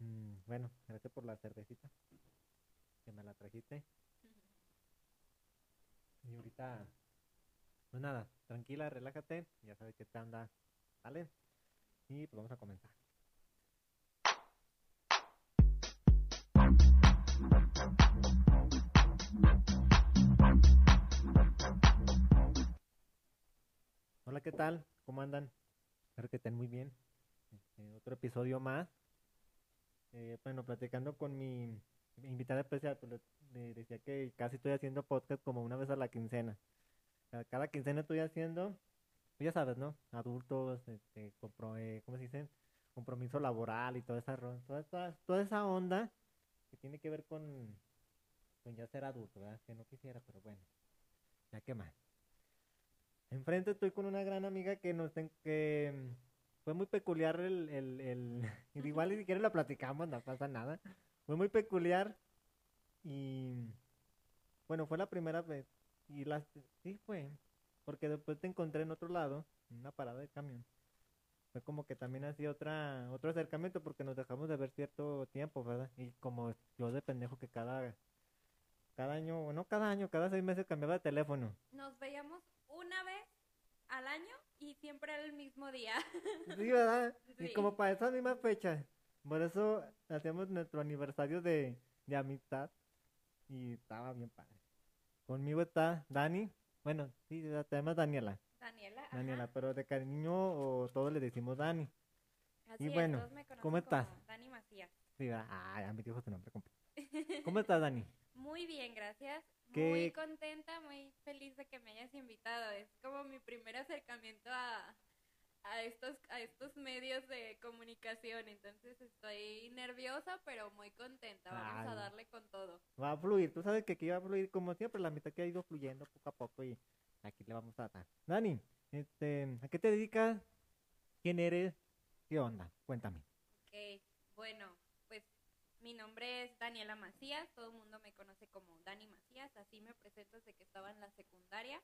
Mm, bueno, gracias por la cervecita. Que me la trajiste. Y ahorita, pues nada, tranquila, relájate. Ya sabes que te anda. ¿Vale? Y pues vamos a comenzar. Hola, ¿qué tal? ¿Cómo andan? Espero que estén muy bien. Este, otro episodio más. Eh, bueno, platicando con mi invitada especial, pues le, decía que casi estoy haciendo podcast como una vez a la quincena. Cada- quincena estoy haciendo, pues ya sabes, ¿no? Adultos, este, compro- eh, ¿cómo se dice? Compromiso laboral y toda esa, toda, esa- toda esa onda que tiene que ver con, con ya ser adulto, ¿verdad? Que no quisiera, pero bueno, ya que más. Enfrente estoy con una gran amiga que nos que fue muy peculiar el, el, el igual ni siquiera la platicamos, no pasa nada. Fue muy peculiar y bueno, fue la primera vez y las sí fue, porque después te encontré en otro lado, en una parada de camión. Fue como que también así otra otro acercamiento porque nos dejamos de ver cierto tiempo, ¿verdad? Y como yo de pendejo que cada cada año, bueno, cada año, cada seis meses cambiaba de teléfono. Nos veíamos una vez al año y siempre era el mismo día. Sí, ¿verdad? Y Sí. como para esa misma fecha. Por eso hacemos nuestro aniversario de, de amistad. Y estaba bien padre. Conmigo está Dani. Bueno, sí, te llamas Daniela. Daniela. ajá. Daniela, pero de cariño o todos le decimos Dani. Así y es, bueno, todos me ¿cómo estás? como Dani Macías. Sí, ¿verdad? ah, ya me dijo tu nombre completo. ¿Cómo estás, Dani? Muy bien, gracias. ¿Qué- Muy contenta, muy feliz de que me hayas invitado. Es como mi primer acercamiento a, a estos a estos medios de comunicación. Entonces estoy nerviosa, pero muy contenta. Vamos Ay. a darle con todo. Va a fluir. Tú sabes que aquí va a fluir como siempre. La mitad que ha ido fluyendo poco a poco. Y aquí le vamos a dar. Dani, este, ¿a qué te dedicas? ¿Quién eres? ¿Qué onda? Cuéntame. Mi nombre es Daniela Macías, todo el mundo me conoce como Dani Macías, así me presento desde que estaba en la secundaria,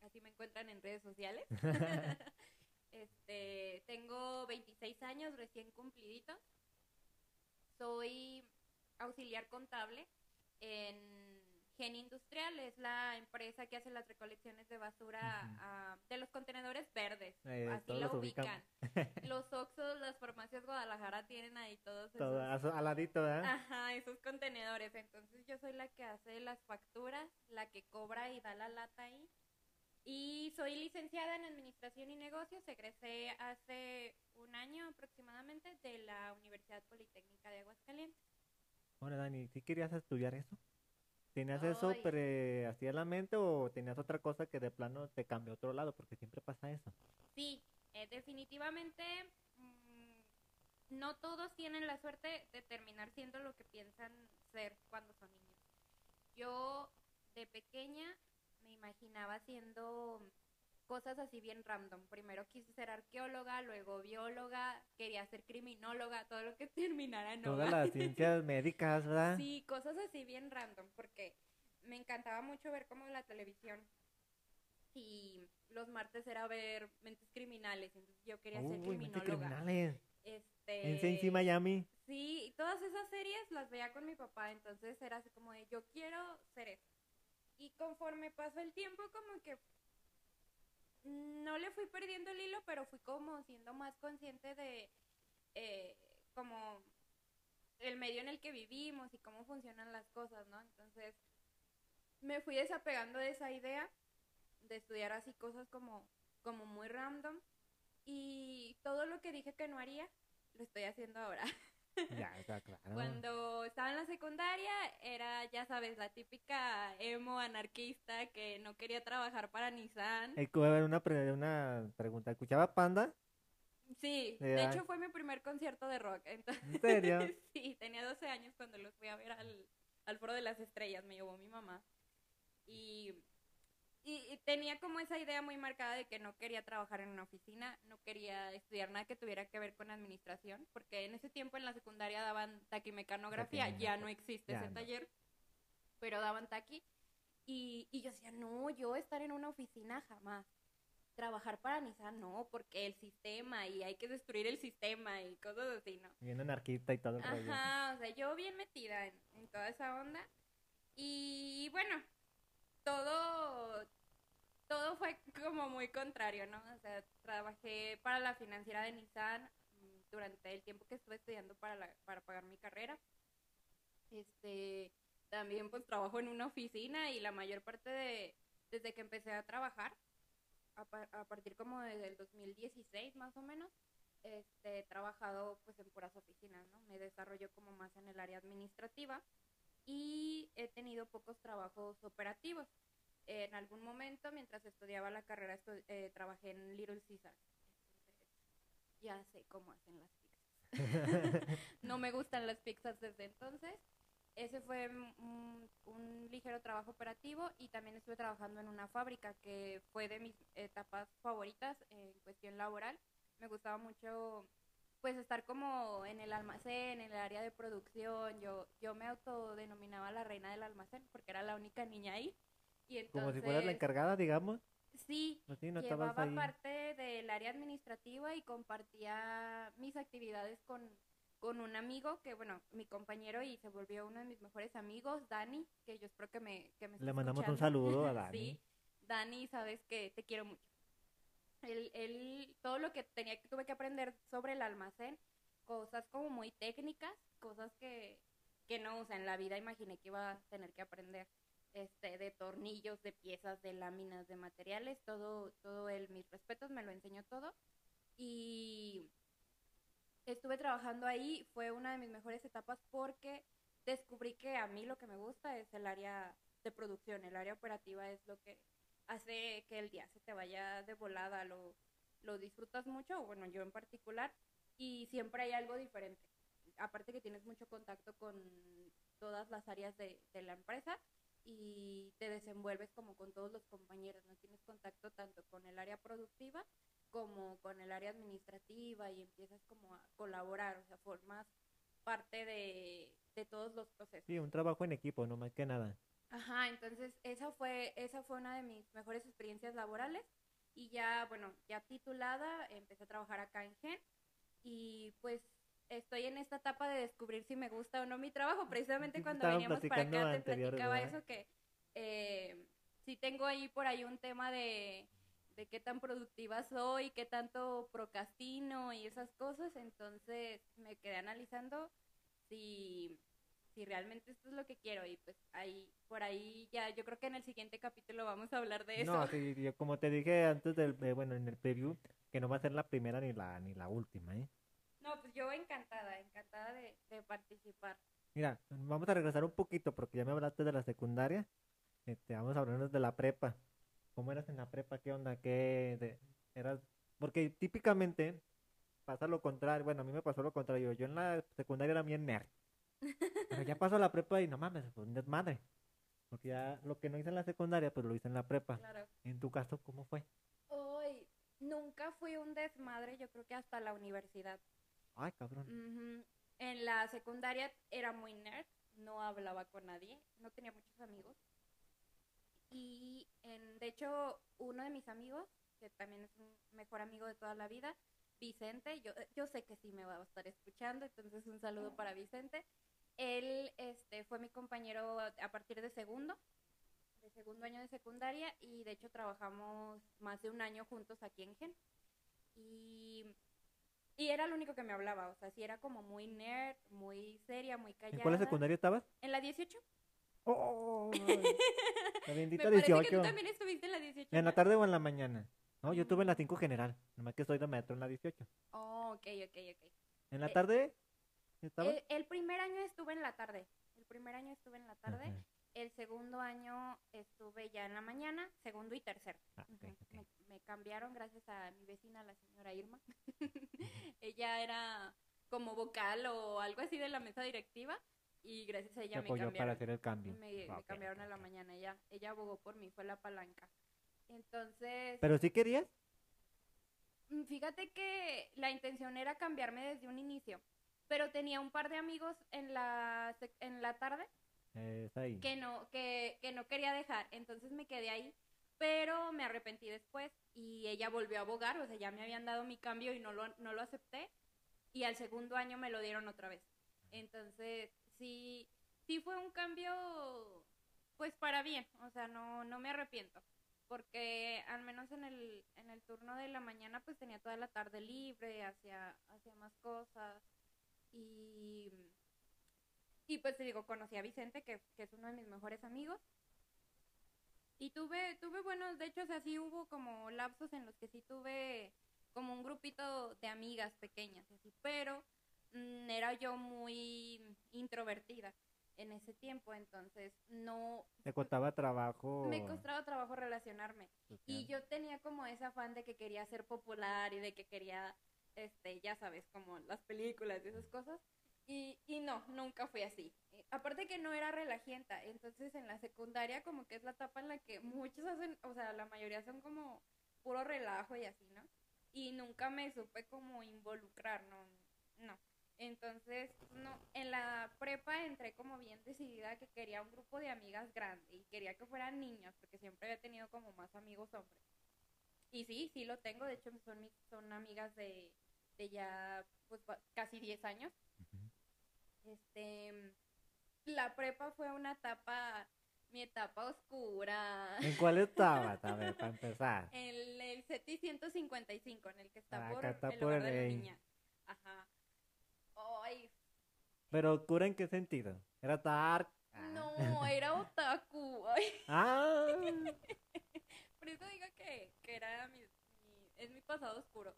así me encuentran en redes sociales. este, tengo 26 años recién cumpliditos, soy auxiliar contable en Gen Industrial, es la empresa que hace las recolecciones de basura ah, de los contenedores verdes, Eh, así ubicamos. ubican. Los Oxxos, las farmacias Guadalajara tienen ahí todos esos, Todo al ladito, ¿verdad? ajá, esos contenedores. Entonces yo soy la que hace las facturas, la que cobra y da la lata ahí. Y soy licenciada en Administración y Negocios. Egresé hace un año aproximadamente de la Universidad Politécnica de Aguascalientes. Ahora, Dani, ¿sí querías estudiar eso? ¿Tenías eso pre así en la mente o tenías otra cosa que de plano te cambió a otro lado? Porque siempre pasa eso. Sí, eh, definitivamente mm, no todos tienen la suerte de terminar siendo lo que piensan ser cuando son niños. Yo de pequeña me imaginaba siendo cosas así bien random. Primero quise ser arqueóloga, luego bióloga, quería ser criminóloga, todo lo que terminara en Todas las ciencias médicas, ¿verdad? Sí, cosas así bien random, porque me encantaba mucho ver como la televisión. Y los martes era ver mentes criminales, entonces yo quería ser Uy, mente criminóloga. criminales. Este, En Miami. Sí, y todas esas series las veía con mi papá, entonces era así como de yo quiero ser eso. Y conforme pasó el tiempo, como que no le fui perdiendo el hilo, pero fui como siendo más consciente de eh, como el medio en el que vivimos y cómo funcionan las cosas, ¿no? Entonces me fui desapegando de esa idea de estudiar así cosas como, como muy random y todo lo que dije que no haría, lo estoy haciendo ahora. Ya, está claro. Cuando estaba en la secundaria era, ya sabes, la típica emo anarquista que no quería trabajar para Nissan. Eh, una, pre- una pregunta. ¿Escuchaba Panda? Sí, de hecho fue mi primer concierto de rock. Entonces, ¿En serio? sí, tenía 12 años cuando los fui a ver al, al Foro de las Estrellas, me llevó mi mamá. Y, y, y tenía como esa idea muy marcada de que no quería trabajar en una oficina, no quería estudiar nada que tuviera que ver con administración, porque en ese tiempo en la secundaria daban taquimecanografía, ya no existe Ya ese no. taller, pero daban taqui. Y, y yo decía, no, yo estar en una oficina jamás. trabajar para Nissan, no, porque el sistema y hay que destruir el sistema y cosas así, ¿no? Bien anarquista y todo el rollo. Ajá, o sea, yo bien metida en, en toda esa onda. Y bueno, todo, todo fue como muy contrario, ¿no? O sea, trabajé para la financiera de Nissan mm, durante el tiempo que estuve estudiando para, la, para pagar mi carrera. Este, también pues trabajo en una oficina y la mayor parte de, desde que empecé a trabajar, a, pa- a partir como desde el 2016 más o menos, este, he trabajado pues en puras oficinas, ¿no? Me desarrollo como más en el área administrativa y he tenido pocos trabajos operativos. En algún momento, mientras estudiaba la carrera, estu- eh, trabajé en Little Caesars. Entonces, ya sé cómo hacen las pizzas. no me gustan las pizzas desde entonces. Ese fue un, un ligero trabajo operativo y también estuve trabajando en una fábrica que fue de mis etapas favoritas en cuestión laboral. Me gustaba mucho pues estar como en el almacén, en el área de producción. Yo, yo me autodenominaba la reina del almacén porque era la única niña ahí. Y entonces, Como si fueras la encargada, digamos. Sí, no llevaba parte del área administrativa y compartía mis actividades con, con un amigo que, bueno, mi compañero y se volvió uno de mis mejores amigos, Dani, que yo espero que me, que me Le mandamos un saludo a Dani. sí, Dani, sabes que te quiero mucho. Él, él, todo lo que tenía que tuve que aprender sobre el almacén, cosas como muy técnicas, cosas que, que no, o sea, en la vida imaginé que iba a tener que aprender este, de tornillos, de piezas, de láminas, de materiales, todo, todo él, mis respetos, me lo enseñó todo. Y estuve trabajando ahí, fue una de mis mejores etapas porque descubrí que a mí lo que me gusta es el área de producción, el área operativa es lo que hace que el día se te vaya de volada, lo, lo disfrutas mucho, bueno, yo en particular, y siempre hay algo diferente. Aparte que tienes mucho contacto con todas las áreas de, de la empresa y te desenvuelves como con todos los compañeros, no tienes contacto tanto con el área productiva como con el área administrativa y empiezas como a colaborar, o sea, formas parte de, de todos los procesos. Sí, un trabajo en equipo, no más que nada. Ajá, entonces esa fue, esa fue una de mis mejores experiencias laborales y ya, bueno, ya titulada, empecé a trabajar acá en GEN y pues estoy en esta etapa de descubrir si me gusta o no mi trabajo, precisamente cuando veníamos para acá te platicaba ¿verdad? eso que eh, sí tengo ahí por ahí un tema de, de qué tan productiva soy, qué tanto procrastino y esas cosas, entonces me quedé analizando si si realmente esto es lo que quiero y pues ahí por ahí ya yo creo que en el siguiente capítulo vamos a hablar de eso. No, sí, yo como te dije antes del, eh, bueno, en el preview, que no va a ser la primera ni la ni la última, ¿eh? No, pues yo encantada, encantada de, de participar. Mira, vamos a regresar un poquito porque ya me hablaste de la secundaria. Este, vamos a hablarnos de la prepa. ¿Cómo eras en la prepa? ¿Qué onda? ¿Qué de- eras? Porque típicamente pasa lo contrario. Bueno, a mí me pasó lo contrario. Yo en la secundaria era bien nerd. Pero ya pasó a la prepa y no mames, fue un desmadre. Porque ya lo que no hice en la secundaria, pues lo hice en la prepa. Claro. En tu caso, ¿cómo fue? Hoy nunca fui un desmadre, yo creo que hasta la universidad. Ay, cabrón. En la secundaria era muy nerd, no hablaba con nadie, no tenía muchos amigos. Y en, de hecho, uno de mis amigos, que también es un mejor amigo de toda la vida, Vicente, yo, yo sé que sí me va a estar escuchando, entonces un saludo para Vicente. Él este, fue mi compañero a partir de segundo, de segundo año de secundaria, y de hecho trabajamos más de un año juntos aquí en Gen. Y y era lo único que me hablaba, o sea, sí era como muy nerd, muy seria, muy callada. ¿En cuál secundaria estabas? En la 18. ¡Oh! La Me bendita que 18. tú también estuviste en la 18. ¿En la tarde o en la mañana? No, yo estuve en la 5 general. Nomás que soy de metro en la 18. Oh, ok, ok, ok. ¿En la Eh, tarde? El, el primer año estuve en la tarde. El primer año estuve en la tarde. El segundo año estuve ya en la mañana, segundo y tercero. Ah, ok, Ujú. ok. Me, me cambiaron gracias a mi vecina, la señora Irma. ella era como vocal o algo así de la mesa directiva y gracias a ella me apoyó para cambiaron. hacer el cambio. Me, me Ok, cambiaron a la mañana, ella, ella abogó por mí, fue la palanca. Entonces, ¿Pero sí querías? mm, fíjate que la intención era cambiarme desde un inicio, pero tenía un par de amigos en la, en la tarde Eh, ahí. que no, que, que no quería dejar, entonces me quedé ahí pero me arrepentí después y ella volvió a abogar, o sea, ya me habían dado mi cambio y no lo, no lo acepté. Y al segundo año me lo dieron otra vez. Entonces, sí, sí fue un cambio, pues para bien, o sea, no, no me arrepiento, porque al menos en el, en el turno de la mañana pues tenía toda la tarde libre, hacía, hacía más cosas y, y pues te digo, conocí a Vicente, que, que es uno de mis mejores amigos, y tuve, tuve buenos, de hecho, o sea, sí hubo como lapsos en los que sí tuve como un grupito de amigas pequeñas, así, pero mm, era yo muy introvertida en ese tiempo, entonces no... ¿Te costaba trabajo? Me costaba trabajo relacionarme. Y yo tenía como ese afán de que quería ser popular y de que quería, este, ya sabes, como las películas y esas cosas. Y, y no, nunca fui así. Eh, aparte que no era relajienta, entonces en la secundaria como que es la etapa en la que muchos hacen, o sea, la mayoría son como puro relajo y así, ¿no? Y nunca me supe como involucrar, no, no. Entonces, no, en la prepa entré como bien decidida que quería un grupo de amigas grande y quería que fueran niñas, porque siempre había tenido como más amigos hombres. Y sí, sí lo tengo, de hecho son, son amigas de, de ya pues casi 10 años. Este, la prepa fue una etapa, mi etapa oscura. ¿En cuál estaba, a ver, para empezar? En el CETI 155, en el que está Ah, por está el por hogar de la el- niña. Ajá. Ay, ¿Pero oscura en qué sentido? ¿Era dark? Ah. no, era otaku. Ay, Ah, por eso digo que, que era mi, mi- es mi pasado oscuro.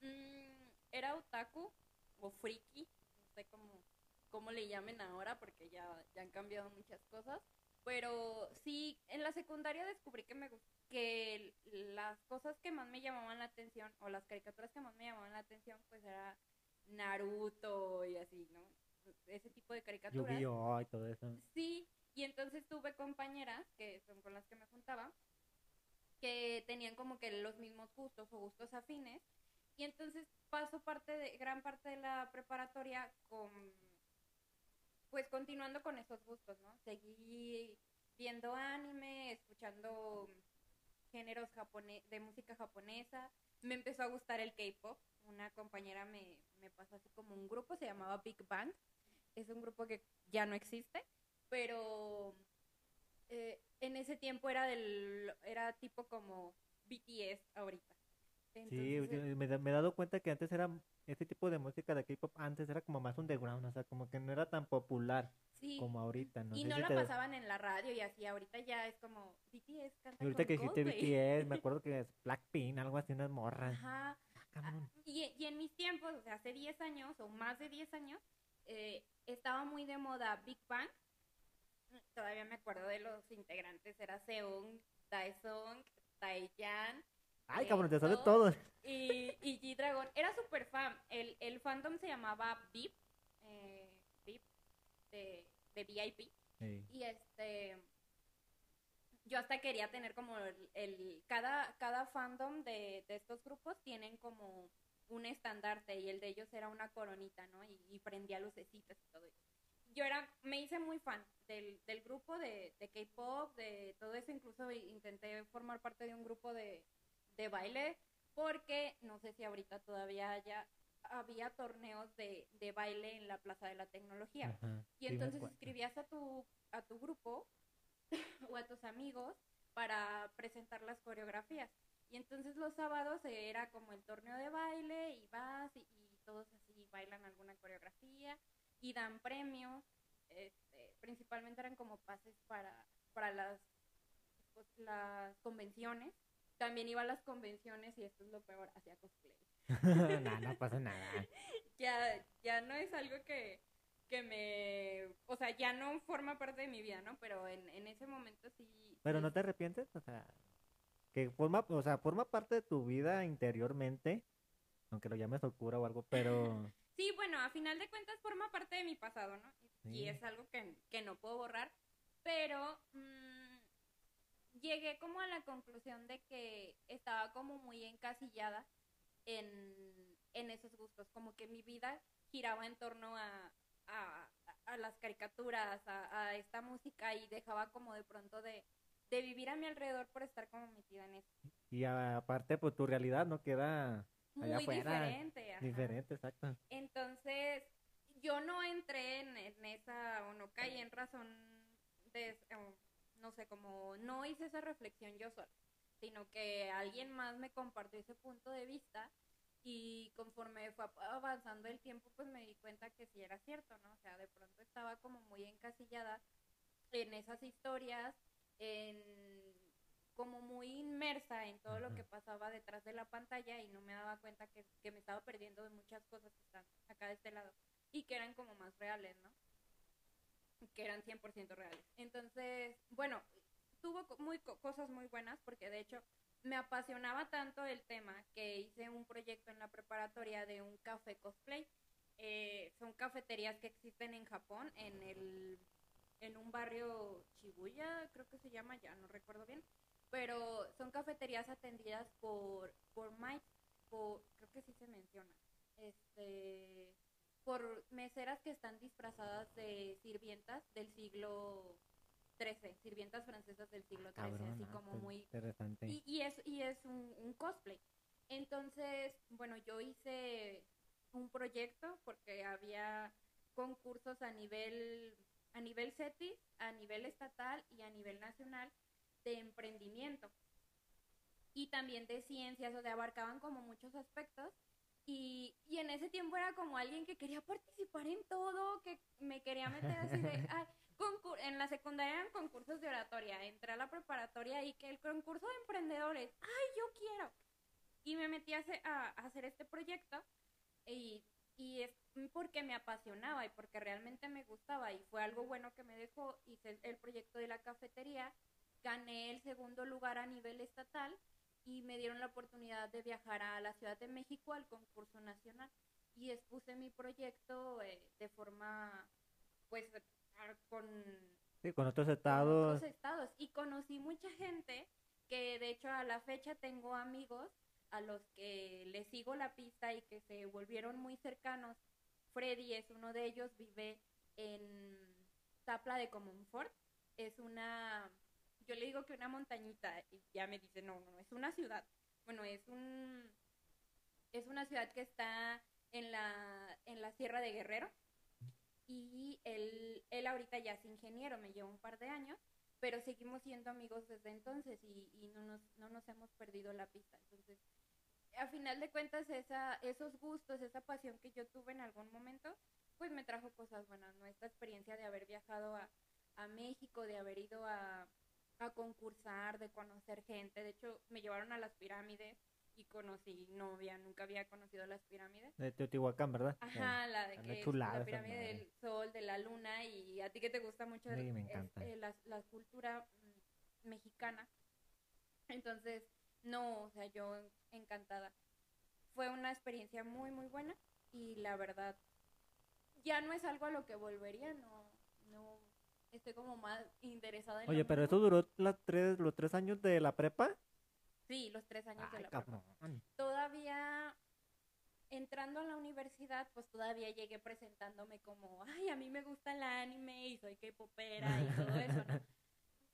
Mm, era otaku o friki, no sé cómo, cómo le llamen ahora porque ya, ya han cambiado muchas cosas. Pero sí, en la secundaria descubrí que me que las cosas que más me llamaban la atención o las caricaturas que más me llamaban la atención pues era Naruto y así, ¿no? Ese tipo de caricaturas. Yu-Gi-Oh! y todo eso. Sí, y entonces tuve compañeras, que son con las que me juntaba, que tenían como que los mismos gustos o gustos afines. Y entonces paso parte de, gran parte de la preparatoria con, pues continuando con esos gustos, ¿no? Seguí viendo anime, escuchando géneros japone de música japonesa. Me empezó a gustar el K-pop. Una compañera me, me pasó así como un grupo, se llamaba Big Bang. Es un grupo que ya no existe, pero eh, en ese tiempo era del era tipo como BTS ahorita. Sí, Entonces, me, me he dado cuenta que antes era este tipo de música de K-pop, antes era como más underground, o sea, como que no era tan popular sí. como ahorita, ¿no? y sé no si la te- pasaban en la radio y así. Ahorita ya es como BTS canta y ahorita con que dijiste Coldplay. BTS, me acuerdo que es Blackpink, algo así, unas morras. Ajá. Ah, cabrón. Y, y en mis tiempos, o sea, hace 10 años o más de 10 años, eh, estaba muy de moda Big Bang. Todavía me acuerdo de los integrantes, era Seung, Daesung, Taeyan Ay, cabrón, te sale todo. y, y G-Dragon. Era súper fan. El, el fandom se llamaba VIP, eh, VIP de, de VIP. Sí. Y este. Yo hasta quería tener como el. el- cada, cada fandom de, de estos grupos tienen como un estandarte y el de ellos era una coronita, ¿no? Y, y prendía lucecitas y todo. Yo era, me hice muy fan del, del grupo de, de K-pop, de todo eso, incluso intenté formar parte de un grupo de, de baile, porque no sé si ahorita todavía haya, había torneos de, de baile en la Plaza de la Tecnología. Ajá, Y entonces escribías a tu, a tu grupo o a tus amigos para presentar las coreografías. Y entonces los sábados era como el torneo de baile y vas y, y todos así bailan alguna coreografía y dan premios. Este, principalmente eran como pases para, para las, pues, las convenciones. También iba a las convenciones y esto es lo peor, hacía cosplay no, no pasa nada. ya, ya no es algo que, que me, o sea, ya no forma parte de mi vida, ¿no? Pero en, en ese momento sí. Pero sí- no te arrepientes, o sea, que forma, o sea, forma parte de tu vida interiormente, aunque lo llames oscura o algo, pero Sí, bueno, a final de cuentas forma parte de mi pasado, ¿no? Y es algo que, que no puedo borrar, pero mm, llegué como a la conclusión de que estaba como muy encasillada en, en esos gustos, como que mi vida giraba en torno a, a, a las caricaturas, a, a esta música y dejaba como de pronto de, de vivir a mi alrededor por estar como metida en eso. Y aparte, pues tu realidad no queda allá Muy afuera. diferente. ajá. Diferente, exacto. Entonces, yo no entré en, en esa, o no caí en razón de, no sé, como no hice esa reflexión yo sola, sino que alguien más me compartió ese punto de vista y conforme fue avanzando el tiempo, pues me di cuenta que sí era cierto, ¿no? O sea, de pronto estaba como muy encasillada en esas historias, en como muy inmersa en todo lo que pasaba detrás de la pantalla y no me daba cuenta que, que me estaba perdiendo de muchas cosas que están acá de este lado y que eran como más reales, ¿no? Que eran 100% reales. Entonces, bueno, tuvo muy, co- cosas muy buenas porque de hecho me apasionaba tanto el tema que hice un proyecto en la preparatoria de un café cosplay. Eh, son cafeterías que existen en Japón, en el en un barrio Shibuya, creo que se llama, ya no recuerdo bien, pero son cafeterías atendidas por por maids, por creo que sí se menciona. Este por meseras que están disfrazadas de sirvientas del siglo XIII, sirvientas francesas del siglo XIII, así ah, como pues, muy interesante. y, y es, y es un, un cosplay. Entonces, bueno, yo hice un proyecto porque había concursos a nivel, a nivel CETIS, a nivel estatal y a nivel nacional de emprendimiento. Y también de ciencias, o sea, abarcaban como muchos aspectos. Y, y en ese tiempo era como alguien que quería participar en todo, que me quería meter así de, ay, en la secundaria eran concursos de oratoria, entré a la preparatoria y que el concurso de emprendedores, ay, yo quiero. Y me metí a hacer, a- a hacer este proyecto y, y es porque me apasionaba y porque realmente me gustaba y fue algo bueno que me dejó. Hice el, el proyecto de la cafetería, gané el segundo lugar a nivel estatal y me dieron la oportunidad de viajar a la Ciudad de México al concurso nacional y expuse mi proyecto eh, de forma, pues, con Sí, con otros con estados. otros estados y conocí mucha gente que de hecho a la fecha tengo amigos a los que les sigo la pista y que se volvieron muy cercanos. Freddy es uno de ellos, vive en Tapla de Comonfort, es una, yo le digo que una montañita y ya me dice, no, no, no, es una ciudad. Bueno, es un, es una ciudad que está en la, en la Sierra de Guerrero y él, él ahorita ya es ingeniero, me lleva un par de años, pero seguimos siendo amigos desde entonces y, y no, nos, no nos hemos perdido la pista. Entonces, a final de cuentas, esa, esos gustos, esa pasión que yo tuve en algún momento, pues me trajo cosas buenas, ¿no? Esta experiencia de haber viajado a, a México, de haber ido a, a concursar, de conocer gente. De hecho, me llevaron a las pirámides y conocí novia, nunca había conocido las pirámides. De Teotihuacán, ¿verdad? Ajá, la de que chulada la pirámide del sol, de la luna, y a ti que te gusta mucho Sí, el- me es- encanta. eh, la, la cultura mm, mexicana. Entonces, no, o sea, yo encantada. Fue una experiencia muy, muy buena y la verdad, ya no es algo a lo que volvería, no, estoy como más interesada en Oye, pero mismo. eso duró las tres, los tres años de la prepa. Sí, los tres años de la prepa. cabrón. todavía entrando a la universidad, pues todavía llegué presentándome como, ay, a mí me gusta el anime y soy K-popera y todo eso, ¿no?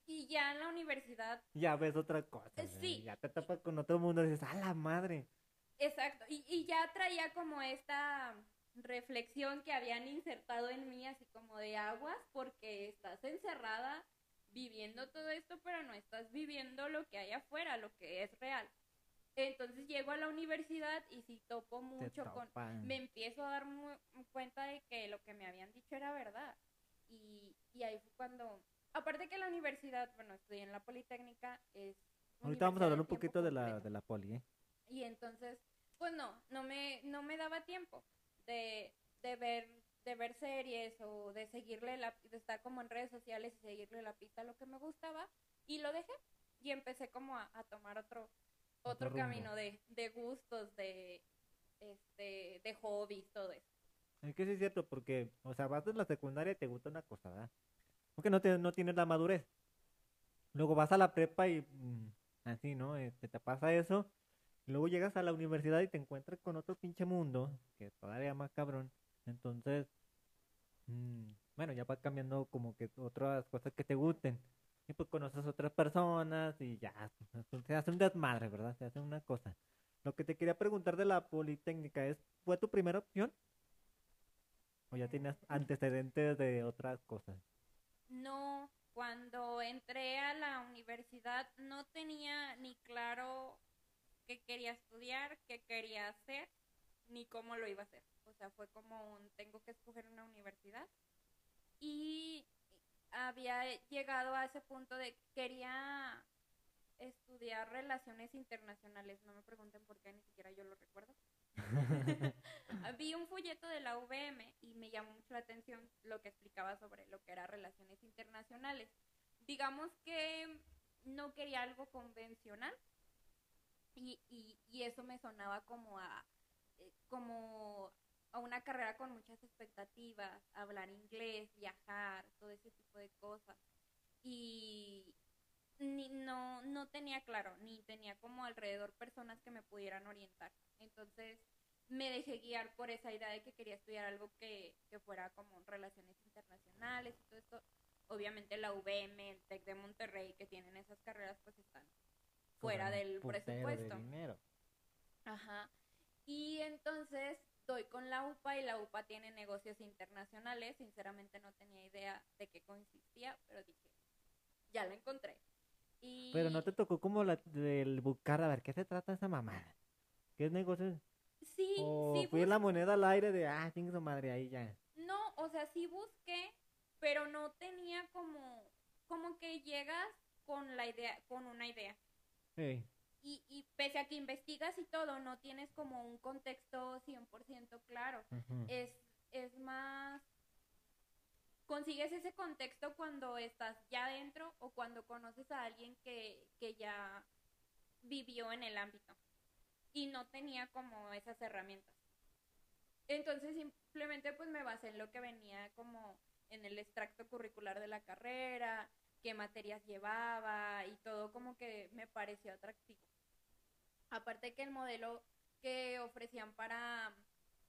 Y ya en la universidad, Ya ves otra cosa. Eh, sí. Ya te tapas con otro mundo y dices, ¡a la madre! exacto, y, y ya traía como esta reflexión que habían insertado en mí, así como de aguas, porque estás encerrada viviendo todo esto, pero no estás viviendo lo que hay afuera, lo que es real. Entonces llego a la universidad y sí topo mucho con, me empiezo a dar mu- cuenta de que lo que me habían dicho era verdad. Y, y ahí fue cuando, aparte que la universidad, bueno, estudié en la Politécnica, es... Ahorita vamos a hablar un poquito de la, completo. de la poli, ¿eh? Y entonces, pues no, no me, no me daba tiempo de, de ver de ver series o de seguirle la, de estar como en redes sociales y seguirle la pista a lo que me gustaba y lo dejé y empecé como a, a tomar otro Otro camino de, de gustos de este de hobbies todo eso Es que sí es cierto, porque, o sea, vas en la secundaria y te gusta una cosa, ¿verdad? Porque no, te, no tienes la madurez. Luego vas a la prepa y mm, así, ¿no? Este, te pasa eso. Luego llegas a la universidad y te encuentras con otro pinche mundo, que todavía más cabrón. Entonces, mm, bueno, ya vas cambiando como que otras cosas que te gusten. y pues conoces otras personas y ya, se hace un desmadre, ¿verdad? Se hace una cosa. Lo que te quería preguntar de la Politécnica es, ¿fue tu primera opción? ¿O ya tienes antecedentes de otras cosas? No, cuando entré a la universidad no tenía ni claro qué quería estudiar, qué quería hacer, ni cómo lo iba a hacer. O sea, fue como un, tengo que escoger una universidad. Y había llegado a ese punto de quería estudiar relaciones internacionales. No me pregunten por qué, ni siquiera yo lo recuerdo. Vi un folleto de la VM y me llamó mucho la atención lo que explicaba sobre lo que era relaciones internacionales. Digamos que no quería algo convencional y, y, eso me sonaba como a, eh, como a una carrera con muchas expectativas, hablar inglés, viajar, todo ese tipo de cosas. Y, ni, no, no tenía claro, ni tenía como alrededor personas que me pudieran orientar. Entonces me dejé guiar por esa idea de que quería estudiar algo que, fuera como relaciones internacionales y todo esto. Obviamente la UVM, el TEC de Monterrey, que tienen esas carreras, pues están fuera del presupuesto. Ajá. Y entonces doy con la UPA y la UPA tiene negocios internacionales. Sinceramente no tenía idea de qué consistía, pero dije, ya lo encontré. Pero no te tocó como la del buscar a ver qué se trata esa mamada. ¿Qué es negocio? Sí, o sí. Fui la moneda al aire de, ah, chingue su madre, ahí ya. No, o sea, sí busqué, pero no tenía como, como que llegas con la idea, con una idea. Y, y pese a que investigas y todo, no tienes como un contexto 100% claro. Es, es más consigues ese contexto cuando estás ya dentro o cuando conoces a alguien que, ya vivió en el ámbito y no tenía como esas herramientas. Entonces simplemente pues me basé en lo que venía como en el extracto curricular de la carrera, qué materias llevaba y todo como que me pareció atractivo. Aparte que el modelo que ofrecían para,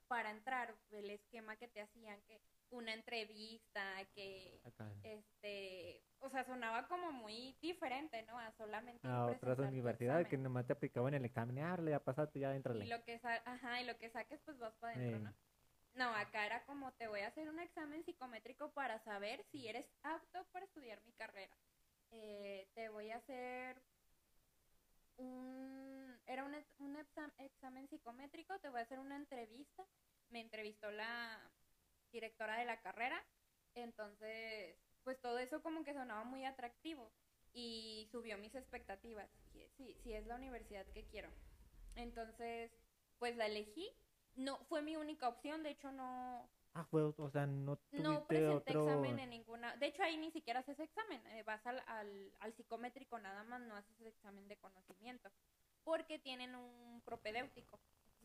para entrar, el esquema que te hacían, que una entrevista que este o sea sonaba como muy diferente no a solamente a otras universidades que nomás te aplicaban el examen ah, ya pasaste ya dentro y lo que ajá y lo que saques pues vas para adentro no no acá era como te voy a hacer un examen psicométrico para saber si eres apto para estudiar mi carrera eh, te voy a hacer un era un, un examen psicométrico te voy a hacer una entrevista me entrevistó la directora de la carrera. Entonces, pues todo eso como que sonaba muy atractivo y subió mis expectativas. Sí, sí es la universidad que quiero. Entonces, pues la elegí. No, fue mi única opción, de hecho no... Ah, fue, o sea, no tuviste No presenté examen en ninguna... De hecho, ahí ni siquiera haces examen. Eh, vas al, al, al psicométrico nada más, no haces examen de conocimiento. Porque tienen un propedéutico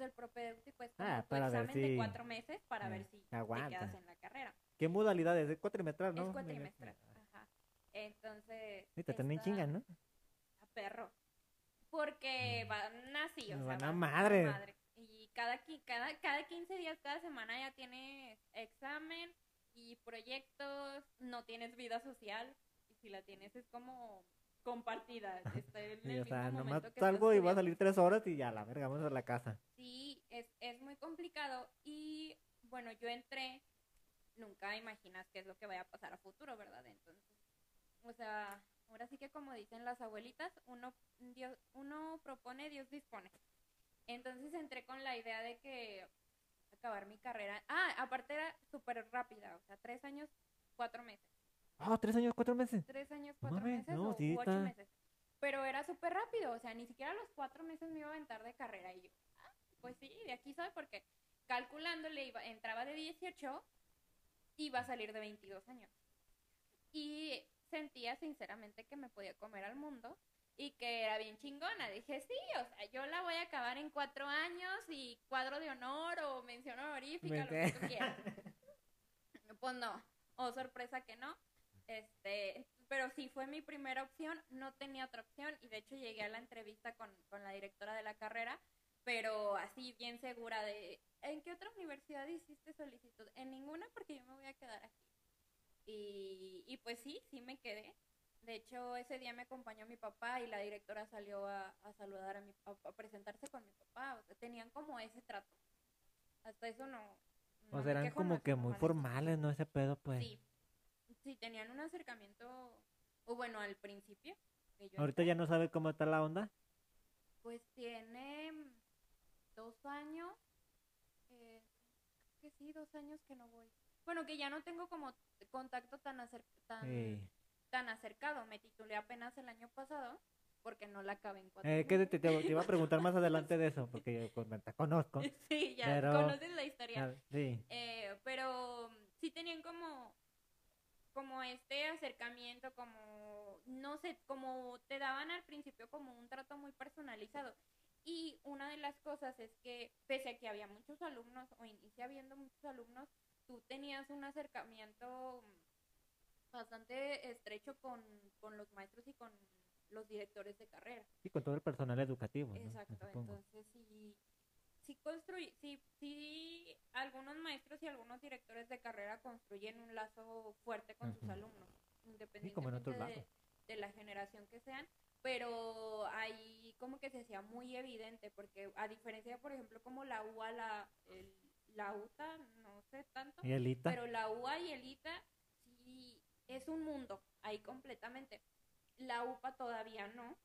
el propedéutico es como ah, tu examen de cuatro meses para ver si te quedas en la carrera. ¿Qué modalidad es? ¿Es cuatrimestral, no? Es cuatrimestral, ajá. Entonces... Y te tienen chingas, ¿no? A perro. Porque mm. van así, o sea... Van a madre. Cada, cada, cada 15 días, cada semana ya tienes examen y proyectos, no tienes vida social. Y si la tienes es como compartida. en el o sea, nomás salgo y voy a salir tres horas y ya, la verga, vamos a la casa. Sí, es, es muy complicado. Y bueno, yo entré, nunca imaginas qué es lo que vaya a pasar a futuro, ¿verdad? Entonces, o sea, ahora sí que como dicen las abuelitas, uno, Dios, uno propone, Dios dispone. Entonces entré con la idea de que acabar mi carrera. Ah, aparte era súper rápida, o sea, tres años, cuatro meses. Ah, tres años, cuatro meses. Tres años, cuatro meses o ocho meses. Pero era súper rápido, o sea, ni siquiera los cuatro meses me iba a aventar de carrera. Y yo, ah, pues sí, de aquí soy porque calculándole iba, entraba de 18 iba a salir de 22 años. Y sentía sinceramente que me podía comer al mundo y que era bien chingona. Dije, sí, o sea, yo la voy a acabar en cuatro años y cuadro de honor o mención honorífica, lo que tú quieras. pues no, o sorpresa que no. Este, pero sí fue mi primera opción, no tenía otra opción y de hecho llegué a la entrevista con, la directora de la carrera, pero así bien segura de, ¿en qué otra universidad hiciste solicitud? En ninguna porque yo me voy a quedar aquí. Y, y pues sí, sí me quedé. De hecho, ese día me acompañó mi papá y la directora salió a, a saludar a mi a, a presentarse con mi papá. O sea, tenían como ese trato. Hasta eso no. no O sea, eran como que muy mal. formales, ¿no? Ese pedo, pues. Sí. Sí, tenían un acercamiento. O bueno, al principio. que yo Ahorita ya no sabe cómo está la onda. Pues tiene dos años. Eh, que sí, dos años que no voy. Bueno, que ya no tengo como contacto tan, acer tan, Sí. Tan acercado. Me titulé apenas el año pasado porque no la acabé en cuatro Eh, que te, meses. te- te iba a preguntar más adelante de eso, porque yo te conozco. Sí, ya pero- conoces la historia. Sí. Eh, pero sí tenían como como este acercamiento, como no sé, como te daban al principio como un trato muy personalizado. Y una de las cosas es que pese a que había muchos alumnos o inicia habiendo muchos alumnos, tú tenías un acercamiento bastante estrecho con, con los maestros y con los directores de carrera. Sí, con todo el personal educativo. ¿no? Exacto, supongo. entonces sí, sí, construy, sí, sí, algunos maestros y algunos directores de carrera construyen un lazo fuerte con sus Ujú. alumnos, como en independientemente de, de la generación que sean, pero ahí como que se hacía muy evidente, porque a diferencia, por ejemplo, como la UA, la, el- la UTA, no sé tanto, ¿Y Elita? pero la UA y el ITA es un mundo ahí completamente. La UPA todavía no.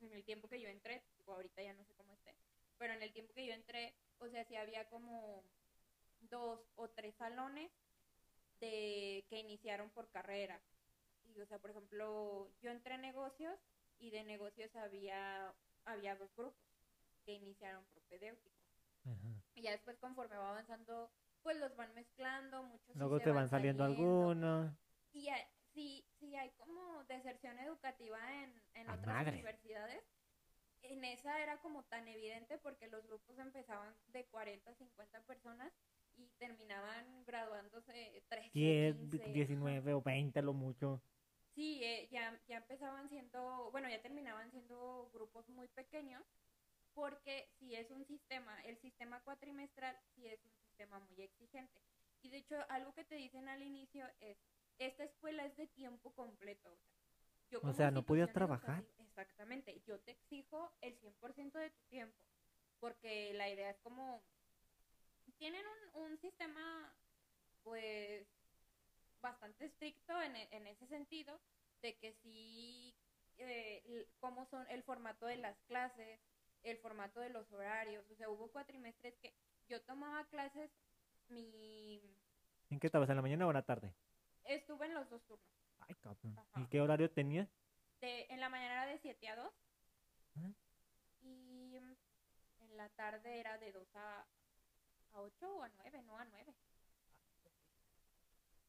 En el tiempo que yo entré, digo, ahorita ya no sé cómo esté, pero en el tiempo que yo entré, o sea, sí había como dos o tres salones de que iniciaron por carrera. Y, o sea, por ejemplo, yo entré en negocios y de negocios había había dos grupos que iniciaron propedéutico. Ajá. Y ya después conforme va avanzando, pues los van mezclando, muchos Luego te van saliendo algunos. Y hay- sí, sí hay como deserción educativa en, en ¡A otras madre! universidades. En esa era como tan evidente porque los grupos empezaban de 40 a 50 personas y terminaban graduándose 13, 10, 15. 19 o 20 lo mucho. Sí, eh, ya, ya empezaban siendo, bueno, ya terminaban siendo grupos muy pequeños, porque si es un sistema, el sistema cuatrimestral sí es un sistema muy exigente. Y de hecho, algo que te dicen al inicio es, esta escuela es de tiempo completo. o sea, yo O sea, ¿no podías trabajar? Exactamente, yo te exijo el 100% de tu tiempo, porque la idea es como, tienen un, un sistema, pues, bastante estricto en, e- en ese sentido, de que sí, eh, cómo son el formato de las clases, el formato de los horarios, o sea, hubo cuatrimestres que yo tomaba clases, mi, ¿En qué estabas? ¿En la mañana o en la tarde? Estuve en los dos turnos, Ay, cabrón. Ajá. ¿Y qué horario tenías? de, en la mañana era de 7 a 2, Ajá. y mm, en la tarde era de 2 a, a 8 o a 9, no a 9.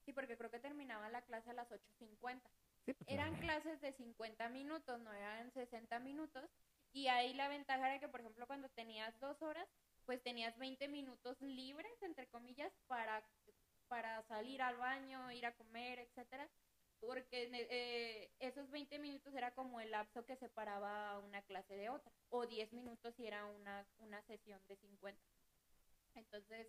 Sí, porque creo que terminaba la clase a las 8.50. Sí, pues, Eran no. clases de 50 minutos, no eran 60 minutos. Y ahí la ventaja era que, por ejemplo, cuando tenías dos horas, pues tenías 20 minutos libres, entre comillas, para, para salir al baño, ir a comer, etcétera. Porque eh, esos 20 minutos era como el lapso que separaba una clase de otra. O 10 minutos si era una, una sesión de 50. Entonces,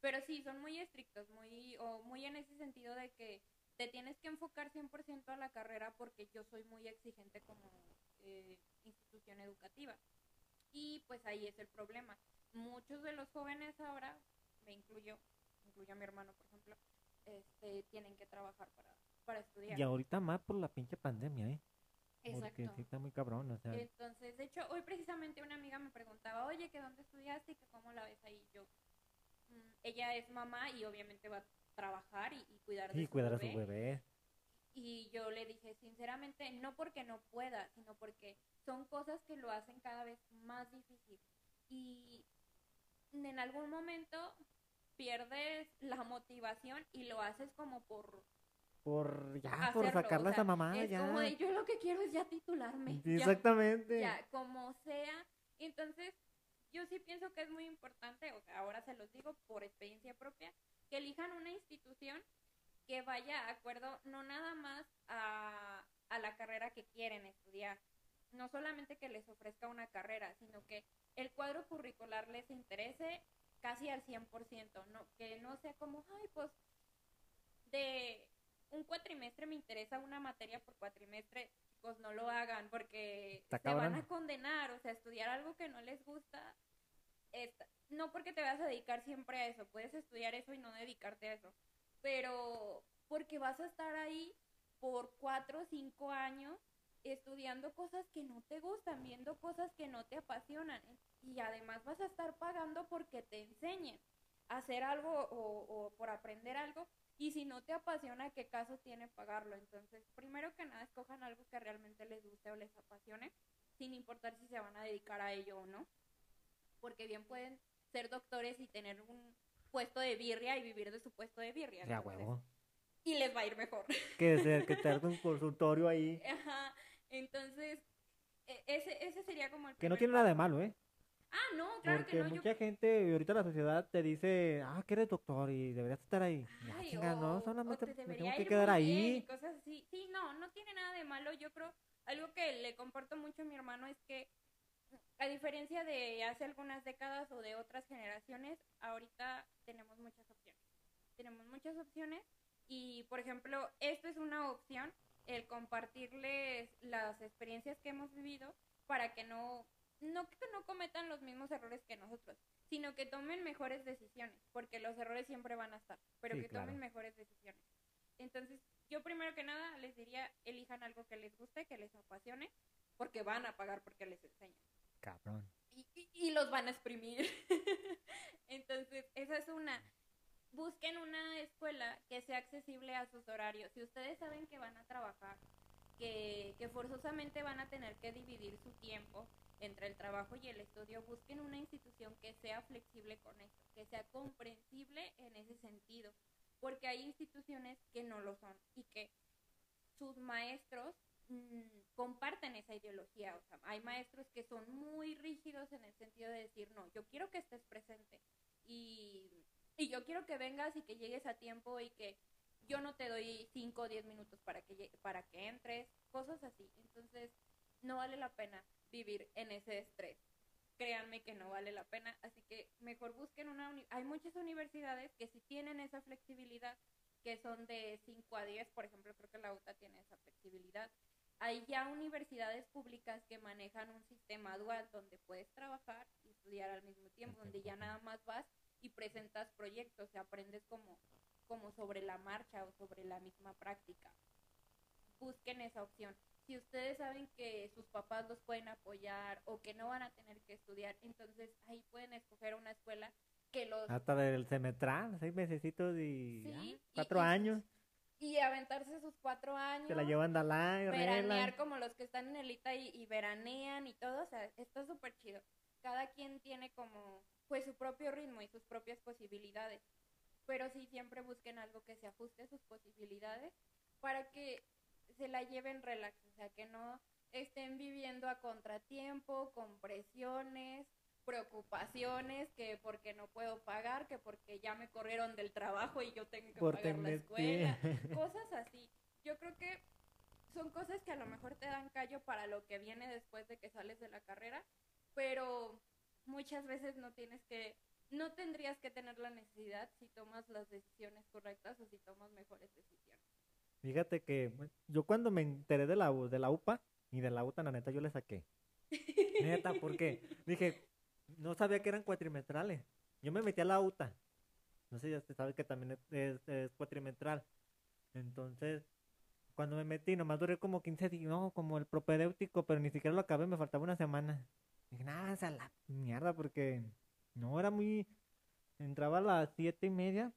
pero sí, son muy estrictos, muy, o muy en ese sentido de que te tienes que enfocar 100% a la carrera porque yo soy muy exigente como eh, institución educativa. Y pues ahí es el problema. Muchos de los jóvenes ahora, me incluyo, incluyo a mi hermano, por ejemplo, este, tienen que trabajar para, para estudiar. Y ahorita más por la pinche pandemia, ¿eh? Porque Exacto. sí está muy cabrón, o sea. Entonces, de hecho, hoy precisamente una amiga me preguntaba, oye, ¿que dónde estudiaste y que cómo la ves ahí? Yo, mm, ella es mamá y obviamente va a trabajar y, y cuidar de su cuidar a su bebé. Y yo le dije, sinceramente, no porque no pueda, sino porque son cosas que lo hacen cada vez más difícil. Y en algún momento pierdes la motivación y lo haces como por Por ya, por hacerlo, sacarla o a sea, esa mamá, es ya. como de, yo lo que quiero es ya titularme. Sí, ya, Exactamente. ya, como sea. Entonces, yo sí pienso que es muy importante, o sea, ahora se los digo por experiencia propia, que elijan una institución que vaya a acuerdo no nada más a, a la carrera que quieren estudiar, no solamente que les ofrezca una carrera, sino que el cuadro curricular les interese casi al 100%, no, que no sea como, ay, pues, de, un cuatrimestre me interesa una materia por cuatrimestre, pues no lo hagan porque se van a condenar, o sea, estudiar algo que no les gusta, está- no porque te vas a dedicar siempre a eso, puedes estudiar eso y no dedicarte a eso, pero porque vas a estar ahí por cuatro o cinco años estudiando cosas que no te gustan, viendo cosas que no te apasionan y además vas a estar pagando porque te enseñen a hacer algo o, o por aprender algo y si no te apasiona, ¿qué caso tiene pagarlo? Entonces, primero que nada, escojan algo que realmente les guste o les apasione, sin importar si se van a dedicar a ello o no, porque bien pueden ser doctores y tener un puesto de birria y vivir de su puesto de birria. Ya, entonces, huevo. Y les va a ir mejor. Que se, que haga un consultorio ahí. Ajá, entonces, e- ese, ese sería como el Que no tiene nada de malo, ¿eh? Ah, no, claro Porque que no. yo- mucha gente, y ahorita la sociedad te dice, ah, que eres doctor y deberías estar ahí. Ya, Ay, chinga, no, o- solamente o te me tengo que quedar bien y ahí. cosas así. Sí, no, no tiene nada de malo. Yo creo, algo que le comparto mucho a mi hermano es que, a diferencia de hace algunas décadas o de otras generaciones, ahorita tenemos muchas opciones. Tenemos muchas opciones y, por ejemplo, esto es una opción, el compartirles las experiencias que hemos vivido para que no, no que no cometan los mismos errores que nosotros, sino que tomen mejores decisiones, porque los errores siempre van a estar, pero Sí, que claro. tomen mejores decisiones. Entonces, yo primero que nada les diría, elijan algo que les guste, que les apasione, porque van a pagar porque les enseñan. Cabrón. Y, y- y los van a exprimir. Entonces, esa es una. Busquen una escuela que sea accesible a sus horarios. Si ustedes saben que van a trabajar, que, que forzosamente van a tener que dividir su tiempo entre el trabajo y el estudio, busquen una institución que sea flexible con esto, que sea comprensible en ese sentido, porque hay instituciones que no lo son y que sus maestros mm, comparten esa ideología. O sea, hay maestros que son muy rígidos en el sentido de decir, no, yo quiero que estés presente y, y yo quiero que vengas y que llegues a tiempo y que yo no te doy 5 o 10 minutos para que, para que entres, cosas así. Entonces, no vale la pena vivir en ese estrés. Créanme que no vale la pena, así que mejor busquen una... Hay muchas universidades que sí tienen esa flexibilidad, que son de 5 a 10, por ejemplo, creo que la UTA tiene esa flexibilidad. Hay ya universidades públicas que manejan un sistema dual donde puedes trabajar y estudiar al mismo tiempo, donde ya nada más vas y presentas proyectos y aprendes como, como sobre la marcha o sobre la misma práctica. Busquen esa opción. Si ustedes saben que sus papás los pueden apoyar o que no van a tener que estudiar, entonces ahí pueden escoger una escuela que los Hasta del semestral, seis mesecitos y Sí, y- cuatro y- años. y aventarse sus cuatro años. Se la llevan de la y veranear como los que están en el ITA y, y veranean y todo, o sea, está súper chido. Cada quien tiene como, pues, su propio ritmo y sus propias posibilidades. Pero sí siempre busquen algo que se ajuste a sus posibilidades para que se la lleven relax, o sea, que no estén viviendo a contratiempo, con presiones, preocupaciones, que porque no puedo pagar, que porque ya me corrieron del trabajo y yo tengo que Por pagar la escuela, cosas así. Yo creo que son cosas que a lo mejor te dan callo para lo que viene después de que sales de la carrera, pero muchas veces no tienes que, no tendrías que tener la necesidad si tomas las decisiones correctas o si tomas mejores decisiones. Fíjate que yo cuando me enteré de la, de la UPA y de la UTA, la neta, yo le saqué. Neta, porque dije, no sabía que eran cuatrimetrales. Yo me metí a la UTA. No sé, ya se sabe que también es, es- es cuatrimestral. Entonces, cuando me metí, nomás duré como 15 días, no, como el propedéutico, pero ni siquiera lo acabé, me faltaba una semana. Dije, nada, esa la mierda, porque no era muy. Entraba a las siete y media,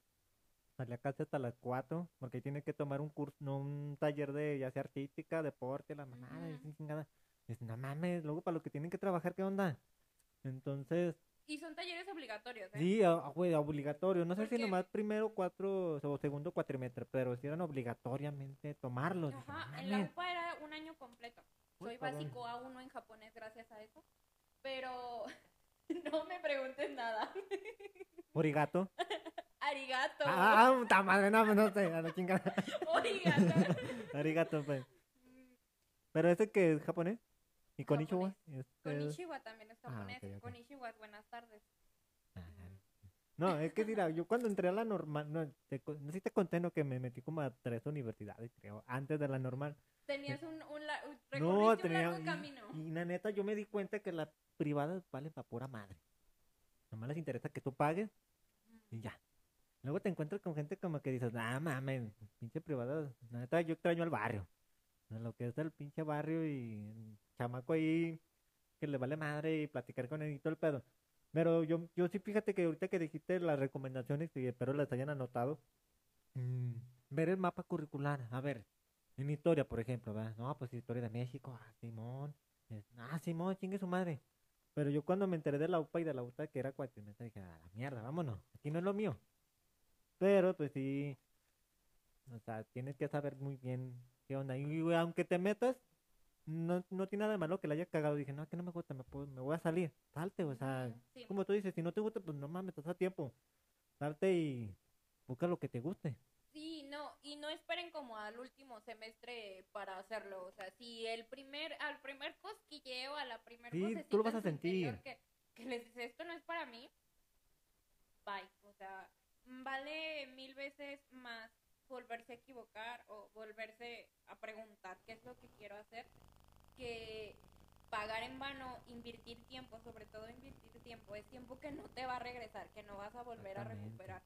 salía casi hasta las 4, porque tiene que tomar un curso, no un taller de ya sea artística, deporte, la mamada, y así chingada. Dice, no mames, luego para lo que tienen que trabajar, ¿qué onda? Entonces, Y son talleres obligatorios, ¿eh? sí, a- a- güey, obligatorio. No sé si nomás primero cuatro o segundo cuatrimestre, pero si eran obligatoriamente tomarlos. Ajá, "No en la mames". UPA era un año completo. Soy básico A1 en japonés gracias a eso. Pero no me preguntes nada. Origato. Arigato. Ah, ah, puta madre, no, no sé, a la chingada. Arigato. Arigato, pues. Pero ese que es japonés. ¿Y Konichiwa? Japonés. Es- es- Konnichiwa también es Ah, japonés. ok, ok. Konnichiwa es buenas tardes. No, es que mira, yo cuando entré a la normal, no, te, no sé si te conté, no, que me metí como a tres universidades, creo, antes de la normal. Tenías un, un, la- un- No, recorriste un tenía, largo y- camino. y, la neta, yo me di cuenta que las privadas valen para pura madre. Nomás les interesa que tú pagues y ya. Luego te encuentras con gente como que dices, ah, mames, pinche privada, la neta, yo extraño al barrio. A Lo que es el pinche barrio y el chamaco ahí que le vale madre y platicar con él y todo el pedo. Pero yo, yo sí, fíjate que ahorita que dijiste las recomendaciones, y espero las hayan anotado, mm, ver el mapa curricular, a ver, en historia, por ejemplo, ¿verdad? No, pues historia de México, ah, Simón, es- ah, Simón, chingue su madre. Pero yo cuando me enteré de la UPA y de la UTA que era cuatrimestre, dije, a la mierda, vámonos, aquí no es lo mío. Pero pues sí, o sea, tienes que saber muy bien qué onda. Y aunque te metas, no, no tiene nada de malo que la haya cagado. Dije, no, que no me gusta, me, puedo- me voy a salir. Salte, o sea, sí. como tú dices, si no te gusta, pues no mames, estás a tiempo. Salte y busca lo que te guste. Sí, no, y no esperen como al último semestre para hacerlo. O sea, si el primer, al primer cosquilleo, a la primer Sí, tú lo vas a sentir. Que, que les dice, esto no es para mí, bye. O sea, vale mil veces más volverse a equivocar o volverse a preguntar qué es lo que quiero hacer que pagar en vano, invertir tiempo, sobre todo invertir tiempo, es tiempo que no te va a regresar, que no vas a volver a recuperar.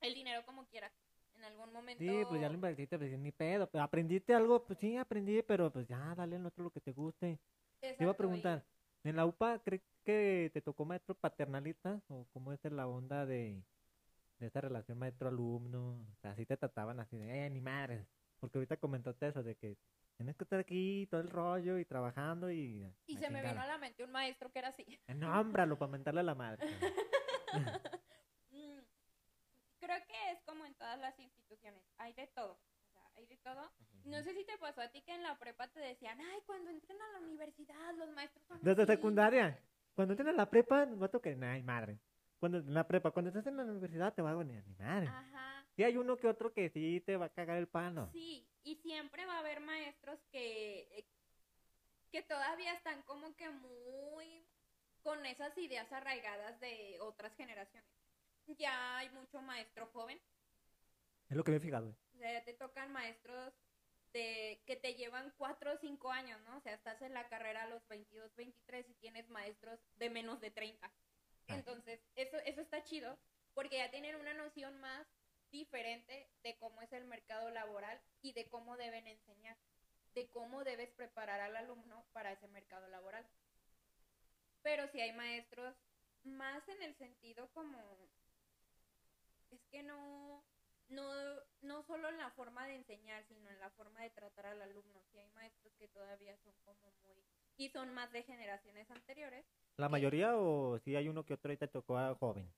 El dinero como quieras. En algún momento. Sí, pues ya lo invertiste, pues ni pedo. Pero aprendiste algo, pues sí, aprendí, pero pues ya, dale al otro lo que te guste. Te iba a y- preguntar, ¿en la UPA crees que te tocó maestro paternalista? ¿O cómo es la onda de, de esta relación maestro-alumno? O sea, así te trataban así de, eh, ni madres. Porque ahorita comentaste eso de que tienes que estar aquí, todo el rollo, y trabajando, y... Y se me vino a la mente un maestro que era así. Eh, Nómbralo para mentarle a la madre. Mm, Creo que es como en todas las instituciones. Hay de todo. O sea, hay de todo. No sé si te pasó a ti que en la prepa te decían, ay, cuando entren a la universidad, los maestros son Desde así". secundaria. Cuando entres en la prepa, no va a tocar, ay, madre. Cuando en la prepa, cuando estés en la universidad, te va a venir, ni madre. Ajá. Sí hay uno que otro que sí te va a cagar el palo. Sí, y siempre va a haber maestros que, eh, que todavía están como que muy con esas ideas arraigadas de otras generaciones. Ya hay mucho maestro joven, Es lo que me he fijado. eh. o sea, ya te tocan maestros de, que te llevan cuatro o cinco años, ¿no? O sea, estás en la carrera a los 22, 23 y tienes maestros de menos de 30. Ay. Entonces, eso, eso está chido porque ya tienen una noción más diferente de cómo es el mercado laboral y de cómo deben enseñar, de cómo debes preparar al alumno para ese mercado laboral. Pero si hay maestros más en el sentido como es que no no no solo en la forma de enseñar, sino en la forma de tratar al alumno. Si hay maestros que todavía son como muy y son más de generaciones anteriores. ¿La mayoría o si hay uno que otro y te tocó a joven?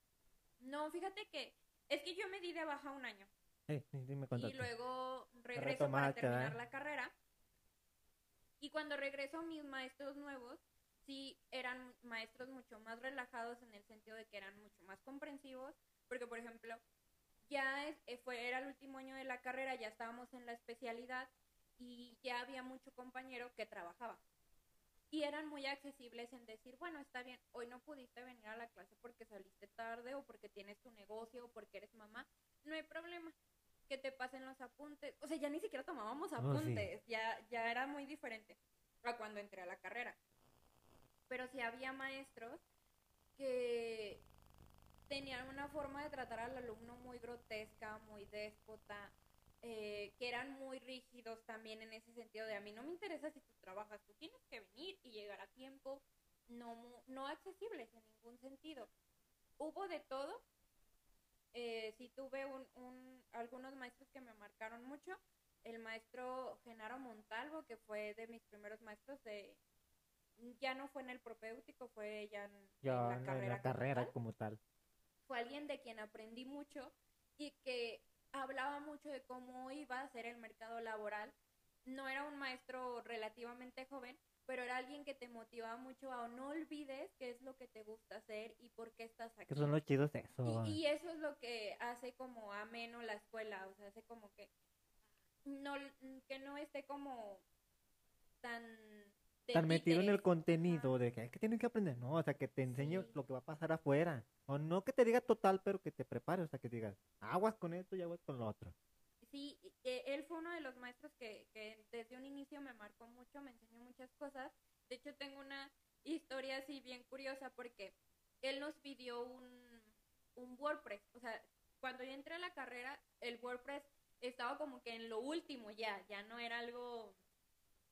No, fíjate que es que yo me di de baja un año. Sí, sí, sí me y luego regreso para terminar la carrera. Y cuando regreso, mis maestros nuevos sí eran maestros mucho más relajados en el sentido de que eran mucho más comprensivos, porque por ejemplo, ya es- eh, fue era el último año de la carrera, ya estábamos en la especialidad y ya había mucho compañero que trabajaba. Y eran muy accesibles en decir, bueno, está bien, hoy no pudiste venir a la clase porque saliste tarde o porque tienes tu negocio o porque eres mamá, no hay problema que te pasen los apuntes. O sea, ya ni siquiera tomábamos Oh, sí. apuntes, ya, ya era muy diferente a cuando entré a la carrera. Pero sí había maestros que tenían una forma de tratar al alumno muy grotesca, muy déspota, eh, que eran muy rígidos también en ese sentido de a mí no me interesa si tú trabajas, tú tienes que venir y llegar a tiempo, no, no accesibles en ningún sentido. Hubo de todo, eh, sí tuve un, un- algunos maestros que me marcaron mucho. El maestro Genaro Montalvo, que fue de mis primeros maestros de... Ya no fue en el propéutico, fue ya en, en la en la carrera. como carrera tal. como tal. Fue alguien de quien aprendí mucho y que hablaba mucho de cómo iba a ser el mercado laboral. No era un maestro relativamente joven, pero era alguien que te motivaba mucho a no olvides qué es lo que te gusta hacer y por qué estás aquí. Que son los chidos eso. Y, y eso es lo que hace como ameno la escuela, o sea, hace como que no, que no esté como tan de tan metido en el contenido de que es que tienes que aprender, no, o sea, que te enseñe Sí. lo que va a pasar afuera. O no que te diga total, pero que te prepare, o sea, que digas, aguas con esto y aguas con lo otro. Sí, él fue uno de los maestros que, que desde un inicio me marcó mucho, me enseñó muchas cosas. De hecho, tengo una historia así bien curiosa porque él nos pidió un, un WordPress. O sea, cuando yo entré a la carrera, el WordPress estaba como que en lo último ya, ya no era algo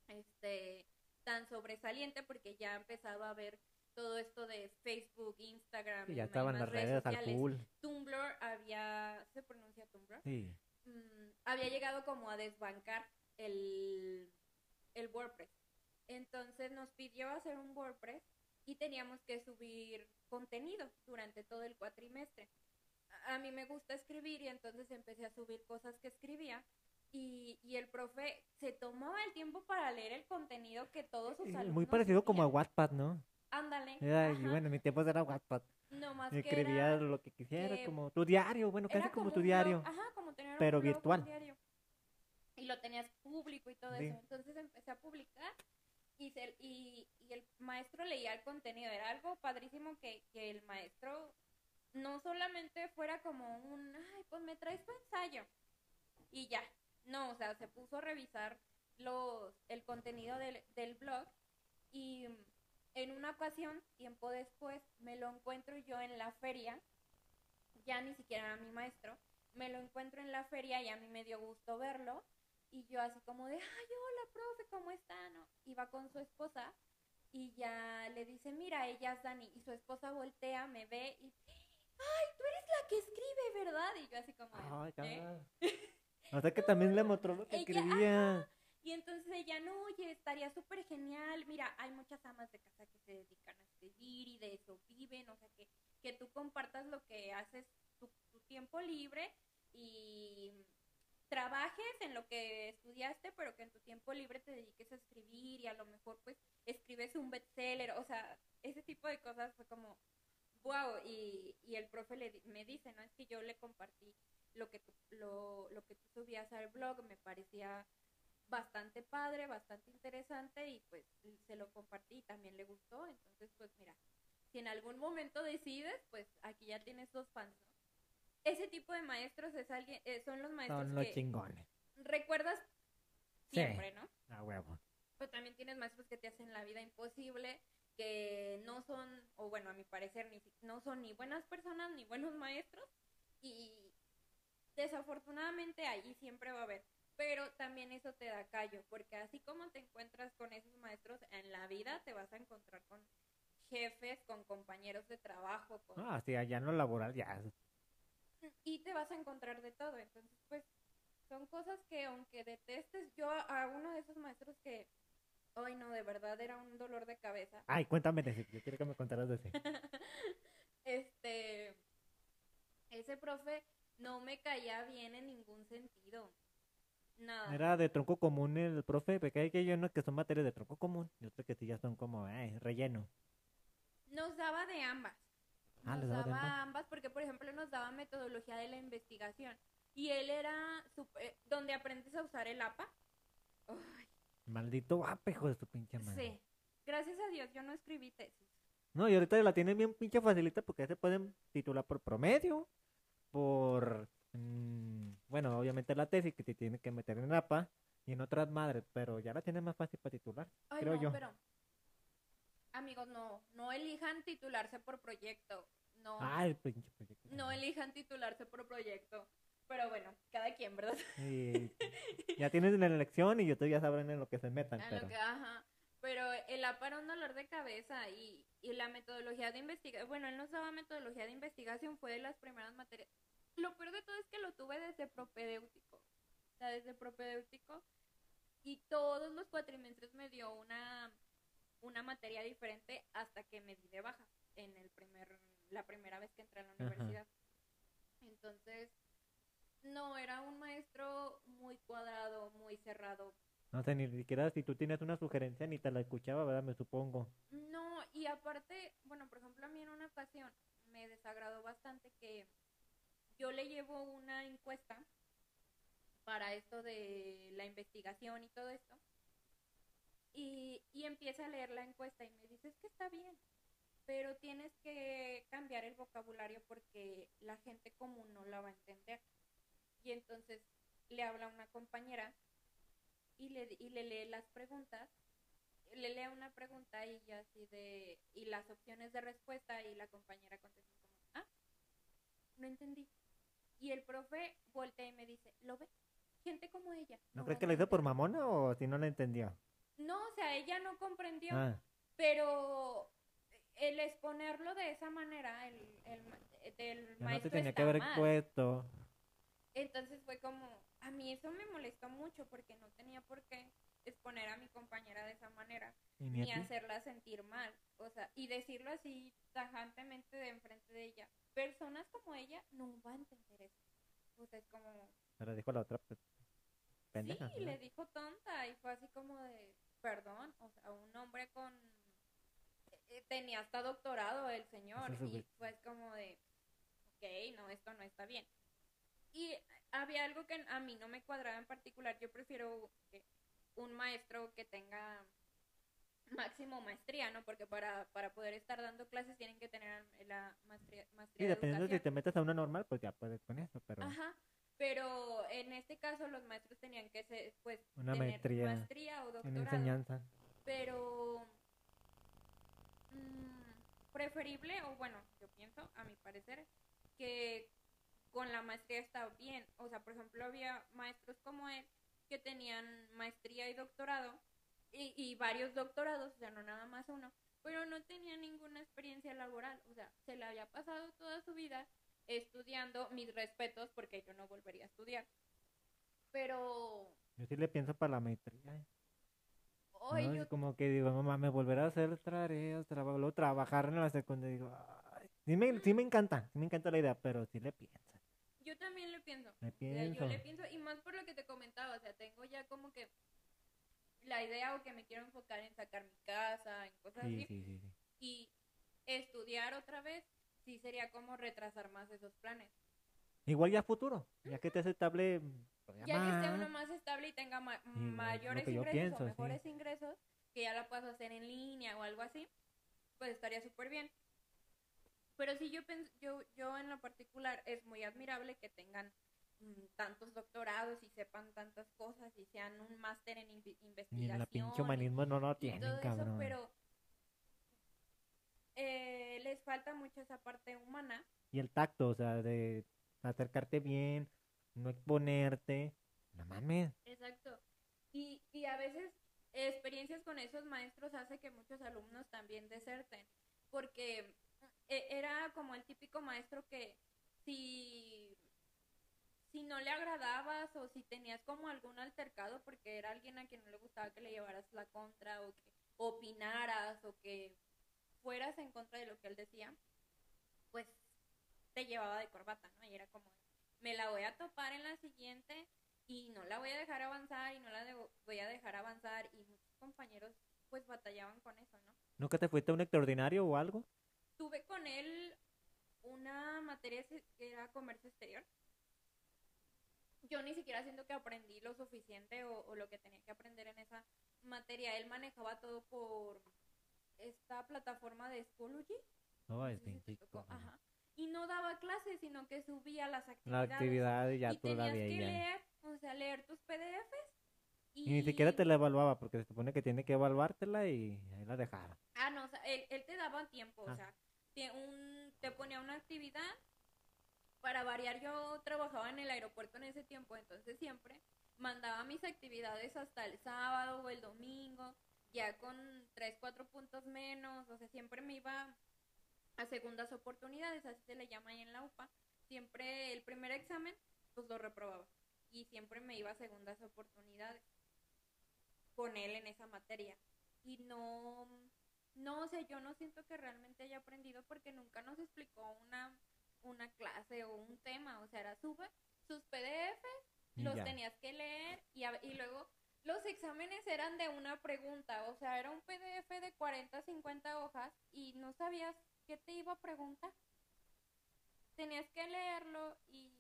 este tan sobresaliente porque ya empezaba a ver todo esto de Facebook, Instagram, Sí, ya estaban las redes al sociales. full. Tumblr había, ¿se pronuncia Tumblr? Sí. mm, había llegado como a desbancar el, el WordPress. Entonces nos pidió hacer un WordPress y teníamos que subir contenido durante todo el cuatrimestre. A mí me gusta escribir y entonces empecé a subir cosas que escribía y, y el profe se tomaba el tiempo para leer el contenido que todos sus Eh, alumnos Muy parecido como a. Wattpad, ¿no? Ándale. Era- y bueno, en mi tiempo era Wattpad. No más que Escribía era- lo que quisiera, que como tu diario, bueno, casi como, un tu blog, diario. ajá, como tener un pero blog, un virtual. diario. Y lo tenías público y todo Sí. eso. Entonces empecé a publicar y, se- y, y el maestro leía el contenido. Era algo padrísimo que, que el maestro no solamente fuera como un, ay, pues me traes tu ensayo. Y ya. No, o sea, se puso a revisar los, el contenido del, del blog y en una ocasión, tiempo después, me lo encuentro yo en la feria, ya ni siquiera era mi maestro, me lo encuentro en la feria y a mí me dio gusto verlo y yo así como de, ay, hola, profe, ¿cómo está? ¿No? Iba con su esposa y ya le dice, mira, ella es Dani y su esposa voltea, me ve y, ay, tú eres la que escribe, ¿verdad? Y yo así como, de, "¿Eh?". O sea que también le mostró lo que Ella, escribía. Y entonces ella, no, oye, estaría súper genial. Mira, hay muchas amas de casa que se dedican a escribir y de eso viven. O sea, que, que tú compartas lo que haces tu, tu tiempo libre y trabajes en lo que estudiaste, pero que en tu tiempo libre te dediques a escribir y a lo mejor pues escribes un bestseller. O sea, ese tipo de cosas fue como, wow. Y, y el profe le, me dice, ¿no? Es que yo le compartí lo que tú, lo, lo que tú subías al blog, me parecía bastante padre, bastante interesante y pues se lo compartí y también le gustó. Entonces, pues mira, si en algún momento decides, pues aquí ya tienes dos fans. ¿no? Ese tipo de maestros es alguien, eh, son los maestros Son los que chingones. recuerdas Sí. siempre, ¿no? A huevo. Pero también tienes maestros que te hacen la vida imposible, que no son, o bueno, a mi parecer, ni, no son ni buenas personas ni buenos maestros. Y desafortunadamente allí siempre va a haber. Pero también eso te da callo, porque así como te encuentras con esos maestros en la vida, te vas a encontrar con jefes, con compañeros de trabajo, con Ah, sí, allá en lo laboral ya. y te vas a encontrar de todo. Entonces, pues, son cosas que aunque detestes, yo a a uno de esos maestros que, ay no, de verdad era un dolor de cabeza. Ay, cuéntame de ese. Yo quiero que me contaras de ese. este, ese profe no me caía bien en ningún sentido. Nada. Era de tronco común el profe, porque hay que hay unos que son materias de tronco común y otros que sí ya son como, ay, relleno. Nos daba de ambas. Ah, Nos daba daba de ambas. ambas porque, por ejemplo, nos daba metodología de la investigación. Y él era sup- eh, donde aprendes a usar el APA. Ay, Maldito guapo, hijo de su pinche madre. sí. Gracias a Dios yo no escribí tesis. No, y ahorita la tienen bien pinche facilita porque ya se pueden titular por promedio, por, mm, bueno, obviamente la tesis que te tiene que meter en APA y en otras madres, pero ya la tienen más fácil para titular. Ay, Creo no, yo. pero amigos, no, no elijan titularse por proyecto. No, Ah, el pinche proyecto. no elijan titularse por proyecto. Pero bueno, cada quien, ¿verdad? Y ya tienen la elección y ustedes ya sabrán en lo que se metan, pero lo que, ajá. Pero el APA era un dolor de cabeza y, y la metodología de investigación, bueno, él nos daba metodología de investigación, fue de las primeras materias. Lo peor de todo es que lo tuve desde propedéutico. O sea, desde propedéutico. Y todos los cuatrimestres me dio una, una materia diferente hasta que me di de baja en el primer, la primera vez que entré a la Ajá. universidad. Entonces, no, era un maestro muy cuadrado, muy cerrado, no sé, ni siquiera si tú tienes una sugerencia ni te la escuchaba, ¿verdad? Me supongo. No, y aparte, bueno, por ejemplo, a mí en una ocasión me desagradó bastante que yo le llevo una encuesta para esto de la investigación y todo esto. Y, y empieza a leer la encuesta y me dice, es que está bien, pero tienes que cambiar el vocabulario porque la gente común no la va a entender. Y entonces le habla una compañera y le, y le lee las preguntas, le lee una pregunta y ya así de, y las opciones de respuesta y la compañera contesta como, ah, no entendí. Y el profe voltea y me dice, ¿lo ve? Gente como ella. ¿No va crees que lo hizo por entender". mamona o si no la entendió? No, o sea, ella no comprendió, Ah, pero el exponerlo de esa manera, el, el del ya no maestro te tenía está que haber mal. puesto. Entonces fue como, a mí eso me molestó mucho porque no tenía por qué exponer a mi compañera de esa manera, Y ni hacerla sentir mal, o sea, y decirlo así tajantemente de enfrente de ella. Personas como ella no va a entender eso. O sea, es como, Pero dijo la otra pendeja. sí, ¿no? le dijo tonta y fue así como de, perdón, o sea, un hombre con, eh, tenía hasta doctorado el señor es y fue como de, ok, no, esto no está bien. Y había algo que a mí no me cuadraba en particular, yo prefiero que un maestro que tenga máximo maestría, ¿no? Porque para, para poder estar dando clases tienen que tener la maestría, Sí, maestría de dependiendo si te metes a una normal, pues ya puedes con eso, pero Ajá, pero en este caso los maestros tenían que ser, pues, Una tener maestría maestría o en doctorado. enseñanza. Pero mm, preferible, o bueno, yo pienso, a mi parecer, que con la maestría está bien. O sea, por ejemplo, había maestros como él que tenían maestría y doctorado, y, y varios doctorados, o sea, no nada más uno, pero no tenía ninguna experiencia laboral. O sea, se le había pasado toda su vida estudiando, mis respetos, porque yo no volvería a estudiar. Pero Yo sí le pienso para la maestría. ¿eh? hoy ¿no? yo Es como que digo, mamá, me volverá a hacer tareas, trabajo, trabajar en la secundaria. Digo, ay, sí, me, sí me encanta, sí me encanta la idea, pero sí le pienso. Yo también le pienso. Le O sea, pienso. yo le pienso, y más por lo que te comentaba, o sea, tengo ya como que la idea o que me quiero enfocar en sacar mi casa, en cosas Sí, así, sí, sí, y estudiar otra vez, sí sería como retrasar más esos planes. Igual ya futuro, ya que te estable, pues, Ya que esté más. uno más estable y tenga ma- mayores ingresos pienso, o mejores ingresos, que ya la puedas hacer en línea o algo así, pues estaría súper bien. Pero sí, yo, pens- yo, yo en lo particular es muy admirable que tengan mm, tantos doctorados y sepan tantas cosas y sean un máster en Ni investigación. en la pinche y- humanismo no lo y tienen, todo cabrón. eso, pero eh, les falta mucho esa parte humana Y el tacto, o sea, de acercarte bien, no exponerte. No mames. Exacto. Y, y a veces experiencias con esos maestros hace que muchos alumnos también deserten, porque eh, era como el típico maestro que si, si no le agradabas o si tenías como algún altercado porque era alguien a quien no le gustaba que le llevaras la contra o que opinaras o que fueras en contra de lo que él decía, pues te llevaba de corbata, ¿no? Y era como, me la voy a topar en la siguiente y no la voy a dejar avanzar y no la voy a dejar avanzar y muchos compañeros pues batallaban con eso, ¿no? ¿Nunca te fuiste a un extraordinario o algo? Tuve con él una materia que era comercio exterior. Yo ni siquiera siento que aprendí lo suficiente o, o lo que tenía que aprender en esa materia. Él manejaba todo por esta plataforma de Schoology. No, es bien chico. Ajá. Y no daba clases, sino que subía las La actividades. actividad y ya y tú la tenías que leer, o sea, leer tus PDFs. Y ni siquiera te la evaluaba, porque se supone que tiene que evaluártela y ahí la dejaba. Ah, no, o sea, él, él te daba tiempo, Ah. o sea, un, te ponía una actividad. Para variar, yo trabajaba en el aeropuerto en ese tiempo, entonces siempre mandaba mis actividades hasta el sábado o el domingo, ya con tres, cuatro puntos menos, o sea, siempre me iba a segundas oportunidades, así se le llama ahí en la UPA. Siempre el primer examen, pues lo reprobaba. Y siempre me iba a segundas oportunidades con él en esa materia. Y no, no, o sea, yo no siento que realmente haya aprendido porque nunca nos explicó una, una clase o un tema. O sea, era sube sus PDFs, Y los ya. tenías que leer y, a- y luego los exámenes eran de una pregunta. O sea, era un PDF de 40, 50 hojas y no sabías qué te iba a preguntar. Tenías que leerlo y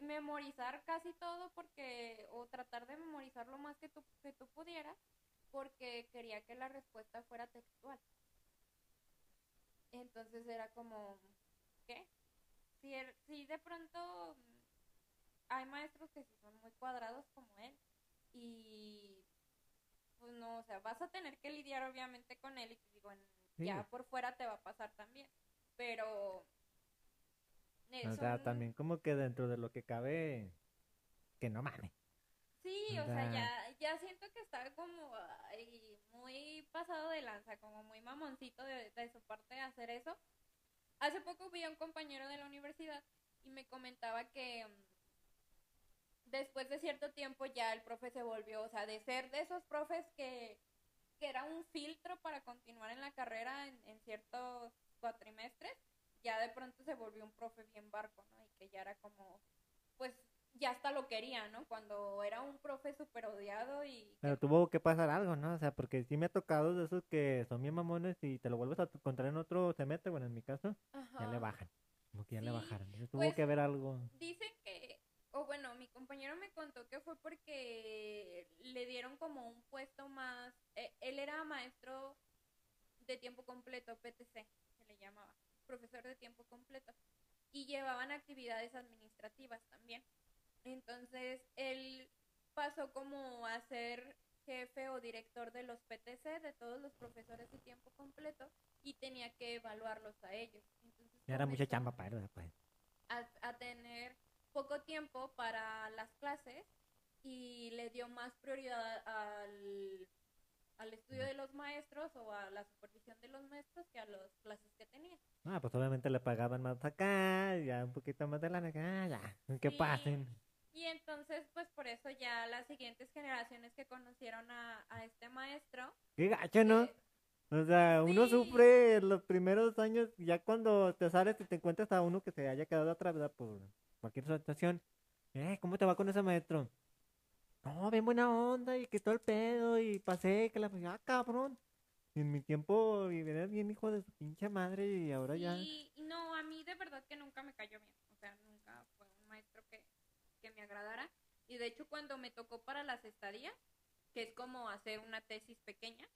memorizar casi todo porque o tratar de memorizar lo más que tú, que tú pudieras porque quería que la respuesta fuera textual. Entonces era como, ¿qué? Si, er- si de pronto hay maestros que sí son muy cuadrados como él y pues no, o sea, vas a tener que lidiar obviamente con él y te digo, Sí. ya por fuera te va a pasar también, pero... eh, O sea, son- también como que dentro de lo que cabe, que no mames. Sí, O sea, ya, ya siento que está como ay, muy pasado de lanza, como muy mamoncito de, de su parte de hacer eso. Hace poco vi a un compañero de la universidad y me comentaba que mm, después de cierto tiempo ya el profe se volvió, o sea, de ser de esos profes que, que era un filtro para continuar en la carrera en, en ciertos cuatrimestres, ya de pronto se volvió un profe bien barco, ¿no? Y que ya era como, pues ya hasta lo quería, ¿no? Cuando era un profe súper odiado y... Pero tuvo que pasar algo, ¿no? O sea, porque sí me ha tocado de esos que son bien mamones y te lo vuelves a encontrar en otro semestre, bueno, en mi caso, ya le bajan. Como que ya le bajaron. Entonces, tuvo pues, que haber algo. Dicen que, o bueno, mi compañero me contó que fue porque le dieron como un puesto más, eh, él era maestro de tiempo completo, PTC, se le llamaba, profesor de tiempo completo, y llevaban actividades administrativas también. Entonces, él pasó como a ser jefe o director de los PTC, de todos los profesores de tiempo completo, y tenía que evaluarlos a ellos. Entonces, era mucha chamba para él, pues. a, a tener poco tiempo para las clases y le dio más prioridad al, al estudio de los maestros o a la supervisión de los maestros que a las clases que tenía. Ah, pues obviamente le pagaban más acá, ya un poquito más de lana acá, ya, que Sí. pasen. Y entonces, pues por eso ya las siguientes generaciones que conocieron a, a este maestro, Qué gacho, ¿no? eh, O sea, uno sí. sufre los primeros años, ya cuando te sales y te encuentras a uno que se haya quedado atrás, ¿verdad? Por cualquier situación. Eh, ¿cómo te va con ese maestro? No, bien buena onda y que todo el pedo y pasé, que la... Ah, cabrón. En mi tiempo vivías bien hijo de su pinche madre y ahora ya... sí, no, a mí de verdad que nunca me cayó bien. O sea, nunca fue un maestro que, que me agradara. Y de hecho, cuando me tocó para las estadías, que es como hacer una tesis pequeña,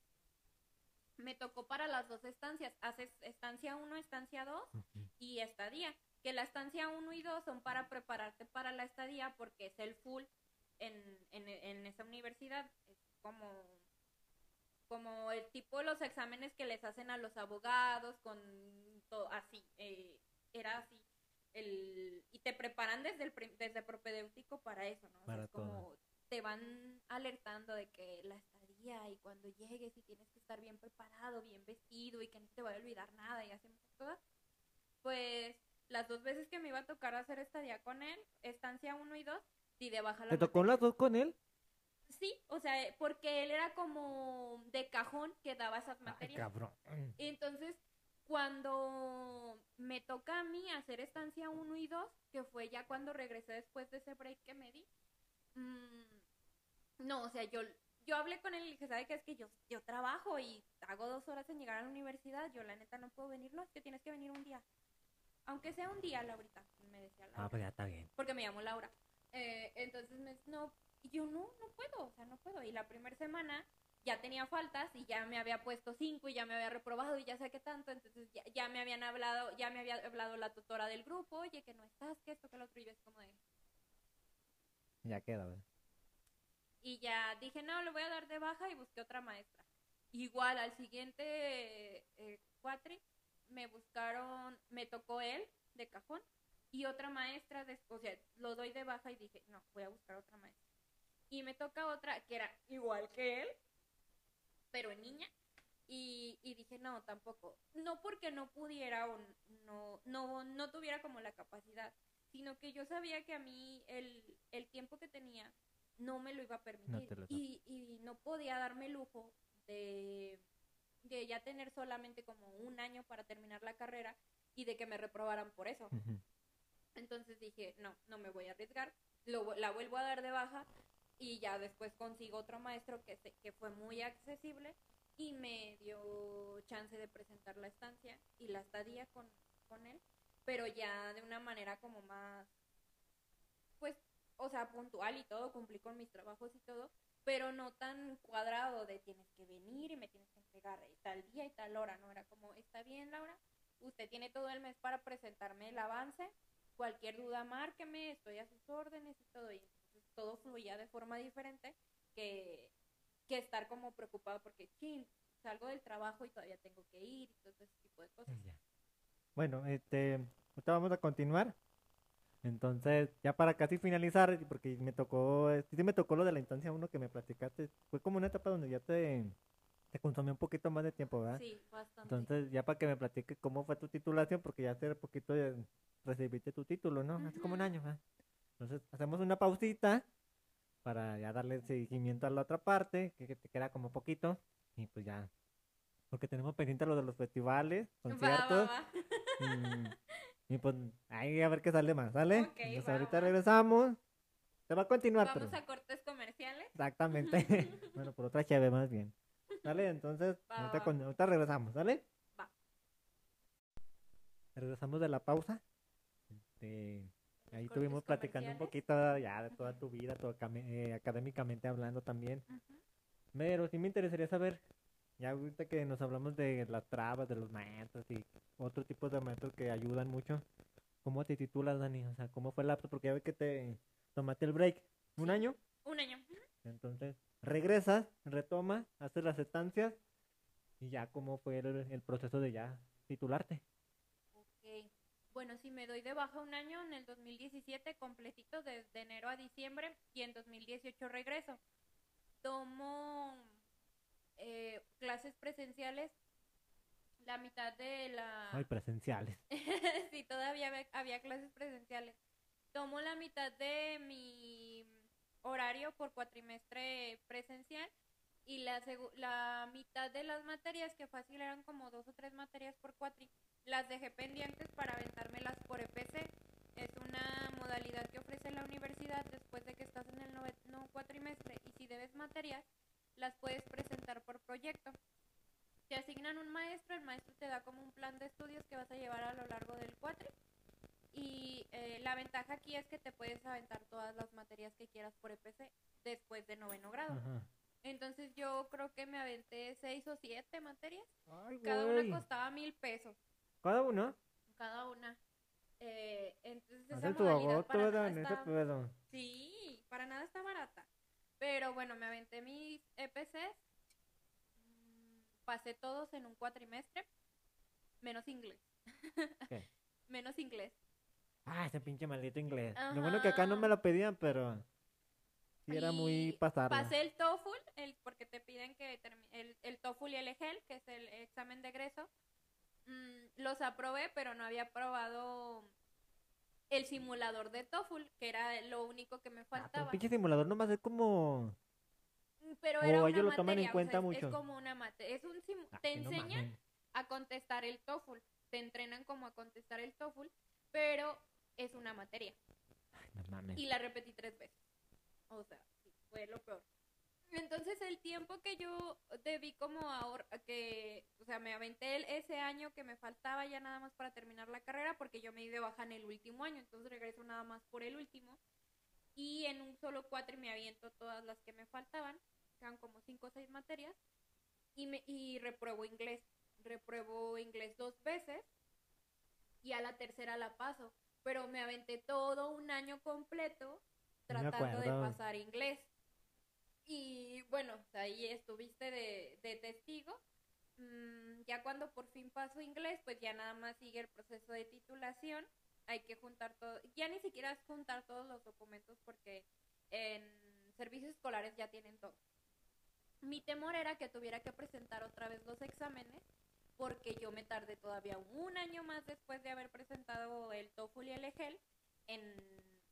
me tocó para las dos estancias. Haces estancia 1, estancia 2 Ujú. y estadía. Que la estancia 1 y 2 son para prepararte para la estadía porque es el full en, en, en esa universidad. Es como, como el tipo de los exámenes que les hacen a los abogados, con todo así. eh, era así. El, y te preparan desde el desde propedéutico para eso, ¿no? O sea, Para es como te van alertando de que la estadía y cuando llegues y tienes que estar bien preparado, bien vestido y que no te vaya a olvidar nada y así cosas. Pues las dos veces que me iba a tocar hacer estadía con él, estancia 1 y 2, di de baja la ¿Te tocó las dos con él? Sí, o sea, porque él era como de cajón que daba esas Ay, materias. cabrón. Y entonces, cuando me toca a mí hacer estancia 1 y 2, que fue ya cuando regresé después de ese break que me di, mm, no, o sea, yo, yo hablé con él y le dije, ¿sabe qué? Es que yo, yo trabajo y hago dos horas en llegar a la universidad, yo la neta no puedo venir, no, es que tienes que venir un día. Aunque sea un día, Laurita, me decía Laura Ah, pues ya está bien. porque me llamo Laura. Eh, entonces me dice, no, yo no, no puedo, o sea, no puedo. Y la primera semana ya tenía faltas y ya me había puesto cinco y ya me había reprobado y ya sé qué tanto, entonces ya, ya me habían hablado, ya me había hablado la tutora del grupo, oye, que no estás, que esto, que lo otro, y yo es como de... Ya queda, ¿verdad? Y ya dije, no, lo voy a dar de baja y busqué otra maestra. Igual, al siguiente eh, cuatri, me buscaron, me tocó él de cajón y otra maestra, des- o sea, lo doy de baja y dije, no, voy a buscar otra maestra. Y me toca otra que era igual que él, pero en niña. Y, y dije, no, tampoco. No porque no pudiera o no, no, no tuviera como la capacidad, sino que yo sabía que a mí el, el tiempo que tenía no me lo iba a permitir. lo- y, y no podía darme el lujo de, de ya tener solamente como un año para terminar la carrera y de que me reprobaran por eso. Ujú. Entonces dije, no, no me voy a arriesgar, lo, la vuelvo a dar de baja y ya después consigo otro maestro que, se- que fue muy accesible y me dio chance de presentar la estancia y la estadía con, con él, pero ya de una manera como más, pues, o sea, puntual y todo, cumplí con mis trabajos y todo, pero no tan cuadrado de tienes que venir y me tienes que entregar tal día y tal hora, ¿no? Era como, está bien, Laura, usted tiene todo el mes para presentarme el avance, cualquier duda márqueme, estoy a sus órdenes y todo, y todo fluía de forma diferente que, que estar como preocupado porque, chin, salgo del trabajo y todavía tengo que ir y todo ese tipo de cosas. Bueno, este, ahorita vamos a continuar. Entonces, ya para casi finalizar, porque me tocó, sí me tocó lo de la instancia uno que me platicaste, fue como una etapa donde ya te, te consumió un poquito más de tiempo, ¿verdad? Sí, bastante. Entonces, ya para que me platique cómo fue tu titulación, porque ya hace poquito recibiste tu título, ¿no? Hace como un año, ¿verdad? Entonces, hacemos una pausita para ya darle seguimiento a la otra parte, que, que te queda como poquito, y pues ya, porque tenemos pendiente lo de los festivales, Va, va, conciertos, va. y, y pues ahí a ver qué sale más, ¿sale? Ok, Entonces, ahorita regresamos, se va a continuar, Vamos pero... a cortes comerciales. Exactamente. bueno, por otra cheve más bien. ¿Sale? Entonces, ahorita, ahorita regresamos, ¿sale? Va. Regresamos de la pausa. Este, ahí estuvimos platicando un poquito ya de toda tu vida, todo eh, académicamente hablando también. Pero sí me interesaría saber, ya ahorita que nos hablamos de las trabas, de los maestros y otro tipo de maestros que ayudan mucho, ¿cómo te titulas, Dani? O sea, ¿cómo fue el lapso? Porque ya ve que te tomaste el break. ¿Un Sí. año? Un año. Entonces, regresas, retomas, haces las estancias y ya cómo fue el, el proceso de ya titularte. Bueno, si me doy de baja un año, en el 2017 completito, desde enero a diciembre, y en 2018 regreso. Tomo eh, clases presenciales la mitad de la... Ay, presenciales. sí, todavía había, había clases presenciales. Tomo la mitad de mi horario por cuatrimestre presencial y la, la mitad de las materias, que fácil eran como dos o tres materias por cuatri, las dejé pendientes para aventármelas por EPC. Es una modalidad que ofrece la universidad después de que estás en el noveno cuatrimestre y si debes materias, las puedes presentar por proyecto. Te asignan un maestro, el maestro te da como un plan de estudios que vas a llevar a lo largo del cuatri. Y eh, la ventaja aquí es que te puedes aventar todas las materias que quieras por EPC después de noveno grado. Ajá. Entonces yo creo que me aventé seis o siete materias. Ay, Cada una costaba mil pesos. Cada uno. Cada una. Eh, entonces esa tu modalidad para pedo. Sí, para nada está barata. Pero bueno, me aventé mis EPCs. mm, Pasé todos en un cuatrimestre. Menos inglés. ¿Qué? Menos inglés. Ah, ese pinche maldito inglés. Lo bueno que acá no me lo pedían, pero sí era muy Y pasarlo. Pasé el TOEFL, el, porque te piden que el, el TOEFL y el EGEL, que es el examen de egreso. Mm, los aprobé, pero no había aprobado el simulador de TOEFL, que era lo único que me Ah, pero faltaba. un pinche simulador nomás es como... Mm, Pero era una ellos lo toman en materia, o sea, cuenta es- mucho. Es como una materia. Es un simu- Ah, te no enseñan a contestar el TOEFL. Te entrenan como a contestar el TOEFL, pero es una materia. Ay, no mames. Y la repetí tres veces. O sea, fue lo peor. Entonces el tiempo que yo debí como ahora, que, o sea, me aventé el- ese año que me faltaba ya nada más para terminar la carrera, porque yo me di de baja en el último año, entonces regreso nada más por el último. Y en un solo cuatro me aviento todas las que me faltaban, quedan como cinco o seis materias, y, me, y repruebo inglés. Repruebo inglés dos veces, y a la tercera la paso. Pero me aventé todo un año completo tratando de pasar inglés. Y bueno, ahí estuviste de, de testigo. Mm, ya cuando por fin paso inglés, pues ya nada más sigue el proceso de titulación. Hay que juntar todo, ya ni siquiera es juntar todos los documentos porque en servicios escolares ya tienen todo. Mi temor era que tuviera que presentar otra vez los exámenes porque yo me tardé todavía un año más después de haber presentado el TOEFL y el EGEL en,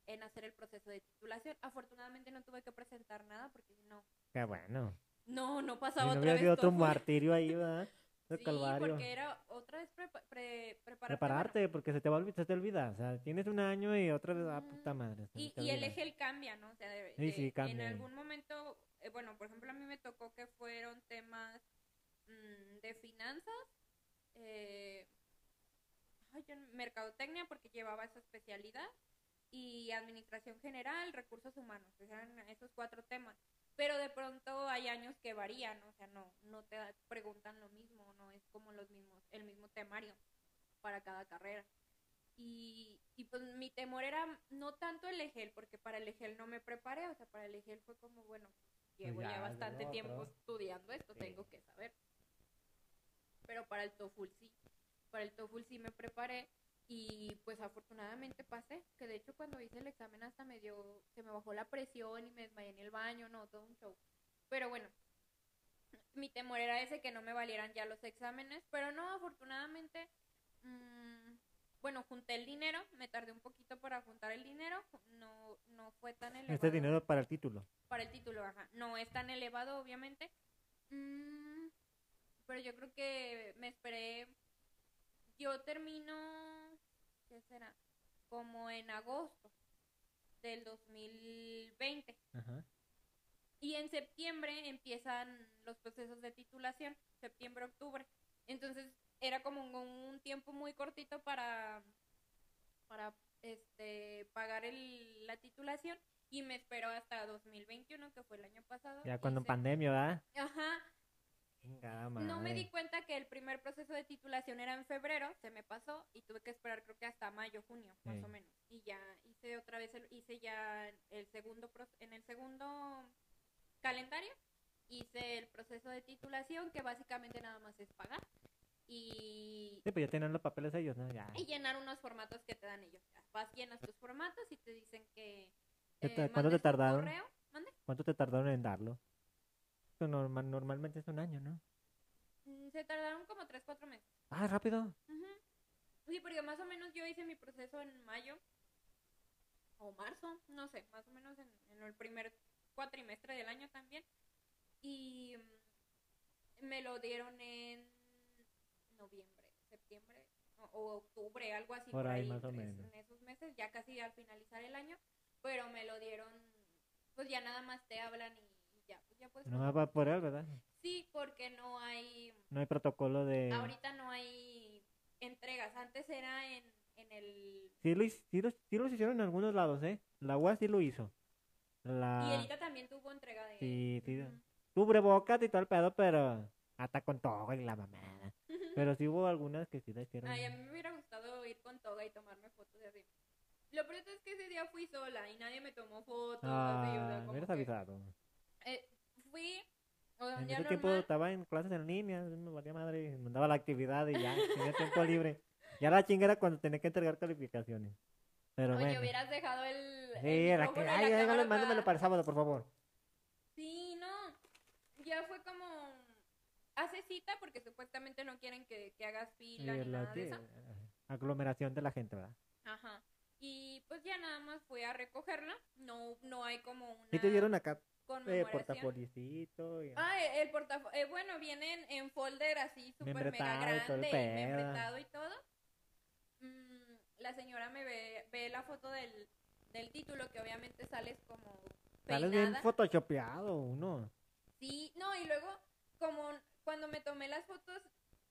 en hacer el proceso de titulación. Afortunadamente no tuve que presentar nada porque si no, Qué bueno. No, no pasaba no otra vez sido otro martirio ahí, ¿verdad? Sí, calvario. porque era otra vez prepa- pre- prepararte. Prepararte, porque se te va se te olvida. O sea, tienes un año y otra vez, ah, puta madre. Y, el eje cambia, ¿no? O sea, de- Sí, de- sí, en cambia. algún momento, eh, bueno, por ejemplo, a mí me tocó que fueron temas mm, de finanzas, eh, ay, mercadotecnia, porque llevaba esa especialidad, y administración general, recursos humanos, eran esos cuatro temas. Pero de pronto hay años que varían, o sea, no, no te preguntan lo mismo, no es como los mismos, el mismo temario para cada carrera. Y, y pues mi temor era no tanto el EGEL, porque para el EGEL no me preparé, o sea, para el EGEL fue como, bueno, llevo ya, bastante tiempo estudiando esto, Sí. tengo que saber. Pero para el TOEFL sí, para el TOEFL sí me preparé y pues afortunadamente pasé, que de hecho cuando hice el examen hasta me dio, se me bajó la presión y me desmayé en el baño, no, todo un show. Pero bueno, mi temor era ese, que no me valieran ya los exámenes, pero no, afortunadamente, mm, bueno, junté el dinero, me tardé un poquito para juntar el dinero, no, no fue tan elevado. Este dinero para el título. Para el título, ajá. No es tan elevado, obviamente. Mm, pero yo creo que me esperé. Yo termino. ¿Qué será? Como en agosto del 2020. Ajá. Y en septiembre empiezan los procesos de titulación. Septiembre, octubre. Entonces era como un, un tiempo muy cortito para. Para este pagar el, la titulación. Y me esperó hasta 2021, que fue el año pasado. Ya cuando en pandemia, ¿verdad? Ajá, no me di cuenta que el primer proceso de titulación era en febrero, se me pasó y tuve que esperar creo que hasta mayo, junio, más Sí. o menos. Y ya hice otra vez, el- hice ya el segundo, pro- en el segundo calendario, hice el proceso de titulación que básicamente nada más es pagar y, Sí, pues ya tienen los papeles ellos, ¿no? Ya. y llenar unos formatos que te dan ellos. Ya, Vas, llenas tus formatos y te dicen que... ¿Qué eh, ¿Cuánto te tardaron? ¿Cuánto te tardaron en darlo? Pues normal, normalmente es un año, ¿no? Mm, Se tardaron como 3, 4 meses. Ah, rápido. Ujú. Sí, porque más o menos yo hice mi proceso en mayo o marzo, no sé, más o menos en, en el primer cuatrimestre del año también. Y mm, me lo dieron en noviembre, septiembre o, o octubre, algo así Por por, ahí ahí, más o menos. en esos meses, ya casi al finalizar el año, pero me lo dieron, pues ya nada más te hablan y ya, ya puedes. No va por él, ¿verdad? Sí, porque no hay No hay protocolo de... Ahorita no hay entregas. Antes era en, en el. Sí, lo, sí, los, sí los hicieron en algunos lados, ¿eh? La UAS sí lo hizo. La... Y Elita también tuvo entrega de. Sí, sí. Ujú. Cubrebocas y todo el pedo, pero... Hasta con todo y la mamada. Pero sí hubo algunas que sí la hicieron. Ay, a mí me hubiera gustado ir con toga y tomarme fotos de así. Lo peor es que ese día fui sola y nadie me tomó fotos. Ah, me hubieras avisado. eh, fui. O sea, un En ese tiempo estaba en clases en línea, me valía madre, mandaba la actividad y ya, tenía tiempo libre. Ya la chinga era cuando tenía que entregar calificaciones. Pero Oye, bueno. hubieras dejado el. Sí, el era que, ay, ay, cámara mándamelo para- el sábado, por favor. Sí, no. Ya fue como. Hace cita porque supuestamente no quieren que, que hagas fila Y ni nada de eso. aglomeración de la gente, ¿verdad? Ajá. Y pues ya nada más fui a recogerla. No, no hay como una Y te dieron acá eh, conmemoración. portafolicito y... Ah, el portafolio. bueno, viene en, folder así súper mega el grande, membretado y todo. Mm, la señora me ve, ve la foto del, del título, que obviamente sales como Sales bien peinada. photoshopeado uno. Sí, no, y luego, como cuando me tomé las fotos,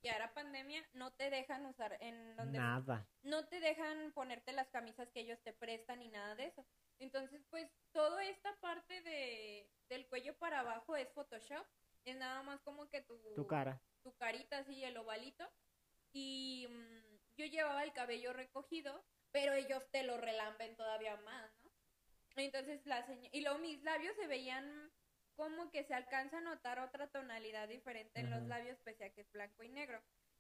ya era pandemia, no te dejan usar en donde Nada. no te dejan ponerte las camisas que ellos te prestan ni nada de eso. Entonces, pues, toda esta parte de, del cuello para abajo es Photoshop. Es nada más como que tu, Tu cara. tu carita así, el ovalito. Y mm, yo llevaba el cabello recogido, pero ellos te lo relampen todavía más, ¿no? Entonces, la señora... Y luego mis labios se veían como que se alcanza a notar otra tonalidad diferente en los labios, pese a que es blanco y negro.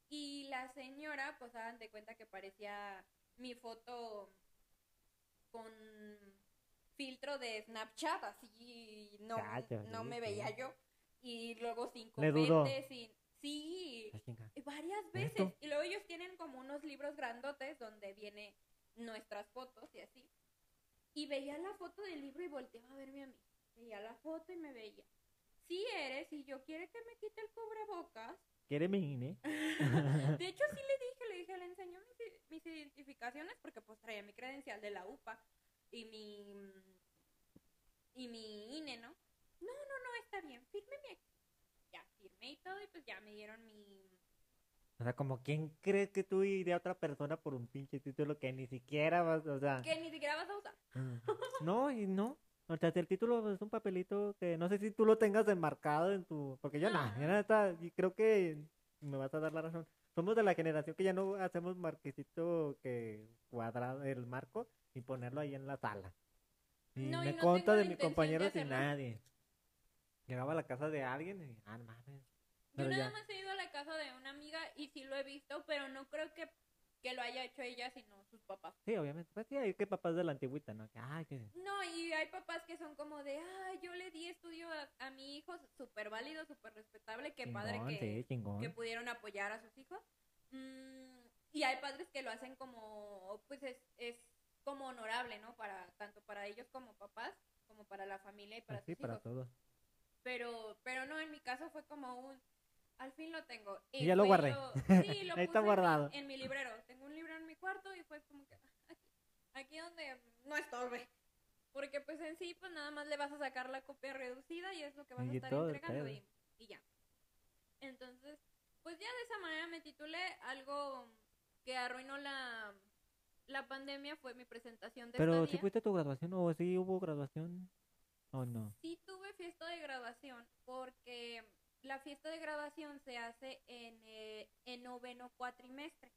Y la señora, pues hagan de cuenta que parecía mi foto con filtro de Snapchat, así no, Cacho, no sí, me sí. veía yo. Y luego sin copete, sin... Sí, Ah, varias ¿Esto? veces. Y luego ellos tienen como unos libros grandotes donde viene nuestras fotos y así. Y veía la foto del libro y volteaba a verme a mí. Veía la foto y me veía. Sí eres, y yo quiere que me quite el cubrebocas. ¿Quiere mi INE? De hecho, sí le dije, le dije, le enseñó mis, mis identificaciones porque pues traía mi credencial de la UPA y mi y mi INE, ¿no? No, no, no, está bien, fírmeme aquí. Ya, firmé y todo y pues ya me dieron mi O sea, como quién crees que tú iría a otra persona por un pinche título que ni siquiera vas, o sea. Que ni siquiera vas a usar. No, y no. O sea, el título es un papelito que no sé si tú lo tengas enmarcado en tu. Porque yo nada, yo neta, y creo que me vas a dar la razón. Somos de la generación que ya no hacemos marquecito que cuadrado el marco y ponerlo ahí en la sala. Y No, y me no consta tengo la de mis compañeros y hacerlo. nadie. Llegaba a la casa de alguien y, ah, no mames. Yo nada ya. más he ido a la casa de una amiga y sí lo he visto, pero no creo que, que lo haya hecho ella, sino sus papás. Sí, obviamente. Pues sí, hay que papás de la antigüita, ¿no? Ay, que. No, y hay papás que son como de, ay, yo le di estudio a, a mi hijo, súper válido, súper respetable, qué padre que, sí, que pudieron apoyar a sus hijos. Mm, y hay padres que lo hacen como, pues es, es como honorable, ¿no? Para, tanto para ellos como papás, como para la familia y para Así sus para hijos. todos. Pero, pero no, en mi caso fue como un, al fin lo tengo. Y ya lo guardé. sí, lo Ahí está puse en guardado. En mi, librero. Un libro en mi cuarto y fue como que, "Ah, aquí, aquí donde no estorbe. Porque pues en sí, pues nada más le vas a sacar la copia reducida y es lo que vas a estar entregando y, y ya. Entonces, pues ya de esa manera me titulé algo que arruinó la, la pandemia fue mi presentación de Pero si estadía. fuiste a tu graduación o si hubo graduación o no. Sí tuve fiesta de graduación porque la fiesta de graduación se hace en, eh, en noveno cuatrimestre.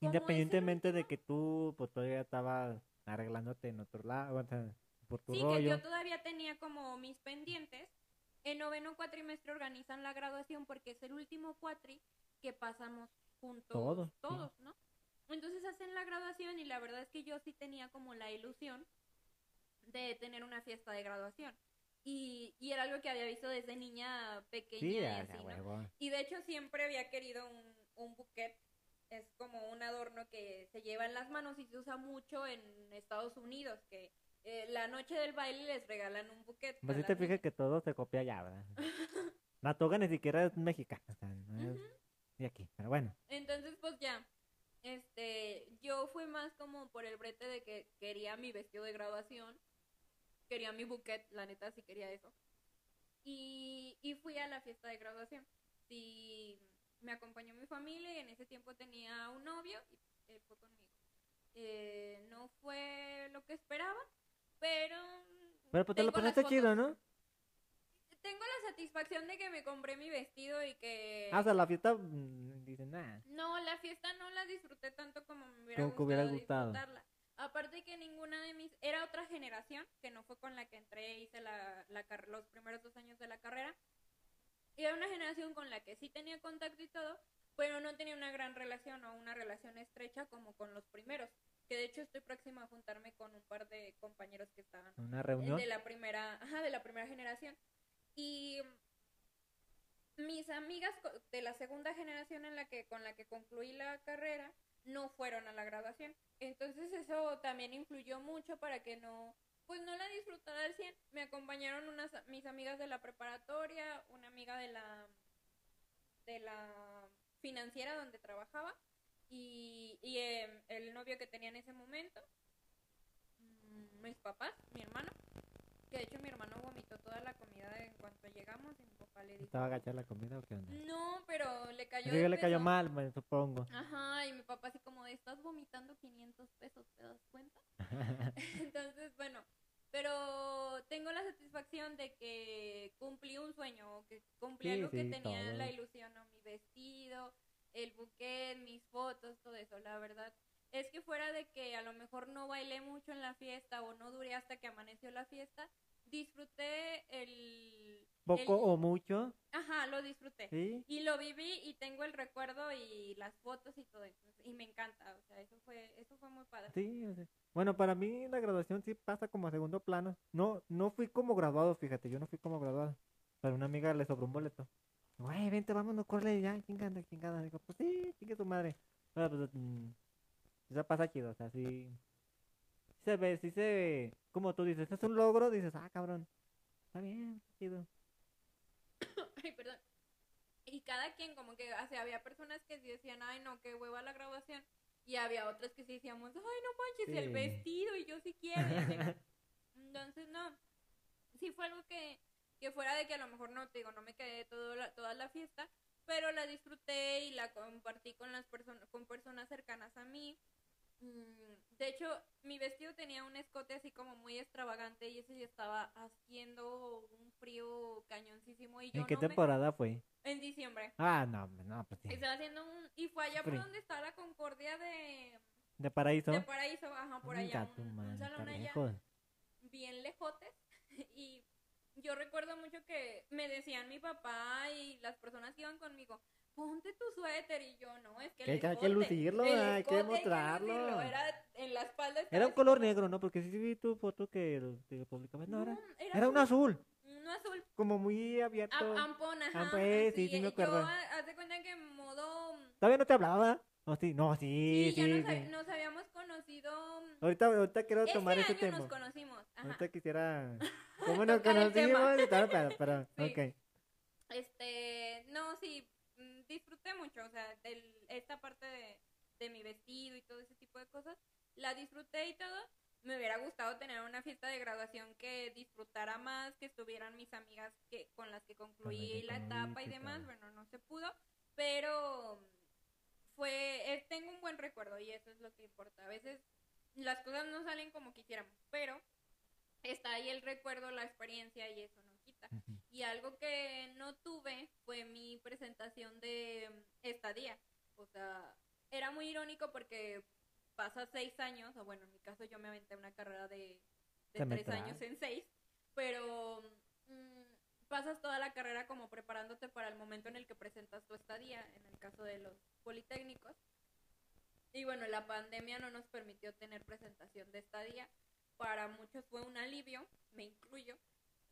Independientemente de que tú pues todavía estabas arreglándote en otro lado, o sea, por tu Sí, que rollo. yo todavía tenía como mis pendientes. En noveno cuatrimestre organizan la graduación porque es el último cuatri que pasamos juntos Todos, sí. todos, ¿no? Entonces hacen la graduación y la verdad es que yo sí tenía como la ilusión de tener una fiesta de graduación. Y, y era algo que había visto desde niña pequeña Sí, y así, ¿no? Y de hecho siempre había querido un, un bouquet. Es como un adorno que se lleva en las manos y se usa mucho en Estados Unidos, que eh, la noche del baile les regalan un bouquet. Pues sí te fijas que todo se copia allá, ¿verdad? La toga ni siquiera es mexicana, o sea, no es Ujú. de aquí, pero bueno. Entonces, pues ya, este, yo fui más como por el brete de que quería mi vestido de graduación, quería mi bouquet, la neta sí quería eso. Y, y fui a la fiesta de graduación. Sí, me acompañó mi familia y en ese tiempo tenía un novio y él fue conmigo. Eh, no fue lo que esperaba, pero... Pero pues te lo pasaste chido. ¿no? Tengo la satisfacción de que me compré mi vestido y que... Ah, o sea, la fiesta, mm, dicen, nada. No, la fiesta no la disfruté tanto como me hubiera Como gustado hubiera gustado. disfrutarla. Aparte que ninguna de mis... Era otra generación, que no fue con la que entré e hice la, la car- los primeros dos años de la carrera. Y era una generación con la que sí tenía contacto y todo, pero no tenía una gran relación o una relación estrecha como con los primeros. Que de hecho estoy próxima a juntarme con un par de compañeros que estaban Una reunión. de la primera, ajá, de la primera generación. Y mis amigas de la segunda generación en la que con la que concluí la carrera no fueron a la graduación. Entonces eso también influyó mucho para que no pues no la disfrutara al 100. Me acompañaron unas mis amigas de la preparatoria, una amiga de la de la financiera donde trabajaba y, y em, el novio que tenía en ese momento, mm, mis papás, mi hermano, que de hecho mi hermano vomitó toda la comida en cuanto llegamos y mi papá le dijo, ¿Estaba agachada la comida o qué onda? no, pero le cayó Sí, le cayó peso". mal, me supongo. Ajá, y mi papá así como estás vomitando 500 pesos, ¿te das cuenta? Entonces, bueno, pero tengo la satisfacción de que cumplí un sueño, que cumplí Sí, algo que tenía todo. la ilusión, ¿no? Mi vestido, el buquet, mis fotos, todo eso, la verdad. Es que fuera de que a lo mejor no bailé mucho en la fiesta o no duré hasta que amaneció la fiesta, disfruté el... Poco el- o mucho, Ajá, lo disfruté. sí. Y lo viví y tengo el recuerdo y las fotos y todo eso. Y me encanta, o sea, eso fue, eso fue muy padre. Sí, bueno, para mí la graduación sí pasa como a segundo plano. No, no fui como graduado, fíjate, yo no fui como graduado. Para una amiga le sobró un boleto. Güey, vente, vámonos, corre ya, chingada, chingada. Digo, pues sí, chingue tu madre. Pero pues, mm, sí se pasa chido, o sea, sí. sí Se ve, sí se ve, como tú dices, es un logro, dices, ah, cabrón, está bien, chido. Ay, perdón. Y cada quien, como que, o sea, había personas que sí decían, ay, no, qué hueva la graduación. Y había otras que sí decíamos, ay, no manches, el Sí. vestido y yo sí quiero. Entonces, no. Sí fue algo que, que fuera de que a lo mejor no, te digo, no me quedé todo la- toda la fiesta, pero la disfruté y la compartí con las personas, con personas cercanas a mí. Mm, De hecho, mi vestido tenía un escote así como muy extravagante y ese día estaba haciendo un frío cañoncísimo y yo ¿En qué no me- temporada fue? En diciembre. Ah, no, no, pues sí. Estaba haciendo un... Y fue allá por Frío. donde está la Concordia de, ¿De Paraíso? de Paraíso, ajá, por allá. Un, un madre, salón allá lejos. bien lejotes. Y yo recuerdo mucho que me decían mi papá y las personas que iban conmigo, ponte tu suéter. Y yo, no, es que Que hay que lucirlo, el hay que escote mostrarlo. lucirlo". Era en la espalda. Era un color negro, ¿no? Porque sí vi tu foto que que publicabas. No, era, No, era un azul. Uno azul. Como muy abierto. Am- Ampón, ajá. Ampo- eh, sí, sí me acuerdo. Yo, haz de cuenta que en modo... ¿Todavía no te hablaba? No, sí, no, sí, Sí, sí. ya nos, sí. nos habíamos conocido... Ahorita, ahorita quiero Ese tomar ese tema. nos conocimos. Ajá. Ahorita quisiera. ¿Cómo nos conocimos? tal, pero, pero, Sí. ok. Este, no, sí, mm, disfruté mucho, o sea, del- esta parte de, de mi vestido y todo ese tipo de cosas, la disfruté y todo. Me hubiera gustado tener una fiesta de graduación que disfrutara más, que estuvieran mis amigas que con las que concluí la etapa y demás, bueno, no se pudo, pero fue, eh, tengo un buen recuerdo y eso es lo que importa. A veces las cosas no salen como quisiéramos, pero está ahí el recuerdo, la experiencia y eso no quita. Y algo que no tuve fue mi presentación de mm, estadía. O sea, era muy irónico porque pasa seis años, o bueno, en mi caso yo me aventé una carrera de, de tres años en seis, pero mm, pasas toda la carrera como preparándote para el momento en el que presentas tu estadía, en el caso de los politécnicos. Y bueno, la pandemia no nos permitió tener presentación de estadía. Para muchos fue un alivio, me incluyo.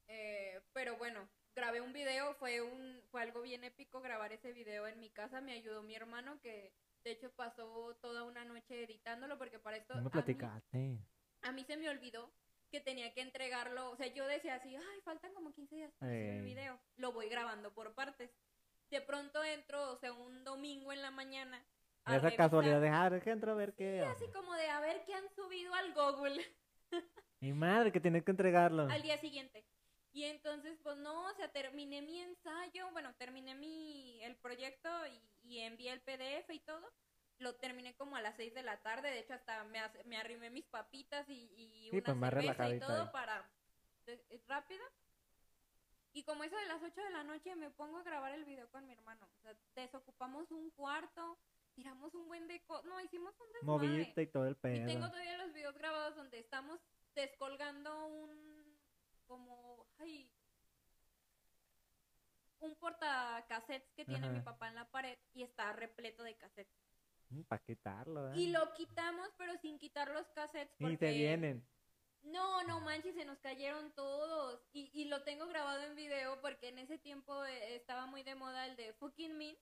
Eh, pero bueno, grabé un video, fue un fue algo bien épico grabar ese video en mi casa, me ayudó mi hermano que de hecho pasó toda una noche editándolo porque para esto No me a mí- platicaste. a mí se me olvidó que tenía que entregarlo, o sea, yo decía así, ay, faltan como 15 días para hacer el Ey. video, lo voy grabando por partes. De pronto entro, o sea, un domingo en la mañana. a Esa revisar, casualidad de, ah, deja entro a ver qué. y así como de a ver qué han subido al Google Mi madre, que tienes que entregarlo. al día siguiente. Y entonces, pues no, o sea, terminé mi ensayo, bueno, terminé mi, el proyecto y, y envié el PDF y todo. Lo terminé como a las 6 de la tarde, de hecho hasta me, me arrimé mis papitas y, y Sí, una pues, cerveza y todo ahí. para de- eh, rápido. Y como eso de las 8 de la noche me pongo a grabar el video con mi hermano. O sea, desocupamos un cuarto, tiramos un buen de co- no, hicimos un desmadre. Moviste y todo el Y pedo. tengo todavía los videos grabados donde estamos descolgando un como ay un portacassettes que tiene Ajá. mi papá en la pared y está repleto de cassettes. Para quitarlo, ¿eh? Y lo quitamos, pero sin quitar los cassettes porque Y te vienen. No, no manches, se nos cayeron todos. Y, y lo tengo grabado en video porque en ese tiempo eh, estaba muy de moda el de fucking me.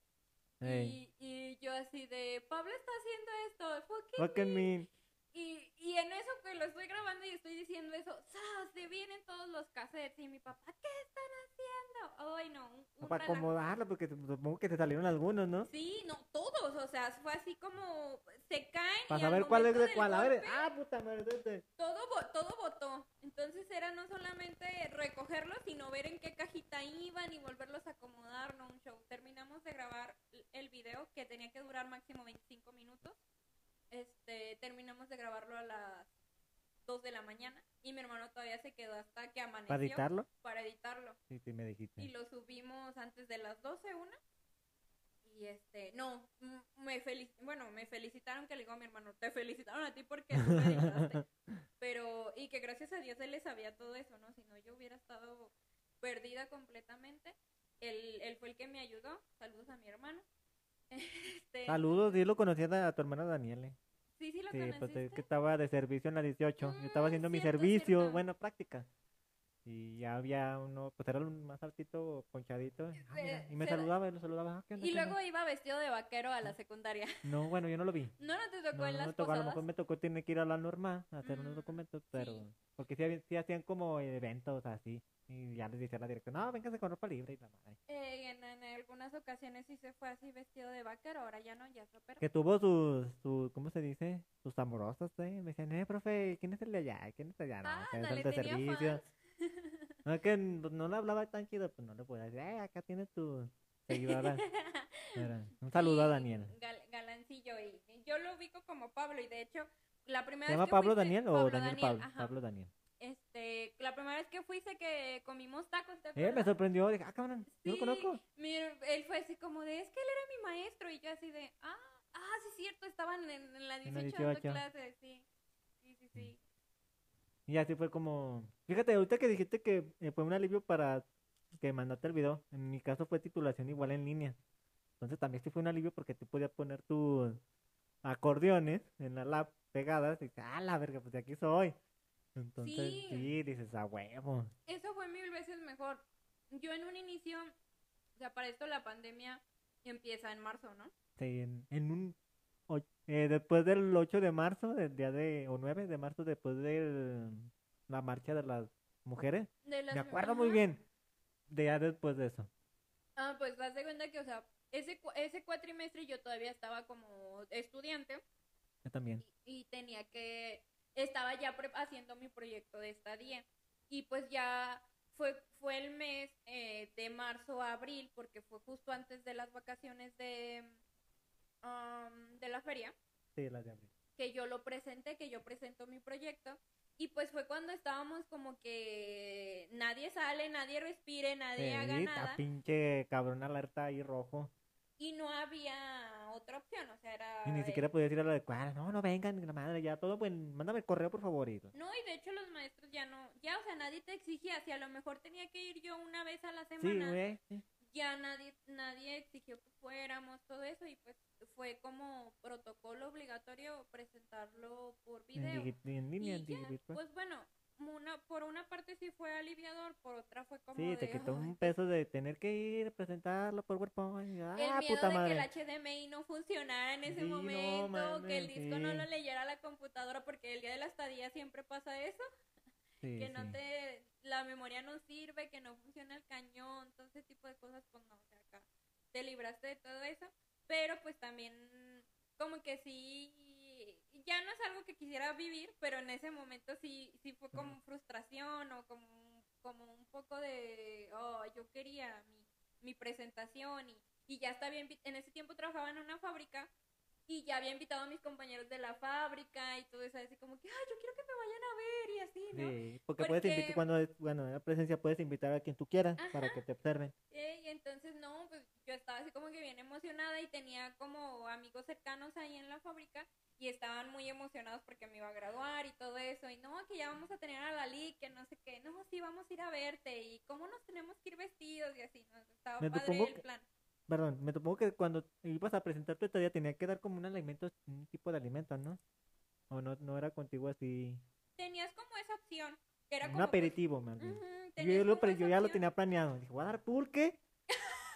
Ey. Y, y yo así de, Pablo está haciendo esto, fucking Fucking me. me. Y, y en eso que lo estoy grabando y estoy diciendo eso, ¡zas! Se vienen todos los cassettes y mi papá, ¿qué están haciendo? Ay, no, un, un Para acomodarlo, porque supongo que te salieron algunos, ¿no? Sí, no, todos, o sea, fue así como se caen. y Para saber cuál es de cuál. A ver, golpe, ah, puta madre. todo, todo votó. Entonces era no solamente recogerlos, sino ver en qué cajita iban y volverlos a acomodar, no un show. Terminamos de grabar el video que tenía que durar máximo 25 minutos. Este, terminamos de grabarlo a las 2 de la mañana y mi hermano todavía se quedó hasta que amaneció ¿Para editarlo? para editarlo. Sí, sí, me dijiste. Y lo subimos antes de las 12 una. Y este, no, me felic bueno, me felicitaron que le digo a mi hermano, te felicitaron a ti porque tú me editaste. Pero, y que gracias a Dios él le sabía todo eso, ¿no? Si no, yo hubiera estado perdida completamente. Él, él fue el que me ayudó. Saludos a mi hermano. Este, Saludos, lo conocía a tu hermana Daniele. Sí, sí, lo Sí, pues es conociste. que estaba de servicio en la 18. Yo estaba Mm, haciendo mi cierto, servicio, cierto. bueno, práctica. Y ya había uno, pues era un más altito, ponchadito. ah, mira, y me saludaba, y lo saludaba. ah, ¿qué onda, Y luego iba vestido de vaquero a la secundaria. No, bueno, yo no lo vi. No, no te tocó No, en no las me tocó, a lo mejor me tocó tener que ir a la norma a hacer unos Mm, documentos, pero sí. porque sí, sí hacían como eventos así. Y ya les decía la dirección, no, véngase con ropa libre y la madre. Eh, en, en algunas ocasiones sí se fue así vestido de vaquero, ahora ya no, ya es rapero. Que tuvo sus, sus, ¿cómo se dice? Sus amorosos, ¿eh? Me decían, eh, profe, ¿quién es el de allá? ¿Quién es el de allá? No, Ah, ándale, el de servicio. fans. No, que n- no le hablaba tan chido, pues no le podía decir, eh, acá tienes tu seguidora. Un saludo a y Daniel. gal- galancillo. Y yo lo ubico como Pablo. Y de hecho, la primera ¿Se vez llama que Pablo fuiste- Daniel o Pablo Daniel Pablo? ajá. Pablo Daniel. Este, la primera vez que fuiste que comimos tacos, ¿te Eh, me sorprendió. Dije, ah, cabrón, yo lo conozco. mi- él fue así como de, es que él era mi maestro. Y yo así de, ah, ah, sí es cierto, estaban en, en la En la 18 dando 18. clases, sí. Sí, sí, sí. Y así fue como... Fíjate, ahorita que dijiste que eh, fue un alivio para que mandaste el video. En mi caso fue titulación igual en línea. Entonces también sí fue un alivio porque tú podías poner tus acordeones en la lab pegadas y dices, ah, la verga, pues de aquí soy. Entonces, Sí. sí, dices, a huevo. Eso fue mil veces mejor. Yo en un inicio, o sea, para esto la pandemia empieza en marzo, ¿no? Sí, en, en un... eh, después del 8 de marzo, del día de... o 9 de marzo, después de la marcha de las mujeres. De las- Me acuerdo muy bien. De ya después de eso. Ah, pues haz de cuenta que, o sea, ese, cu- ese cuatrimestre yo todavía estaba como estudiante Yo también. y, y tenía que, estaba ya pre- haciendo mi proyecto de estadía. Y pues ya fue, fue el mes eh, de marzo a abril, porque fue justo antes de las vacaciones de, um, de la feria. Sí, las de abril. que yo lo presenté, que yo presento mi proyecto. Y pues fue cuando estábamos como que nadie sale, nadie respire, nadie haga Sí, nada. está pinche cabrón alerta ahí rojo. Y no había otra opción, o sea, era... Y ni siquiera podías ir a la de cuadra. No, no vengan, la madre, ya todo, pues mándame el correo por favor. y- No, y de hecho los maestros ya no, ya, o sea, nadie te exigía, si a lo mejor tenía que ir yo una vez a la Sí, semana, güey. sí. ya nadie, nadie exigió que fuéramos, todo eso, y pues fue como protocolo obligatorio presentarlo por video. en línea, Y en ya, pues bueno, una, por una parte sí fue aliviador, por otra fue como Sí, te de, quitó "Ay, un peso de tener que ir a presentarlo por PowerPoint. Ah, el miedo puta de madre. que el HDMI no funcionara en ese Sí, no momento, que el disco no sí. lo leyera la computadora, porque el día de la estadía siempre pasa eso, Sí, que no te, la memoria no sirve, que no funciona el cañón, todo ese tipo de cosas, pues no, o sea, acá te libraste de todo eso, pero pues también como que sí, ya no es algo que quisiera vivir, pero en ese momento sí, sí fue como frustración o como, como un poco de, oh, yo quería mi, mi presentación y, y ya estaba bien, en ese tiempo trabajaba en una fábrica y ya había invitado a mis compañeros de la fábrica y todo eso, así como que, ay, yo quiero que me vayan a ver y así, ¿no? Sí, porque, puedes Porque- invitar, cuando bueno, en la presencia puedes invitar a quien tú quieras para Ajá. que te observen. Eh, y entonces estaba así como que bien emocionada y tenía como amigos cercanos ahí en la fábrica y estaban muy emocionados porque me iba a graduar y todo eso. Y no, que ya vamos a tener a la LIC, que no sé qué, no, sí, vamos a ir a verte y cómo nos tenemos que ir vestidos y así, ¿no? Estaba Me padre el que- plan. Perdón, me supongo que cuando ibas a presentar tu estadía tenía que dar como un alimento, un tipo de alimento, ¿no? O no, no era contigo así. Tenías como esa opción, que era un como... pues, aperitivo, más bien. ujú, Yo, tenías lo, yo ya lo tenía planeado. Dije, voy a dar pulque.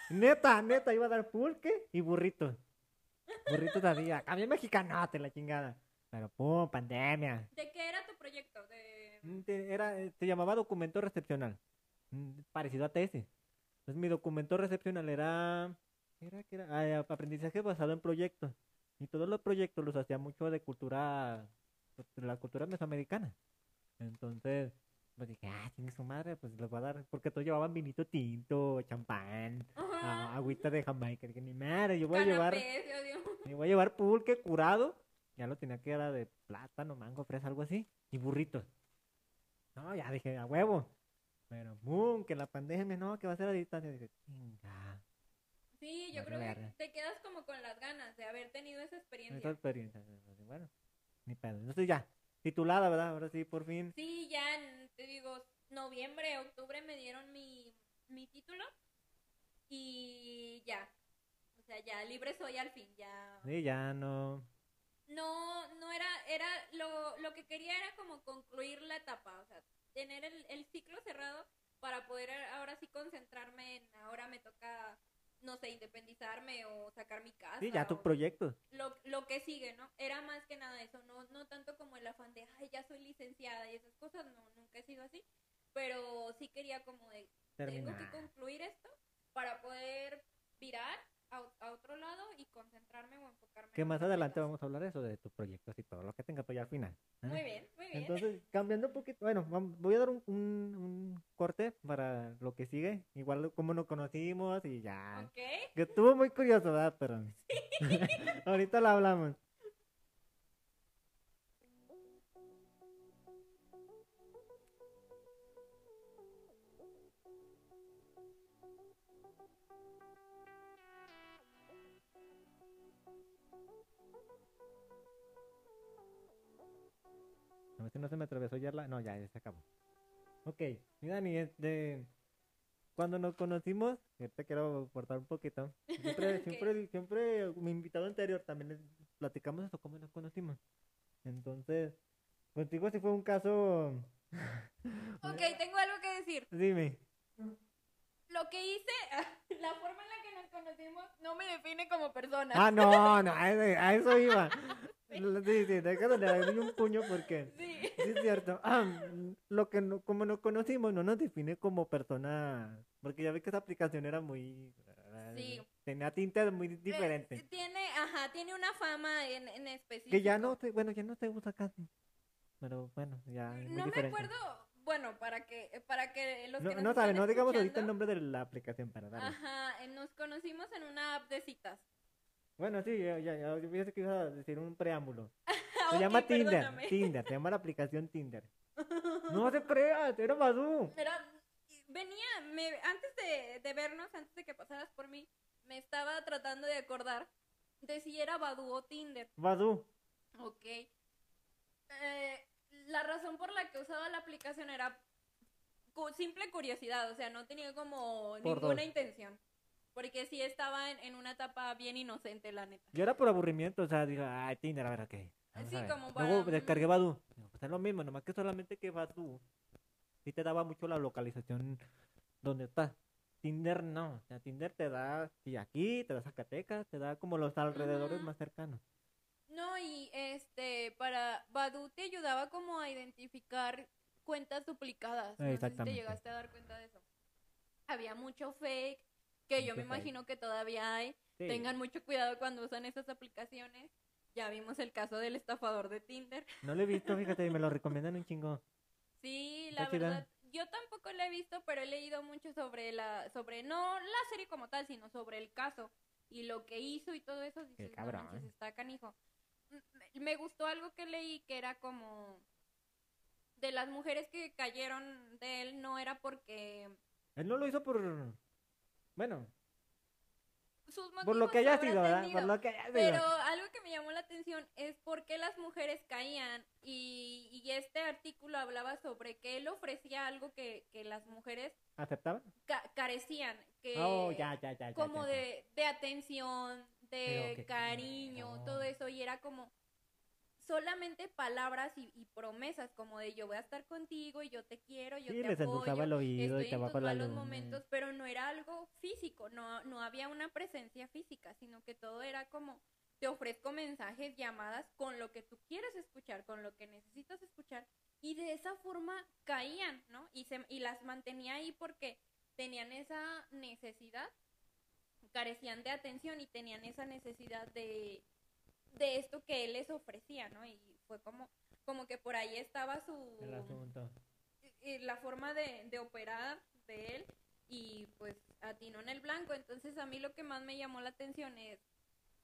Neta, neta, iba a dar pulque y burritos. Burritos así, acá bien mexicanote la chingada. Pero pum, pandemia. ¿De qué era tu proyecto? De... Mm, Era, eh, se llamaba documento recepcional. Mm, Parecido a tesis. Entonces mi documento recepcional era, era, que era Ah, aprendizaje basado en proyectos. Y todos los proyectos los hacía mucho de cultura, pues, de la cultura mesoamericana. Entonces, pues dije, ah, tiene su madre, pues les voy a dar, porque todos llevaban vinito tinto, champán, ah, agüita de Jamaica. Dije, ni madre, yo voy a llevar, me voy a llevar pulque curado. Ya lo tenía que era de plátano, mango, fresa, algo así. Y burritos. No, ya dije, a huevo. Pero, boom, que la pandemia, no, que va a ser a distancia. Dije, chinga. Sí, yo creo que te quedas como con las ganas de haber tenido esa experiencia. Esa experiencia. Bueno, ni pedo. Entonces ya, titulada, ¿verdad? Ahora sí, por fin. Sí, ya, en, te digo, noviembre, octubre me dieron mi, mi título y ya. O sea, ya libre soy al fin, ya. Sí, ya no. No, no era, era, lo, lo que quería era como concluir la etapa, o sea, tener el, el ciclo cerrado para poder ahora sí concentrarme en, ahora me toca, no sé, independizarme o sacar mi casa. Sí, ya tu proyecto. lo, lo que sigue, ¿no? Era más que nada eso, no, no tanto el afán de, ay, ya soy licenciada y esas cosas, no, nunca he sido así, pero sí quería como de, tengo que concluir esto para poder virar a, a otro lado y concentrarme o enfocarme. Que en más adelante cosas. vamos a hablar eso de tus proyectos y todo lo que tengas ya al final. ¿eh? Muy bien, muy bien. Entonces, cambiando un poquito, bueno, voy a dar un, un, un corte para lo que sigue, igual como nos conocimos y ya. ok. Que estuvo muy curioso, ¿verdad? Pero ahorita lo hablamos. Si no se me atravesó ya la... No, ya, ya se acabó. Ok, mi Dani, este... Cuando nos conocimos, te quiero aportar un poquito. Siempre, siempre, siempre, mi invitado anterior también les platicamos eso, cómo nos conocimos. Entonces, contigo sí fue un caso... Ok, tengo algo que decir. Dime. Lo que hice, la forma en la que conocimos, no me define como persona. Ah, no, no, a eso, iba. Sí, sí, déjame le doy un puño porque... Sí. Sí, es cierto. Ah, lo que no, como nos conocimos no nos define como persona, porque ya vi que esa aplicación era muy, Sí. tenía tintes muy Eh, diferentes. tiene, ajá, tiene una fama en, en específico. Que ya no bueno, ya no se usa casi. Pero bueno, ya No me acuerdo, bueno, para que, para que los No, que nos no están no digamos ahorita el nombre de la aplicación para darle. Ajá, eh, nos conocimos en una app de citas. Bueno, sí, ya, ya, ya, yo pensé que iba a decir un preámbulo. Ah, Se ok, llama Tinder, perdóname. Tinder, se llama la aplicación Tinder. No se creas, era Badu. Venía, me, antes de, de vernos, antes de que pasaras por mí, me estaba tratando de acordar de si era Badoo o Tinder. Badu. Ok. Eh, la razón por la que usaba la aplicación era cu- simple curiosidad, o sea, no tenía como Por ninguna dos. intención. Porque sí estaba en, en una etapa bien inocente, la neta. Yo era por aburrimiento, o sea, digo, ay, Tinder, a ver, ok. vamos Sí, a ver". como Luego para- descargué Badu. Pues es lo mismo, nomás que solamente que Badu sí te daba mucho la localización donde estás. Tinder no, o sea, Tinder te da, sí, aquí, te da Zacatecas, te da como los alrededores más cercanos. No, y este, para Badu te ayudaba como a identificar cuentas duplicadas. No sé si te Exactamente. llegaste a dar cuenta de eso. Había mucho fake, que yo me fake. imagino que todavía hay. Sí. Tengan mucho cuidado cuando usan esas aplicaciones. Ya vimos el caso del estafador de Tinder. No lo he visto, fíjate, y me lo recomiendan un chingo. Sí, la verdad, yo tampoco la he visto, pero he leído mucho sobre la, sobre, no la serie como tal, sino sobre el caso y lo que hizo y todo eso. Dices, "No cabrón". manches, está canijo. Me, gustó algo que leí que era como de las mujeres que cayeron de él, no era porque Él no lo hizo por, bueno, sus por lo que haya sido, ¿verdad? tenido. Por lo que haya sido. Pero algo que me llamó la atención es por qué las mujeres caían y, y este artículo hablaba sobre que él ofrecía algo que, que las mujeres ¿Aceptaban? ca- carecían, que Oh, ya, ya, ya, como de, de atención, de que- cariño, no. todo eso, y era como solamente palabras y, y promesas, como de yo voy a estar contigo y yo te quiero, yo Sí, te les apoyo, el oído y estoy te en tus malos momentos, pero no era algo físico, no, no había una presencia física, sino que todo era como te ofrezco mensajes, llamadas con lo que tú quieres escuchar, con lo que necesitas escuchar, y de esa forma caían, ¿no? Y, se, y las mantenía ahí porque tenían esa necesidad, carecían de atención y tenían esa necesidad de, de esto que él les ofrecía, ¿no? Y fue como, como que por ahí estaba su El asunto. la forma de, de operar de él y pues atinó en el blanco. Entonces a mí lo que más me llamó la atención es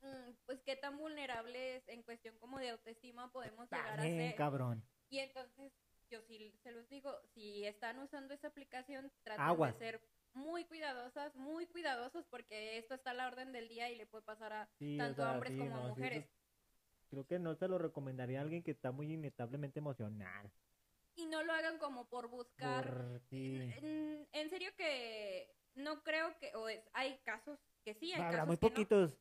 mm, pues qué tan vulnerables en cuestión como de autoestima podemos llegar a ser. cabrón. Y entonces yo sí se los digo, si están usando esa aplicación, traten Aguas. de ser muy cuidadosas, muy cuidadosos porque esto está a la orden del día y le puede pasar a Sí, o tanto a sea, hombres sí, como a no, mujeres. Creo que no se lo recomendaría a alguien que está muy inevitablemente emocional. Y no lo hagan como por buscar Por. En, en serio que no creo que, o es, hay casos que sí, hay Habrá casos muy que no. poquitos.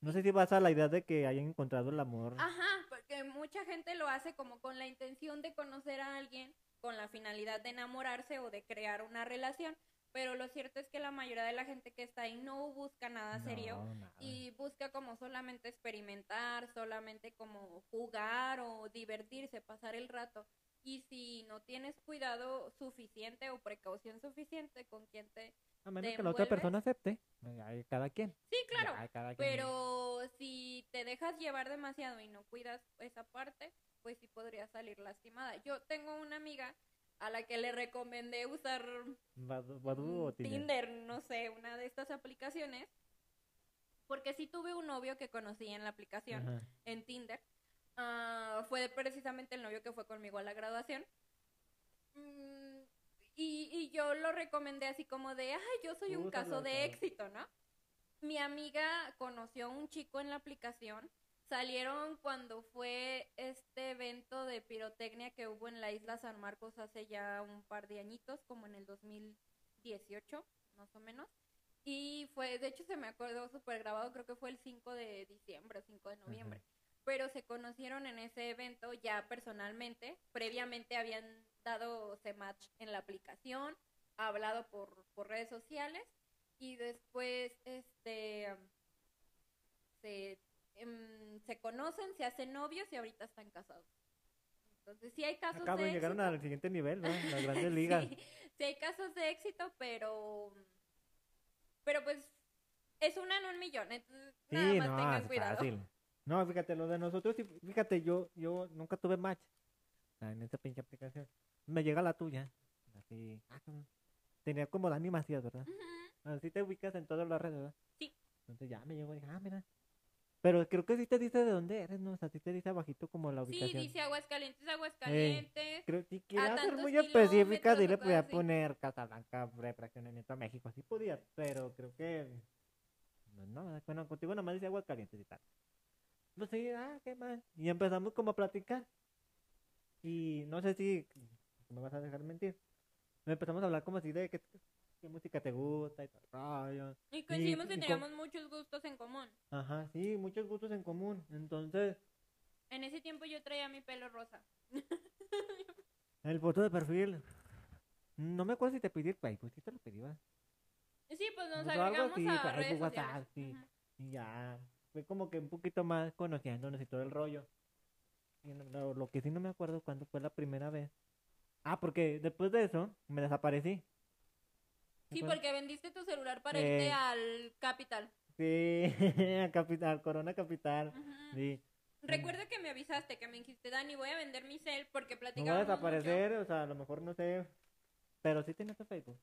No sé si vas a la idea de que hayan encontrado el amor. Ajá, porque mucha gente lo hace como con la intención de conocer a alguien, con la finalidad de enamorarse o de crear una relación, pero lo cierto es que la mayoría de la gente que está ahí no busca nada serio nada. y busca como solamente experimentar, solamente como jugar o divertirse, pasar el rato. Y si no tienes cuidado suficiente o precaución suficiente con quien te A menos te que la otra persona acepte. cada quien. Sí, claro. Ya, cada quien. Pero si te dejas llevar demasiado y no cuidas esa parte, pues sí podría salir lastimada. Yo tengo una amiga a la que le recomendé usar Badu- Badoo o Tinder. Tinder, no sé, una de estas aplicaciones. Porque sí tuve un novio que conocí en la aplicación, Ajá. en Tinder. Ah, fue precisamente el novio que fue conmigo a la graduación. Mm, y, y yo lo recomendé así como de, ay, yo soy un caso de claro. éxito, ¿no? Mi amiga conoció a un chico en la aplicación. Salieron cuando fue este evento de pirotecnia que hubo en la isla San Marcos hace ya un par de añitos, como en el 2018, más o menos. Y fue, de hecho se me acuerdo súper grabado, creo que fue el 5 de diciembre o 5 de noviembre. Pero se conocieron en ese evento ya personalmente. Previamente habían dado ese match en la aplicación, hablado por, por redes sociales y después este se, em, se conocen, se hacen novios y ahorita están casados. Entonces sí hay casos Acaban, de llegaron éxito. al siguiente nivel, ¿no? Las grandes ligas. Sí, sí hay casos de éxito, pero pero pues es una en un millón, entonces Sí, nada más no, tengan es cuidado. fácil. No, fíjate, lo de nosotros, fíjate, yo, yo nunca tuve match en esa pinche aplicación. Me llega la tuya, así, ah, como- tenía como Dani Macías, ¿verdad? Ujú. Así te ubicas en todas las redes, ¿verdad? Sí. Entonces ya me llegó y dije, ah, mira. Pero creo que sí te dice de dónde eres, ¿no? O sea, sí te dice abajito como la Sí, ubicación. dice Aguascalientes, Aguascalientes. Creo que quería ser tantos muy específica, dile o podía poner Casablanca, fraccionamiento a México, así podía, pero creo que no, no, bueno, contigo nomás dice agua caliente y tal. Pues sí, ah, qué mal. Y empezamos como a platicar. Y no sé si me vas a dejar mentir. Empezamos a hablar como así de qué, qué música te gusta y tal rollo. Y coincidimos que con- teníamos muchos gustos en común. Ajá, sí, muchos gustos en común. Entonces, En ese tiempo yo traía mi pelo rosa. el foto de perfil. No me acuerdo si te pedí, güey, pues sí te lo pedí, ¿verdad? Sí, pues nos Pues agregamos así, a redes WhatsApp, sociales. sí. Ujú. Y ya, fue como que un poquito más conociéndonos y todo el rollo. Y no- lo que sí no me acuerdo cuándo fue la primera vez. Ah, porque después de eso me desaparecí. ¿Te Sí, acuerdas? porque vendiste tu celular para Eh. irte al Capital. Sí, a Capital, Corona Capital. Ujú. Sí. Recuerdo que me avisaste, que me dijiste, Dani, voy a vender mi cel porque No voy a desaparecer, o sea, a lo mejor no sé. Pero sí tenía tu Facebook.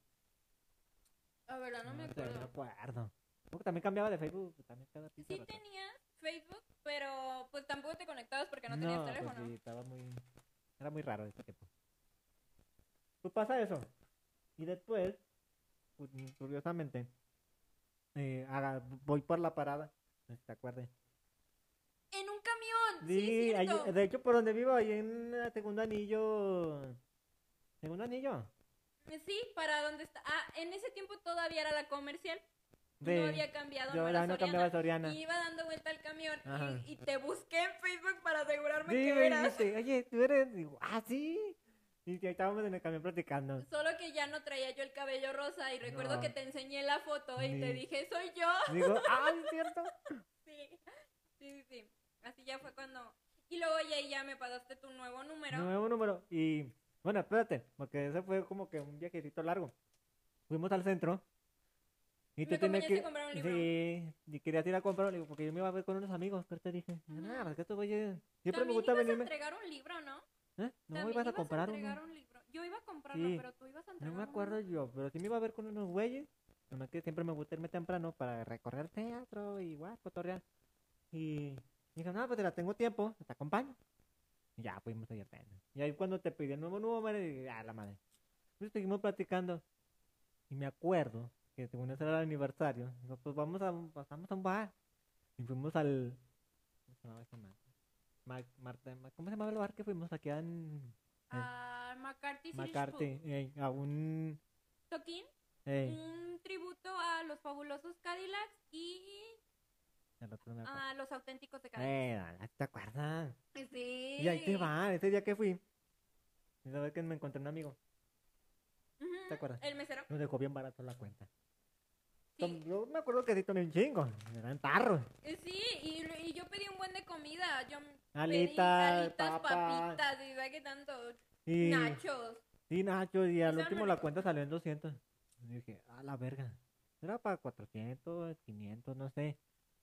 A ver, no me sé, No acuerdo. acuerdo. Porque también cambiaba de Facebook, también cada Sí rato. tenías Facebook, pero pues tampoco te conectabas porque no tenías pues teléfono. sí, estaba muy... Era muy raro ese tiempo. Pues pasa eso. Y después, curiosamente, eh, haga- voy por la parada. No sé si te acuerdas. En un camión, sí, Sí, cierto. de hecho por donde vivo, ahí en el segundo anillo. ¿Segundo anillo? Sí, para donde está. Ah, en ese tiempo todavía era la comercial. Sí. No había cambiado. Yo no era cambiaba Soriana. Y iba dando vuelta al camión y, y te busqué en Facebook para asegurarme Sí, que eras. oye, tú eres. Digo, ah, sí. Y estábamos en el camión platicando. Solo que ya no traía yo el cabello rosa y recuerdo No. que te enseñé la foto y te dije, soy yo. Digo, ah, es cierto. Sí, sí, sí, sí. Así ya fue cuando... Y luego ya, ya me pasaste tu nuevo número. Nuevo número. Y bueno, espérate, porque ese fue como que un viajecito largo. Fuimos al centro. Y Me tú tenías que. a comprar un libro. Sí, y querías ir a comprar, digo, porque yo me iba a ver con unos amigos, pero te dije, nada, es que esto voy a- Siempre me gusta venirme. a entregar un libro, ¿no? ¿Eh? No, También ibas a comprar entregar uno. un libro. Yo iba a comprarlo, Sí. pero tú ibas a No entregar me acuerdo uno. yo, pero sí me iba a ver con unos güeyes. Nomás que siempre me gusta irme temprano para recorrer teatro y igual, cotorrear. Y dije, no, pues te la tengo tiempo, te acompaño. Y ya fuimos ayer. Y ahí cuando te pedí el nuevo número, dije, ah, la madre. Entonces seguimos platicando. Y me acuerdo que según ese era el aniversario, digo, pues vamos a, pasamos a un bar. Y fuimos al. ¿Cómo se llamaba ese bar? Ma- Marta- Ma- ¿Cómo se llamaba el bar que fuimos aquí en, A McCarthy City McCarthy? eh, a un. Toquín, eh, un tributo a los fabulosos Cadillacs y no a los auténticos de Cadillacs. Eh, ¿te acuerdas? Sí. Y ahí te va, ese día que fui. Esa vez que me encontré un amigo, ¿Te acuerdas? El mesero. nos dejó bien barato la cuenta. Sí. Yo me acuerdo que sí tomé un chingo, eran tarros. Sí, y, y yo pedí un buen de comida. Yo Alitas, alitas, papas. papitas, y ¿sabes qué tanto? Y, Nachos. y Nacho, y al último la cuenta salió en 200. Y dije, a la verga. Era para 400, 500, no sé.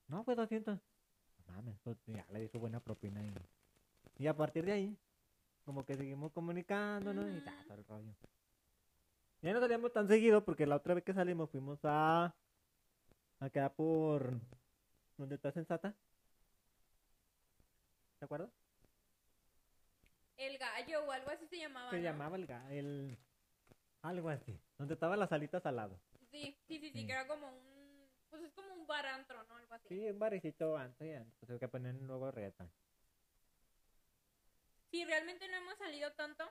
No, fue 200. No mames, pues ya le di su buena propina y... Y a partir de ahí, como que seguimos comunicándonos y Ujú. tal, todo el rollo. Ya no salíamos tan seguido porque la otra vez que salimos fuimos a... A quedar por... ¿Dónde está Sensata? ¿Te acuerdas? El gallo o algo así se llamaba. Se ¿no? llamaba el, ga- el... Algo así. Donde estaban las alitas al lado. Sí, sí, sí, sí, que era como un. Pues es como un bar antro, ¿no? Algo así. Sí, un barecito antes y antes. Pues que poner luego reta. Sí, realmente no hemos salido tanto,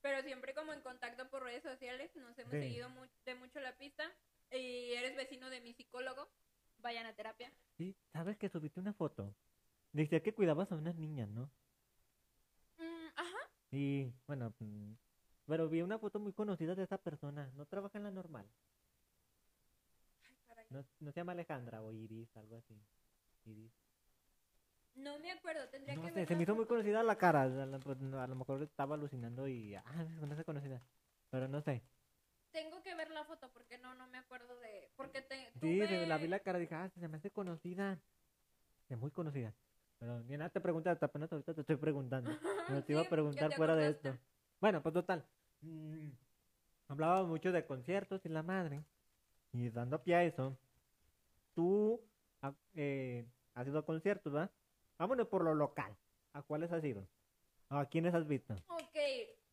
pero siempre como en contacto por redes sociales, nos hemos Sí. seguido mu- de mucho la pista. Y eres vecino de mi psicólogo, vayan a terapia. Sí, ¿sabes que subiste una foto? Decía que cuidabas a unas niñas, ¿no? Mm, ajá, Y, bueno, mm, pero vi una foto muy conocida de esa persona. No trabaja en la normal. Ay. No, no se llama Alejandra o Iris, algo así. Iris. No me acuerdo, tendría No que sé, ver se me hizo muy conocida la cara. A lo, pues, a lo mejor estaba alucinando y, ah, no sé conocida. Pero no sé. Tengo que ver la foto porque no, no me acuerdo de... Porque te, Sí, tuve- se la vi la cara y dije, ah, se me hace conocida. Es muy conocida. Pero ni nada te preguntaste, apenas ahorita te estoy preguntando. Pero te iba a preguntar fuera de esto. Bueno, pues total. mm, hablábamos mucho de conciertos y la madre. Y dando pie a eso, tú ah, eh, has ido a conciertos, ¿verdad? Vámonos por lo local. ¿A cuáles has ido? ¿A quiénes has visto? Ok,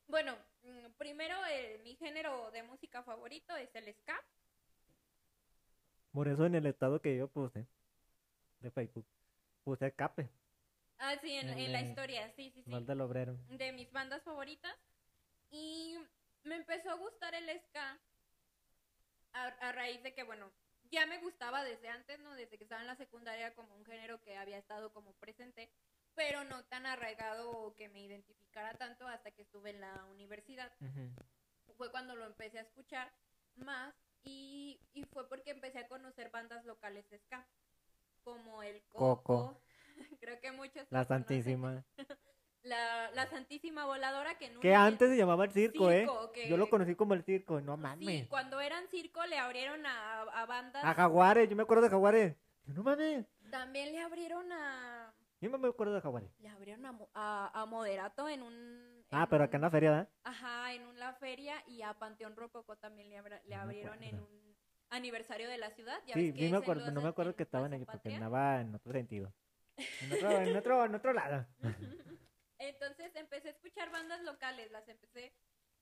bueno, mm, primero el- mi género de música favorito es el ska. Por eso en el estado que yo puse de Facebook, puse Cape, Ah, sí, en, El en la historia, sí, sí, sí. mal del obrero. de mis bandas favoritas y me empezó a gustar el ska a, a raíz de que, bueno, ya me gustaba desde antes, ¿no? Desde que estaba en la secundaria como un género que había estado como presente, pero no tan arraigado o que me identificara tanto hasta que estuve en la universidad. Ujú. Fue cuando lo empecé a escuchar más y, y fue porque empecé a conocer bandas locales de ska, como el Coco. Coco. Creo que muchos La. Santísima. La, la Santísima Voladora que Que antes se llamaba el circo, ¿eh? Que- Yo lo conocí como el circo, no Sí, mames. cuando eran circo le abrieron a, a bandas. A Jaguares, yo me acuerdo de Jaguares. Yo, no mames. También le abrieron a. Yo me acuerdo de Jaguares. Le abrieron a, a, a Moderato en un. Ah, pero acá en la feria, ¿verdad? Ajá, en una feria y a Panteón Rococo también le, abra- le No abrieron en un aniversario de la ciudad. Ya Sí, ves que sí es me acuerdo, no me acuerdo que estaban allí porque andaba en otro sentido. En otro, en otro, en otro lado. Entonces empecé a escuchar bandas locales, las empecé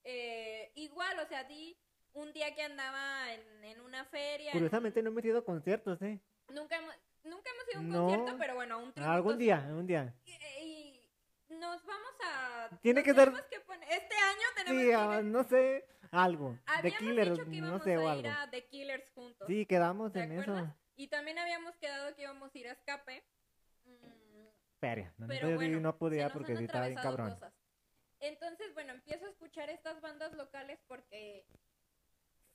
eh, igual, o sea, di un día que andaba en, en una feria. en Curiosamente no me he ido a conciertos, ¿eh? Nunca hemos, nunca hemos ido a un No. concierto, pero bueno, a un tributo. Algún día, algún día. Y, y nos vamos a... Tiene que ser- tenemos que poner- este año tenemos Sí, que ir ah, a- no sé, algo. Habíamos Killers, dicho que no íbamos sé, o a ir a The Killers juntos. Sí, quedamos ¿Te en acuerdas? eso. Y también habíamos quedado que íbamos a ir a Escape. Mm, Feria. No, pero no, bueno, no podía porque sí estaba bien cabrón. cosas. Entonces, bueno, empiezo a escuchar estas bandas locales porque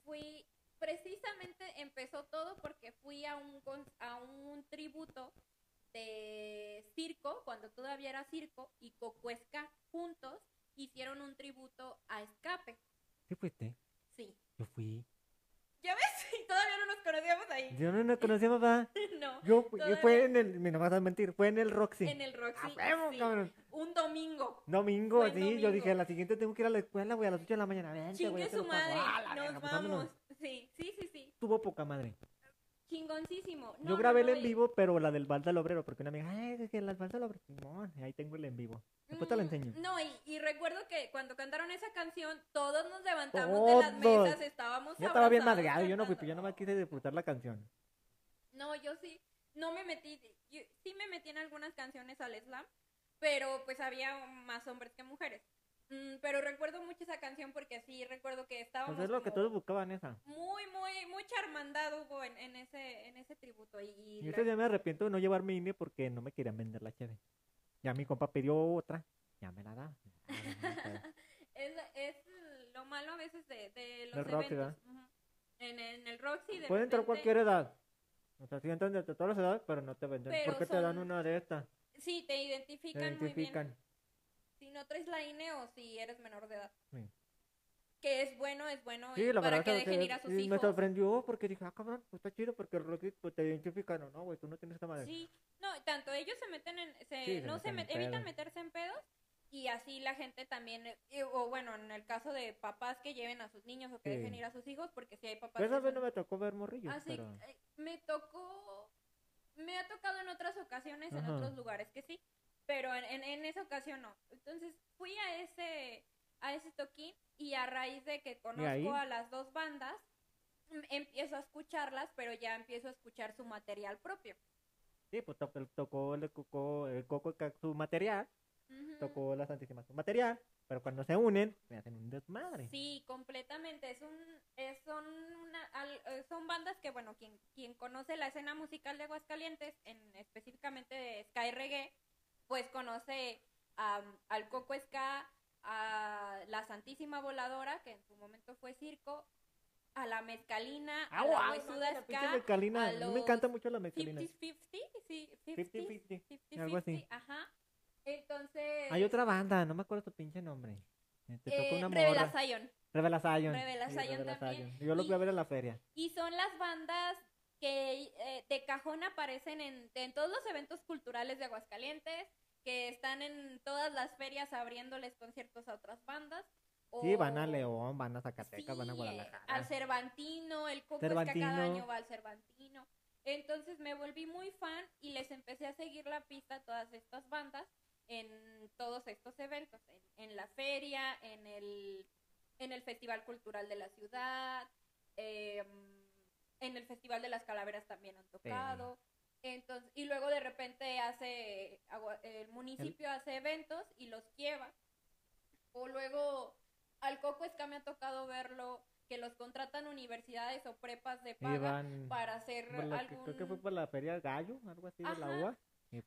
fui, precisamente empezó todo porque fui a un, a un tributo de circo, cuando todavía era circo, y Cocuesca juntos hicieron un tributo a Escape. ¿Sí fuiste? Sí. Yo fui. ¿Ya ves? Y todavía no nos conocíamos ahí. Yo no nos conocíamos, ¿verdad? No. Yo fui, Todavía- fue en el, me no vas a mentir, fue en el Roxy. En el Roxy. ¡A huevo, sí. cabrón! Un domingo. Domingo, Fue sí, yo dije, a la siguiente tengo que ir a la escuela, voy a las 8 de la mañana. Vente, Chingue hacer su madre. ¡Ah, Nos pues, vamos. Sí, sí, sí, sí. Tuvo poca madre. Chingoncísimo. No, yo no, grabé no, el en vivo, pero la del Val del Obrero, porque una amiga, ay, es que la del Val del Obrero. Ahí tengo el en vivo. Después te lo Mm, enseño. No, y, y recuerdo que cuando cantaron esa canción, todos nos levantamos de las Todos. mesas, estábamos Yo estaba bien madreado, yo no fui, yo nomás quise disfrutar la canción. No, yo sí, no me metí, yo- sí me metí en algunas canciones al slam, pero pues había más hombres que mujeres. Mm, pero recuerdo mucho esa canción porque sí, recuerdo que estábamos Pues es lo que como todos buscaban esa. muy, muy, mucha hermandad hubo en, en ese, en ese tributo. Y, y Y la- día me arrepiento de no llevarme INE porque no me querían vender la cheve. Ya mi compa pidió otra, ya me la da. es, es lo malo a veces de, de los eventos. ¿verdad? Ujú. En, en el Roxy de Puede entrar cualquier edad. O sea, sí entran de todas las edades, pero no te venden. Pero ¿Por qué te dan una de estas? Sí, te Te identifican, muy identifican. bien. No traes la INE o si eres menor de edad. Sí. que es bueno, es bueno Sí, y la para verdad que dejen que- ir a sus y me hijos. sorprendió porque dije, ah, cabrón, pues está chido porque el Rocket pues, te identifica, no, no, güey, tú no tienes esta madre. Sí, no, tanto ellos se meten en, se, Sí, no se meten met- en evitan meterse en pedos y así la gente también, eh, o bueno, en el caso de papás que lleven a sus niños o que Sí. dejen ir a sus hijos, porque si hay papás esa vez no me tocó ver morrillos, Así, pero... eh, me tocó, me ha tocado en otras ocasiones, en otros lugares que sí, pero en, en, en esa ocasión no. Entonces fui a ese, a ese toquín y a raíz de que conozco a las dos bandas, mm, empiezo a escucharlas, pero ya empiezo a escuchar su material propio. Sí, pues to- tocó, el coco, el coco su material, tocó la Santísima su material, pero cuando se unen, me hacen un desmadre. Sí, completamente. Es un, es- son, una, al- eh, son bandas que, bueno, quien, quien conoce la escena musical de Aguascalientes, en, específicamente de Sky Reggae, pues conoce am, al Coco Ska, a la Santísima Voladora, que en su momento fue circo, a la Mezcalina, a ¡Au, la Huesuda la pinche Ska, mezcalina! a A mí los me encanta mucho la mezcalina. 50-50, sí, 50, 50-50, 50, algo así. ajá. Entonces, Hay otra banda, no me acuerdo su pinche nombre. Eh, Te toca eh, una Revela morra. Zion. Revela Zion. Revela Sí, también. Zion. Yo lo Y- fui a ver en la feria. Y son las bandas que eh, de cajón aparecen en, en todos los eventos culturales de Aguascalientes, que están en todas las ferias abriéndoles conciertos a otras bandas. Sí, o- van a León, van a Zacatecas, van a Sí, Guadalajara. Al Cervantino, el Coco es que cada año va al Cervantino. Entonces me volví muy fan y les empecé a seguir la pista a todas estas bandas en todos estos eventos, en, en la feria, en el, en el Festival Cultural de la Ciudad, eh, en el Festival de las Calaveras también han tocado. Entonces, y luego de repente hace, el municipio hace eventos y los lleva. O luego al Coco Esca me ha tocado verlo, que los contratan universidades o prepas de paga Iban para hacer que- algún, creo que fue por la feria Gallo, algo así de la Ajá. UA.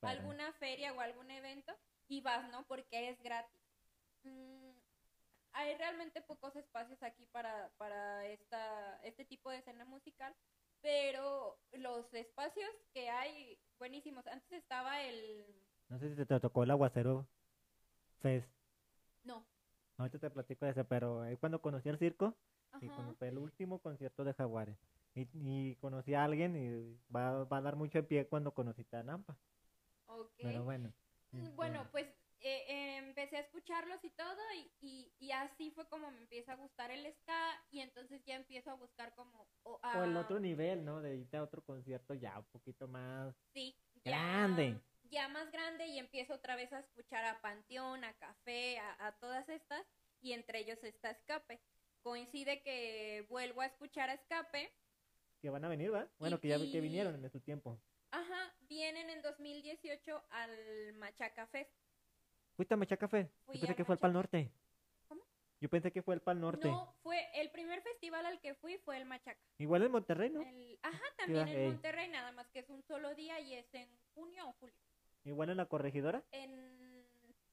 para- alguna feria o algún evento y vas, ¿no? Porque es gratis. Mm, hay realmente pocos espacios aquí para, para esta, este tipo de escena musical, pero los espacios que hay, buenísimos. Antes estaba el... No sé si te tocó el aguacero Fest. No. Ahorita te platico de ese, pero ahí cuando conocí el circo, y cuando fue el último concierto de Jaguares. Y, y conocí a alguien y va, va a dar mucho en pie cuando conocí a Nampa. Ok. Pero bueno. Mm, este, Bueno, pues eh, eh, empecé a escucharlos y todo y, y, y así fue como me empieza a gustar el ska y entonces ya empiezo a buscar como... O, O el a- otro nivel, ¿no? De irte a otro concierto ya un poquito más. Sí, ya, Grande. Ya más grande y empiezo otra vez a escuchar a Panteón, a Café, a, a todas estas y entre ellos está Escape. Coincide que vuelvo a escuchar a Escape. Que van a venir, ¿va? Bueno, Y- que ya vi que vinieron en su tiempo. Ajá, vienen en 2018 al Machaca Fest. ¿Fuiste a Machaca Café? Fui Yo pensé al que fue el Pal. Norte. ¿Cómo? Yo pensé que fue el Pal Norte. No, fue el primer festival al que fui fue el Machaca. Igual en Monterrey, ¿no? El- ajá, también en ey. Monterrey, nada más que es un solo día y es en junio o julio. Igual en la corregidora. En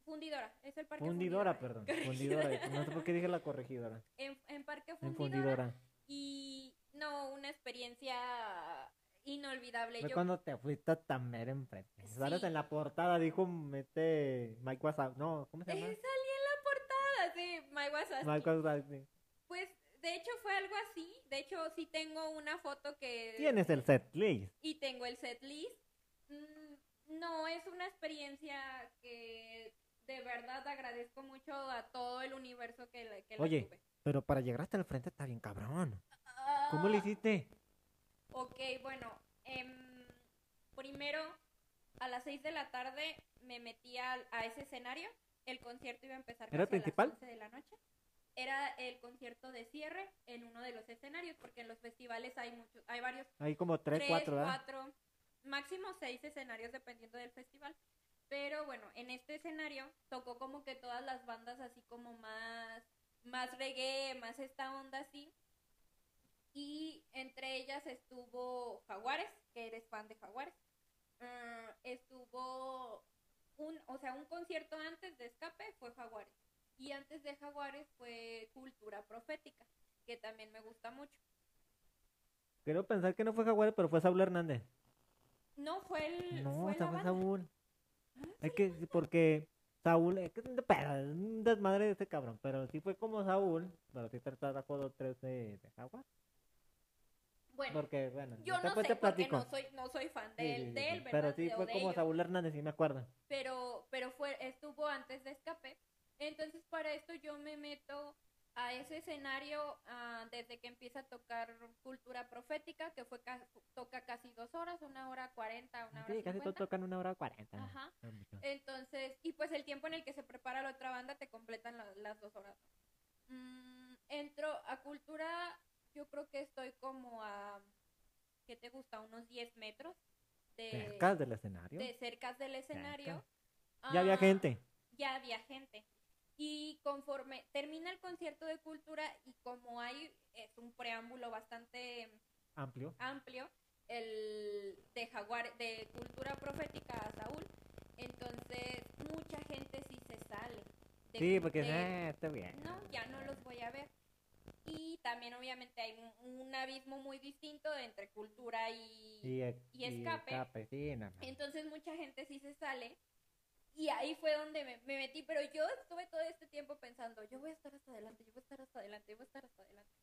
Fundidora, es el parque Fundidora, perdón. Fundidora. No sé por qué dije la corregidora. En, en Parque En Fundidora. Fundidora. Y no, una experiencia inolvidable. Fue Yo, cuando te fuiste a Tamer enfrente. Sales Sí. en la portada, dijo, mete Mike WhatsApp. No, ¿cómo se Eh, llama? salí en la portada, sí, Wazowski. Mike WhatsApp, sí. Pues, de hecho, fue algo así. De hecho, sí tengo una foto que... Tienes el set list. Y tengo el set list. Mm, no, es una experiencia que de verdad agradezco mucho a todo el universo que, la- que la Oye, tuve. pero para llegar hasta el frente está bien cabrón. ¿Cómo le Ah, hiciste? Ok, bueno, em, primero a las 6 de la tarde me metí a, ese escenario. El concierto iba a empezar ¿Era casi a las principal? 11 de la noche. Era el concierto de cierre en uno de los escenarios, porque en los festivales hay muchos, hay varios, Hay como tres, tres, cuatro, ¿verdad? cuatro, máximo seis escenarios dependiendo del festival. Pero bueno, en este escenario tocó como que todas las bandas así como más, más reggae, más esta onda así. Y entre ellas estuvo Jaguares, que eres fan de Jaguares. Ah, estuvo un, o sea, un concierto antes de Escape fue Jaguares. Y antes de Jaguares fue Cultura Profética, que también me gusta mucho. Quiero pensar que no fue Jaguar, pero fue Saúl Hernández. No, fue el. No, fue la fue. Saúl. Es que, porque Saúl, es que es un desmadre de ese cabrón, pero sí fue como Saúl, pero sí trajo dos, tres de, de Jaguar. Bueno, Porque, bueno, yo no sé porque no soy, no soy fan Sí, de, sí, él, sí, de sí. él, ¿verdad? Pero sí De- fue como ellos. Saúl Hernández, sí me acuerdo. pero pero fue estuvo antes de escape entonces para esto yo me meto a ese escenario ah, desde que empieza a tocar cultura profética que fue ca- toca casi dos horas una hora cuarenta una hora Sí, casi todos tocan una hora cuarenta. Ajá. Entonces y pues el tiempo en el que se prepara la otra banda te completan la- las dos horas Mm, entro a cultura yo creo que estoy como a ¿qué te gusta? unos 10 metros de Cerca del escenario. de cercas del escenario Ya había Ah, gente. ya había gente. Y conforme termina el concierto de cultura y como hay, es un preámbulo bastante Amplio. amplio, el de Jaguar, de cultura profética a Saúl, entonces mucha gente sí se sale. de- Sí, porque eh, está bien. no, ya no los voy a ver. Y también obviamente hay un, un abismo muy distinto entre cultura y, Y, e- y escape. sí, no, no. entonces mucha gente sí se sale. Y ahí fue donde me, me metí, pero yo estuve todo este tiempo pensando, yo voy a estar hasta adelante, yo voy a estar hasta adelante, yo voy a estar hasta adelante.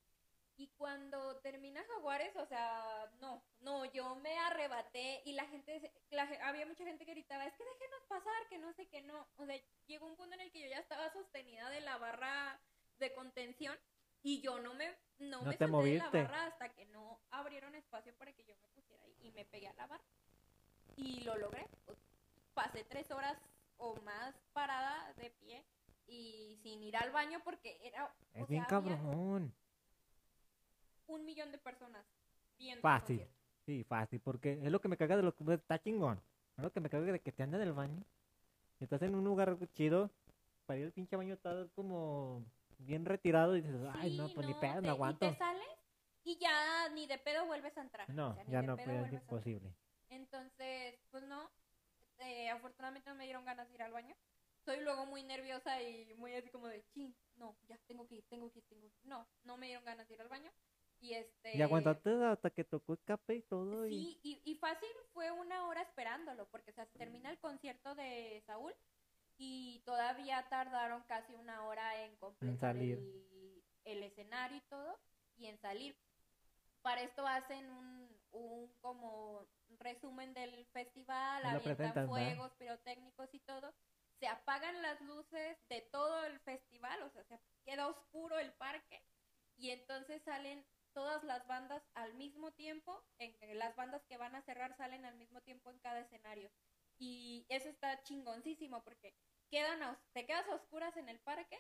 Y cuando termina Jaguares, o sea, no, no, yo me arrebaté y la gente, la había mucha gente que gritaba, es que déjenos pasar, que no sé qué no. O sea, llegó un punto en el que yo ya estaba sostenida de la barra de contención y yo no me, no No me te solté de la moviste. barra hasta que no abrieron espacio para que yo me pusiera ahí y me pegué a la barra. Y lo logré. Pasé tres horas o más parada de pie y sin ir al baño porque era... Es bien sea, cabrón. Un millón de personas viendo. Fácil. concierto. Sí, fácil, porque es lo que me caga de lo que pues, está chingón. Es lo que me caga de que te andan en el baño. Y estás en un lugar chido. Para ir al pinche baño estás como bien retirado y dices, ay, no, pues ni no, pedo, te- no aguanto. Y te sales y ya ni de pedo vuelves a entrar. No, o sea, ni ya no, pedo pues es imposible. Entonces, pues no. eh, afortunadamente no me dieron ganas de ir al baño. Soy luego muy nerviosa y muy así como de, ching, no, ya tengo que ir, tengo que ir, tengo que ir. No, no me dieron ganas de ir al baño. Y este. Y aguantaste hasta que tocó escape y todo. Y... Sí, y, y fácil fue una hora esperándolo, porque o sea, se termina el concierto de Saúl y todavía tardaron casi una hora en completar salir. El, el escenario y todo, y en salir. Para esto hacen un, un como resumen del festival, avientan fuegos pirotécnicos y todo. Se apagan las luces de todo el festival, o sea, se queda oscuro el parque y entonces salen todas las bandas al mismo tiempo, en, en las bandas que van a cerrar salen al mismo tiempo en cada escenario. Y eso está chingoncísimo porque quedan te quedas a oscuras en el parque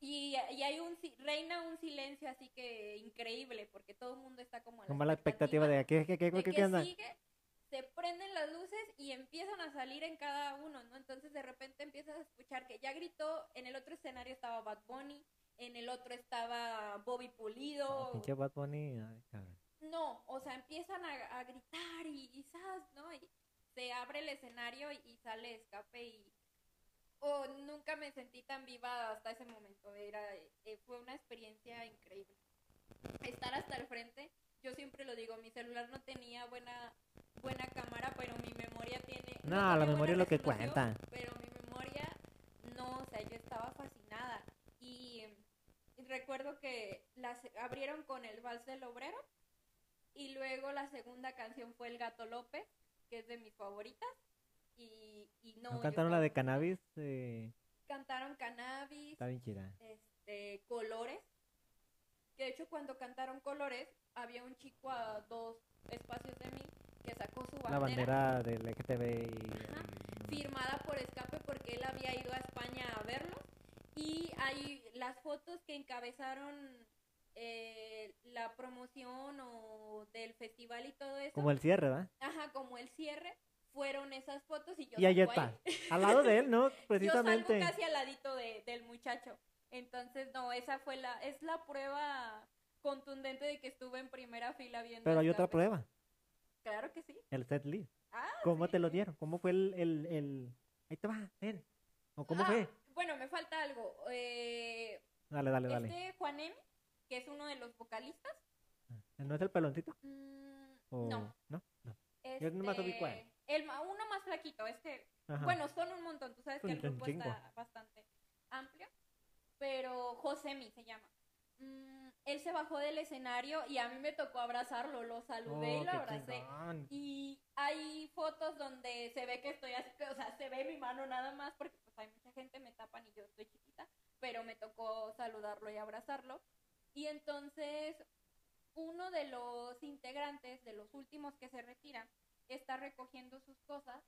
y, y hay un si- reina un silencio así que increíble porque todo el mundo está como a Como la expectativa de qué, qué, qué, qué, que qué onda. sigue, se prenden las luces y empiezan a salir en cada uno, ¿no? Entonces de repente empiezas a escuchar que ya gritó, en el otro escenario estaba Bad Bunny, en el otro estaba Bobby Pulido. No, pinche Bad Bunny, ay. No, o sea, empiezan a, a gritar y, ¡zas! ¿no? Y se abre el escenario y, y sale escape y... Oh, nunca me sentí tan viva hasta ese momento. Era, eh, fue una experiencia increíble. Estar hasta el frente, yo siempre lo digo, mi celular no tenía buena buena cámara, pero mi memoria tiene... No, la memoria es lo que cuenta. Pero mi memoria, no, o sea, yo estaba fascinada. Y, y recuerdo que las abrieron con el Vals del Obrero y luego la segunda canción fue El Gato López, que es de mis favoritas. Y, y no, ¿No yo cantaron la de cannabis? Eh, Cantaron Cannabis, está bien chida. este, Colores. Que de hecho cuando cantaron Colores, había un chico a dos espacios de mí que sacó su La bandera del LGTB Ajá. firmada por Escape porque él había ido a España a verlos y hay las fotos que encabezaron eh, la promoción o del festival y todo eso, Como el cierre, ¿verdad? ajá, como el cierre, fueron esas fotos y yo Y ahí. Al lado de él, ¿no? Yo Precisamente. salgo casi al ladito de- del muchacho. Entonces, no, esa fue la, es la prueba contundente de que estuve en primera fila viendo. Pero hay otra prueba, Claro que sí. el set list. Ah, ¿Cómo sí. te lo dieron? ¿Cómo fue el, el, el... Ahí te va, ven. ¿O cómo Ah, fue? Bueno, me falta algo. Eh, Dale, dale, dale. Este Juan Emi, que es uno de los vocalistas. ¿No es el peloncito? mm, ¿O... no. ¿No? No. Este, Yo nomás ubico a él. el uno más flaquito, este, Ajá. bueno, son un montón, tú sabes que el grupo está bastante amplio, pero Josemi se llama. Mm, él se bajó del escenario y a mí me tocó abrazarlo, lo saludé Oh, y lo abracé. chingón. Y hay fotos donde se ve que estoy así, o sea, se ve mi mano nada más porque pues hay mucha gente, me tapan y yo estoy chiquita, pero me tocó saludarlo y abrazarlo. Y entonces uno de los integrantes, de los últimos que se retiran, está recogiendo sus cosas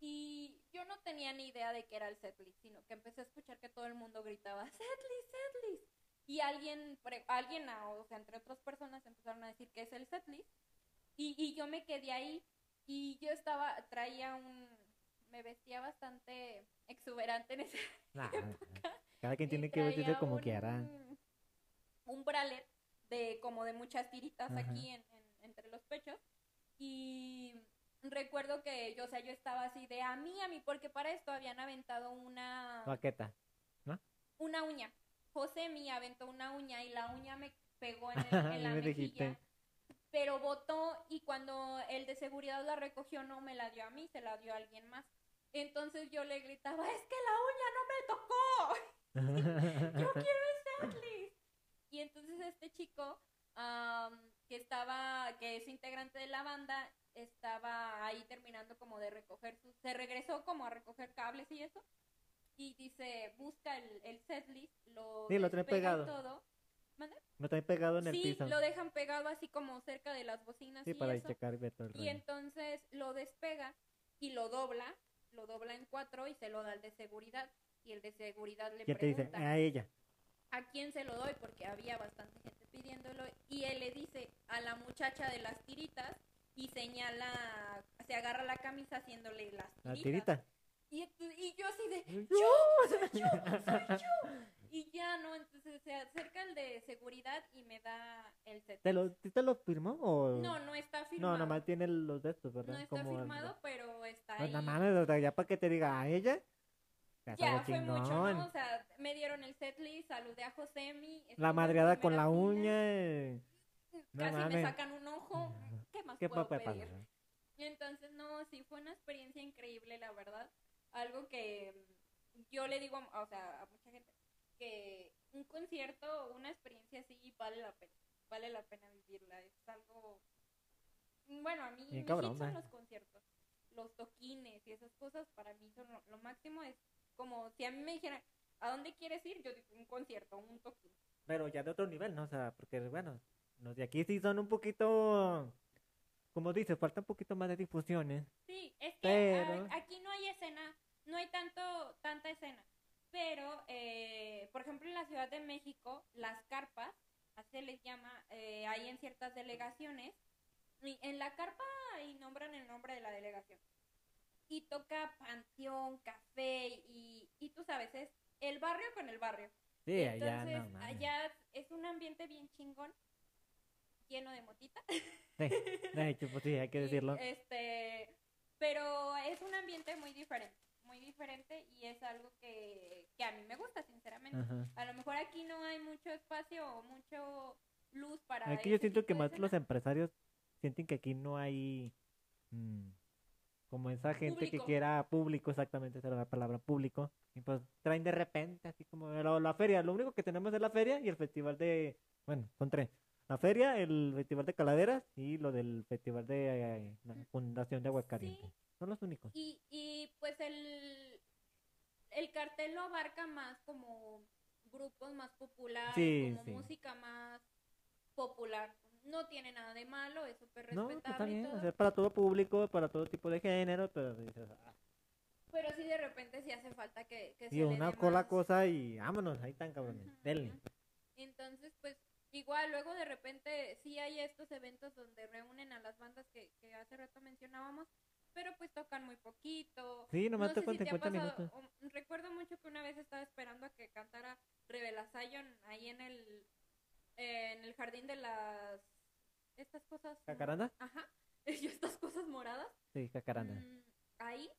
y yo no tenía ni idea de que era el setlist, sino que empecé a escuchar que todo el mundo gritaba, setlist, setlist. Y alguien, pre- alguien, ah, o sea, entre otras personas empezaron a decir que es el setlist. Y, y yo me quedé ahí y yo estaba, traía un, me vestía bastante exuberante en ese Nah, cada quien tiene que vestirse como un- quiera. Un bralette de como de muchas tiritas Ajá. aquí en, en- entre los pechos. Y recuerdo que yo, o sea, yo estaba así de a mí, a mí, porque para esto habían aventado una, Baqueta. una uña. José me aventó una uña y la uña me pegó en, el- en la Me dijiste. mejilla. Pero botó y cuando el de seguridad la recogió no me la dio a mí, se la dio a alguien más. Entonces yo le gritaba, es que la uña no me tocó. yo quiero. Y entonces este chico, am, que estaba, que es integrante de la banda, estaba ahí terminando como de recoger sus, se regresó como a recoger cables y eso, y dice, busca el, el setlist, lo, Sí, lo trae pegado. todo. No trae pegado en el Sí, piso. lo dejan pegado así como cerca de las bocinas Sí, y para eso. checar y ver todo el Y rollo. entonces lo despega y lo dobla, lo dobla en cuatro y se lo da al de seguridad. Y el de seguridad le ¿Quién te dice? pregunta, A ella. ¿A quién se lo doy? Porque había bastante gente pidiéndolo. Y él le dice a la muchacha de las tiritas y señala, se agarra la camisa haciéndole las tiritas. La tirita. Y, y yo así de, Yo. soy yo, soy yo. Y ya no, entonces se acerca el de seguridad y me da el set. ¿Te lo, ¿sí te lo firmó o...? No, no está firmado. No, nomás tiene los de estos, ¿verdad? No está Como el- firmado, pero está Pues ahí. nada mames, ya para que te diga a ella. Ya, fue mucho. ¿no? O sea, me dieron el setlist, saludé a Josemi. La madreada con la uña. eh, no Casi me sacan un ojo. ¿Qué más ¿Qué puedo pedir? pasar? Entonces, no, sí, fue una experiencia increíble, la verdad. Algo que mm, yo le digo, a- o sea, a mucha gente, que un concierto, una experiencia así, vale la pena. Vale la pena vivirla. Es algo... Bueno, a mí Bien mis cabrón, hits son ¿eh? los conciertos. Los toquines y esas cosas para mí son lo, lo máximo. Es como si a mí me dijeran, ¿a dónde quieres ir? Yo digo, un concierto, un toquín. Pero ya de otro nivel, ¿no? O sea, porque, bueno, los de aquí sí son un poquito. Como dice, falta un poquito más de difusiones. Sí, es que Pero- a- aquí no hay escena, no hay tanto tanta escena. Pero, eh, por ejemplo, en la Ciudad de México, las carpas, así se les llama, eh, hay en ciertas delegaciones. Y en la carpa y nombran el nombre de la delegación. Y toca Panteón, Café y, y tú sabes, es el barrio con el barrio. Sí, allá Entonces, no allá es un ambiente bien chingón, lleno de motita. Sí, de hecho, pues sí, hay que Y, decirlo. Este, pero es un ambiente muy diferente, muy diferente y es algo que, que a mí me gusta, sinceramente. Ajá. A lo mejor aquí no hay mucho espacio o mucho luz para... Aquí yo siento que más los empresarios sienten que aquí no hay mm, como esa gente que Público. quiera público, exactamente esa era la palabra público, y pues traen de repente, así como la, la feria, lo único que tenemos es la feria y el festival de, bueno, son tres, la feria, el festival de caladeras y lo del festival de eh, la fundación de Aguascalientes, Sí. son los únicos. Y, y pues el, el cartel lo abarca más como grupos más populares, Sí, como sí. música más popular. No tiene nada de malo, es súper No, pues, respetable y bien, o todo. sea, para todo público, para todo tipo de género, pero dices, ah, Pero sí de repente sí hace falta que, que sí, se le una dé cola más- cosa y vámonos, ahí están cabrones, Ujú, denle. ujú. Entonces, pues, igual luego de repente sí hay estos eventos donde reúnen a las bandas que, que hace rato mencionábamos, pero pues tocan muy poquito. Sí, nomás no tocan si te ha 50 pasado, minutos. um, recuerdo mucho que una vez estaba esperando a que cantara Revelación ahí en el eh, en el jardín de las estas cosas ¿Jacaranda? Ajá. Estas cosas moradas. Sí, jacaranda. mm, ahí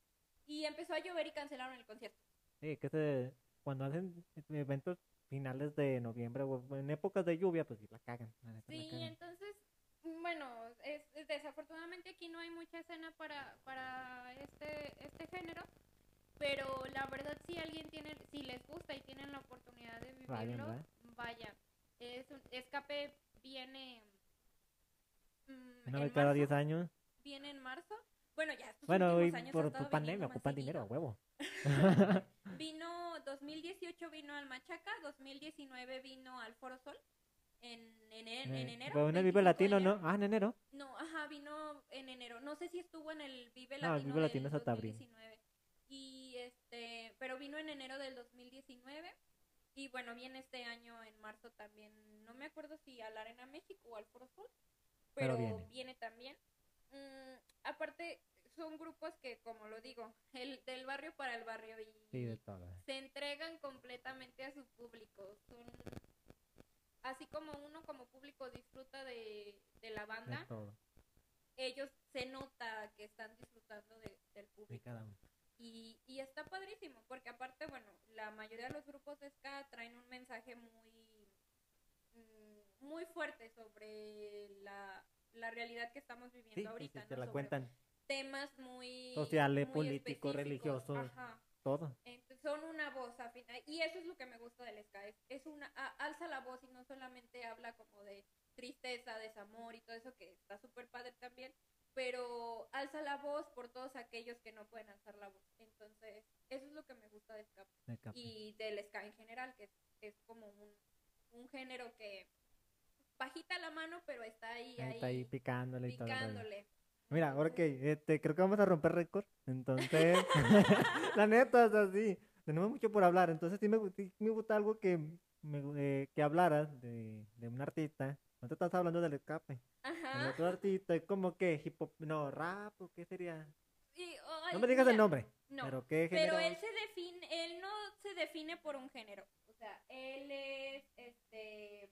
y empezó a llover y cancelaron el concierto. Sí, que se, cuando hacen eventos finales de noviembre o en épocas de lluvia, pues sí la cagan. la neta, la Sí, cagan. entonces, bueno, es, es- desafortunadamente aquí no hay mucha escena para, para Pero la verdad, si alguien tiene, si les gusta y tienen la oportunidad de Vayan, vivirlo, ¿verdad? vaya. Es un, escape viene. Mm, Una vez cada marzo, 10 años. Viene en marzo. Bueno, ya Bueno, últimos y años por, por pandemia ocupan dinero, huevo. Vino 2018 vino al Machaca, 2019 vino al Foro Sol en, en, en, en Eh, enero. fue en el 25 Vive Latino. ¿no? Ah, en enero. No, ajá, vino en enero. No sé si estuvo en el Vive No, el Latino, Vive Latino es hasta abril. 2019. Y este, pero vino en enero del 2019 y bueno, viene este año en marzo también. No me acuerdo si a la Arena México o al Foro Sol, Pero pero, viene. viene. también. Mm, aparte son grupos que como lo digo, el del barrio para el barrio y Sí, de se entregan completamente a su público. Son así como uno como público disfruta de, de la banda, ellos se nota que están disfrutando de- del De público. cada uno. Y, y está padrísimo, porque aparte, bueno, la mayoría de los grupos de ska traen un mensaje muy, muy fuerte sobre la, la realidad que estamos viviendo Sí, ahorita. sí, te ¿no? la Sobre cuentan. Temas muy Sociales, políticos, religiosos. Ajá. Todo. Entonces, son una voz al final. Y eso es lo que me gusta del ska. Es, es una, a- alza la voz y no solamente habla como de tristeza, desamor y todo eso que está súper padre también. Pero alza la voz por todos aquellos que no pueden alzar la voz. Entonces, eso es lo que me gusta del ska. de capa. Y del ska en general, que es, es como un, un género que bajita la mano, pero está ahí, Ahí ahí, está ahí picándole y todo. Mira, ahora Entonces, que este, creo que vamos a romper récord. Entonces, la neta, o sea, sí, tenemos mucho por hablar. Entonces, sí me, sí me gusta algo que, me, eh, que hablaras de, de un artista. No te estás hablando del escape. El Ajá. otro artista es como que hip hop, no, rap, o qué sería. Y, No me digas el nombre. No. Pero qué Pero él se define, él no se define por un género. O sea, él es, este,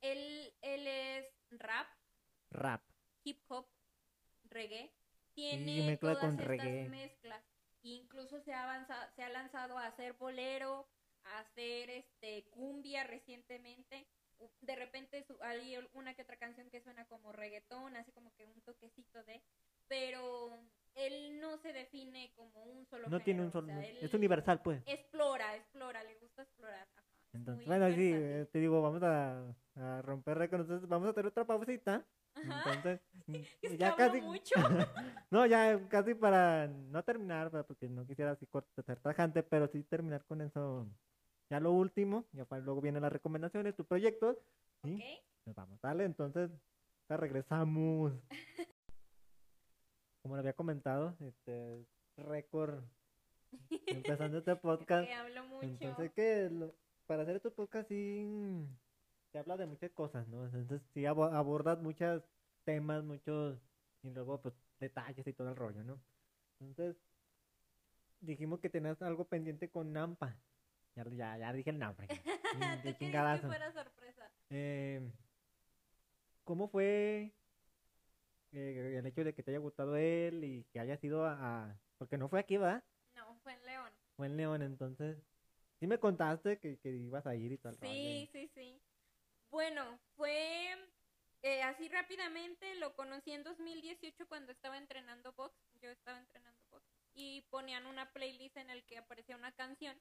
él, él es rap, Rap. hip hop, reggae. Y Tiene mezcla todas con estas reggae. mezclas. Incluso se ha avanzado, se ha lanzado a hacer bolero, a hacer este cumbia recientemente. De repente su- hay una que otra canción que suena como reggaetón, así como que un toquecito de, pero él no se define como un solo No tiene un género, solo. o sea, Es universal, pues. Explora, explora, le gusta explorar. Entonces, muy bueno, sí, eh, te digo, vamos a, a romper récord. Entonces, vamos a hacer otra pausita. Entonces, es que ya casi. mucho. No, ya casi para no terminar, porque no quisiera así corto, ser tajante, pero sí terminar con eso. Ya lo último, ya para luego vienen las recomendaciones, tus proyectos. ¿sí? Ok. Nos vamos, dale, entonces ya regresamos. Como lo había comentado, este récord empezando este podcast. Hablo mucho. Entonces, que lo- para hacer estos podcasts sí mm, se habla de muchas cosas, ¿no? Entonces, sí abo- abordas muchos temas, muchos, y luego, pues, detalles y todo el rollo, ¿no? Entonces, dijimos que tenías algo pendiente con Nampa. Ya, ya, ya dije el nombre. de chingadazo. fuera sorpresa. Eh, ¿Cómo fue eh, el hecho de que te haya gustado él y que haya sido a... a- Porque no fue aquí, ¿verdad? No, fue en León. Fue en León, entonces... Sí me contaste que, que ibas a ir y tal. Sí, sí, sí. Bueno, fue eh, así rápidamente, lo conocí en 2018 cuando estaba entrenando box, yo estaba entrenando box, y ponían una playlist en el que aparecía una canción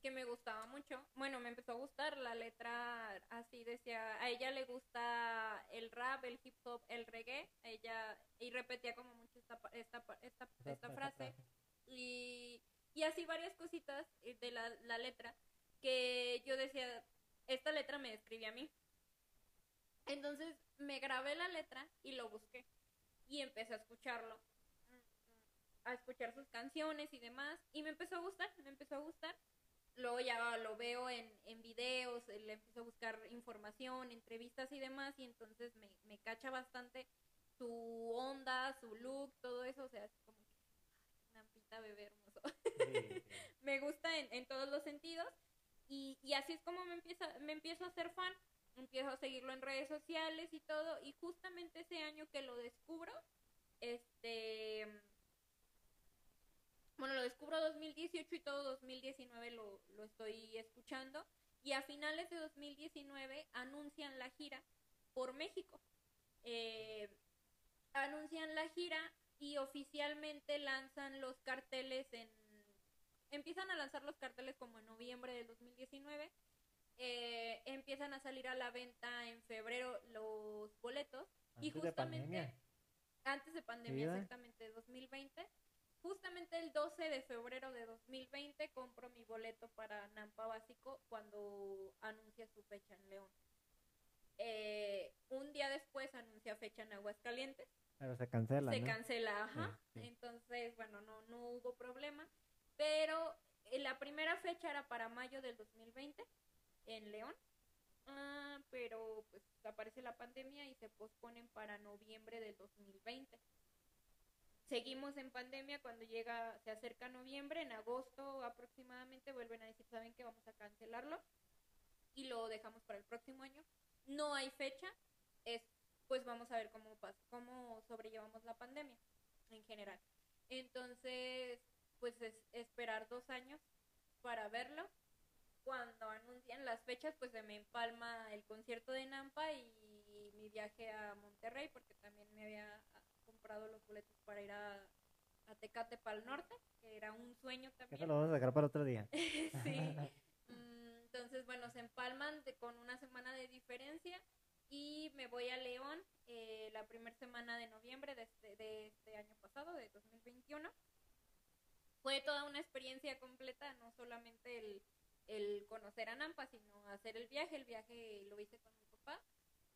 que me gustaba mucho. Bueno, me empezó a gustar la letra, así decía, a ella le gusta el rap, el hip hop, el reggae, a ella, y repetía como mucho esta, esta, esta, esta frase y, y así varias cositas eh, de la, la letra que yo decía, esta letra me describe a mí. Entonces me grabé la letra y lo busqué y empecé a escucharlo, a escuchar sus canciones y demás y me empezó a gustar, me empezó a gustar. Luego ya lo veo en, en videos, eh, le empiezo a buscar información, entrevistas y demás y entonces me, me cacha bastante su onda, su look, todo eso, o sea, es como que Nampita bebé Sí, me gusta en, en todos los sentidos. Y, y así es como me empieza me empiezo a hacer fan. Empiezo a seguirlo en redes sociales y todo. Y justamente ese año que lo descubro este bueno lo descubro 2018 y todo 2019 lo, lo estoy escuchando. Y a finales de 2019 anuncian la gira por México. Eh, anuncian la gira y oficialmente lanzan los carteles en... Empiezan a lanzar los carteles como en noviembre del 2019. Eh, empiezan a salir a la venta en febrero los boletos. y Antes justamente... Antes de pandemia, Sí, exactamente, 2020. Justamente el 12 de febrero de 2020 compro mi boleto para Nampa Básico cuando anuncia su fecha en León. Eh, un día después anuncia fecha en Aguascalientes. Pero se cancela, se ¿no? cancela, ajá. Sí, sí. Entonces, bueno, no, no hubo problema. Pero eh, la primera fecha era para mayo del 2020 en León. Ah, pero pues aparece la pandemia y se posponen para noviembre del 2020. Seguimos en pandemia cuando llega, se acerca noviembre, en agosto aproximadamente vuelven a decir, ¿saben que Vamos a cancelarlo y lo dejamos para el próximo año. No hay fecha, es pues vamos a ver cómo pasa, cómo sobrellevamos la pandemia en general. Entonces, pues es esperar dos años para verlo. Cuando anuncian las fechas, pues se me empalma el concierto de Nampa y mi viaje a Monterrey, porque también me había ah, comprado los boletos para ir a, a Tecate para el norte, que era un sueño Eso también. lo vamos a sacar para otro día. sí. Mm, Entonces, bueno, se empalman de- con una semana de diferencia y me voy a León eh, la primera semana de noviembre de este, de este año pasado, de 2021. Fue toda una experiencia completa, no solamente el, el conocer a Nampa, sino hacer el viaje. El viaje lo hice con mi papá.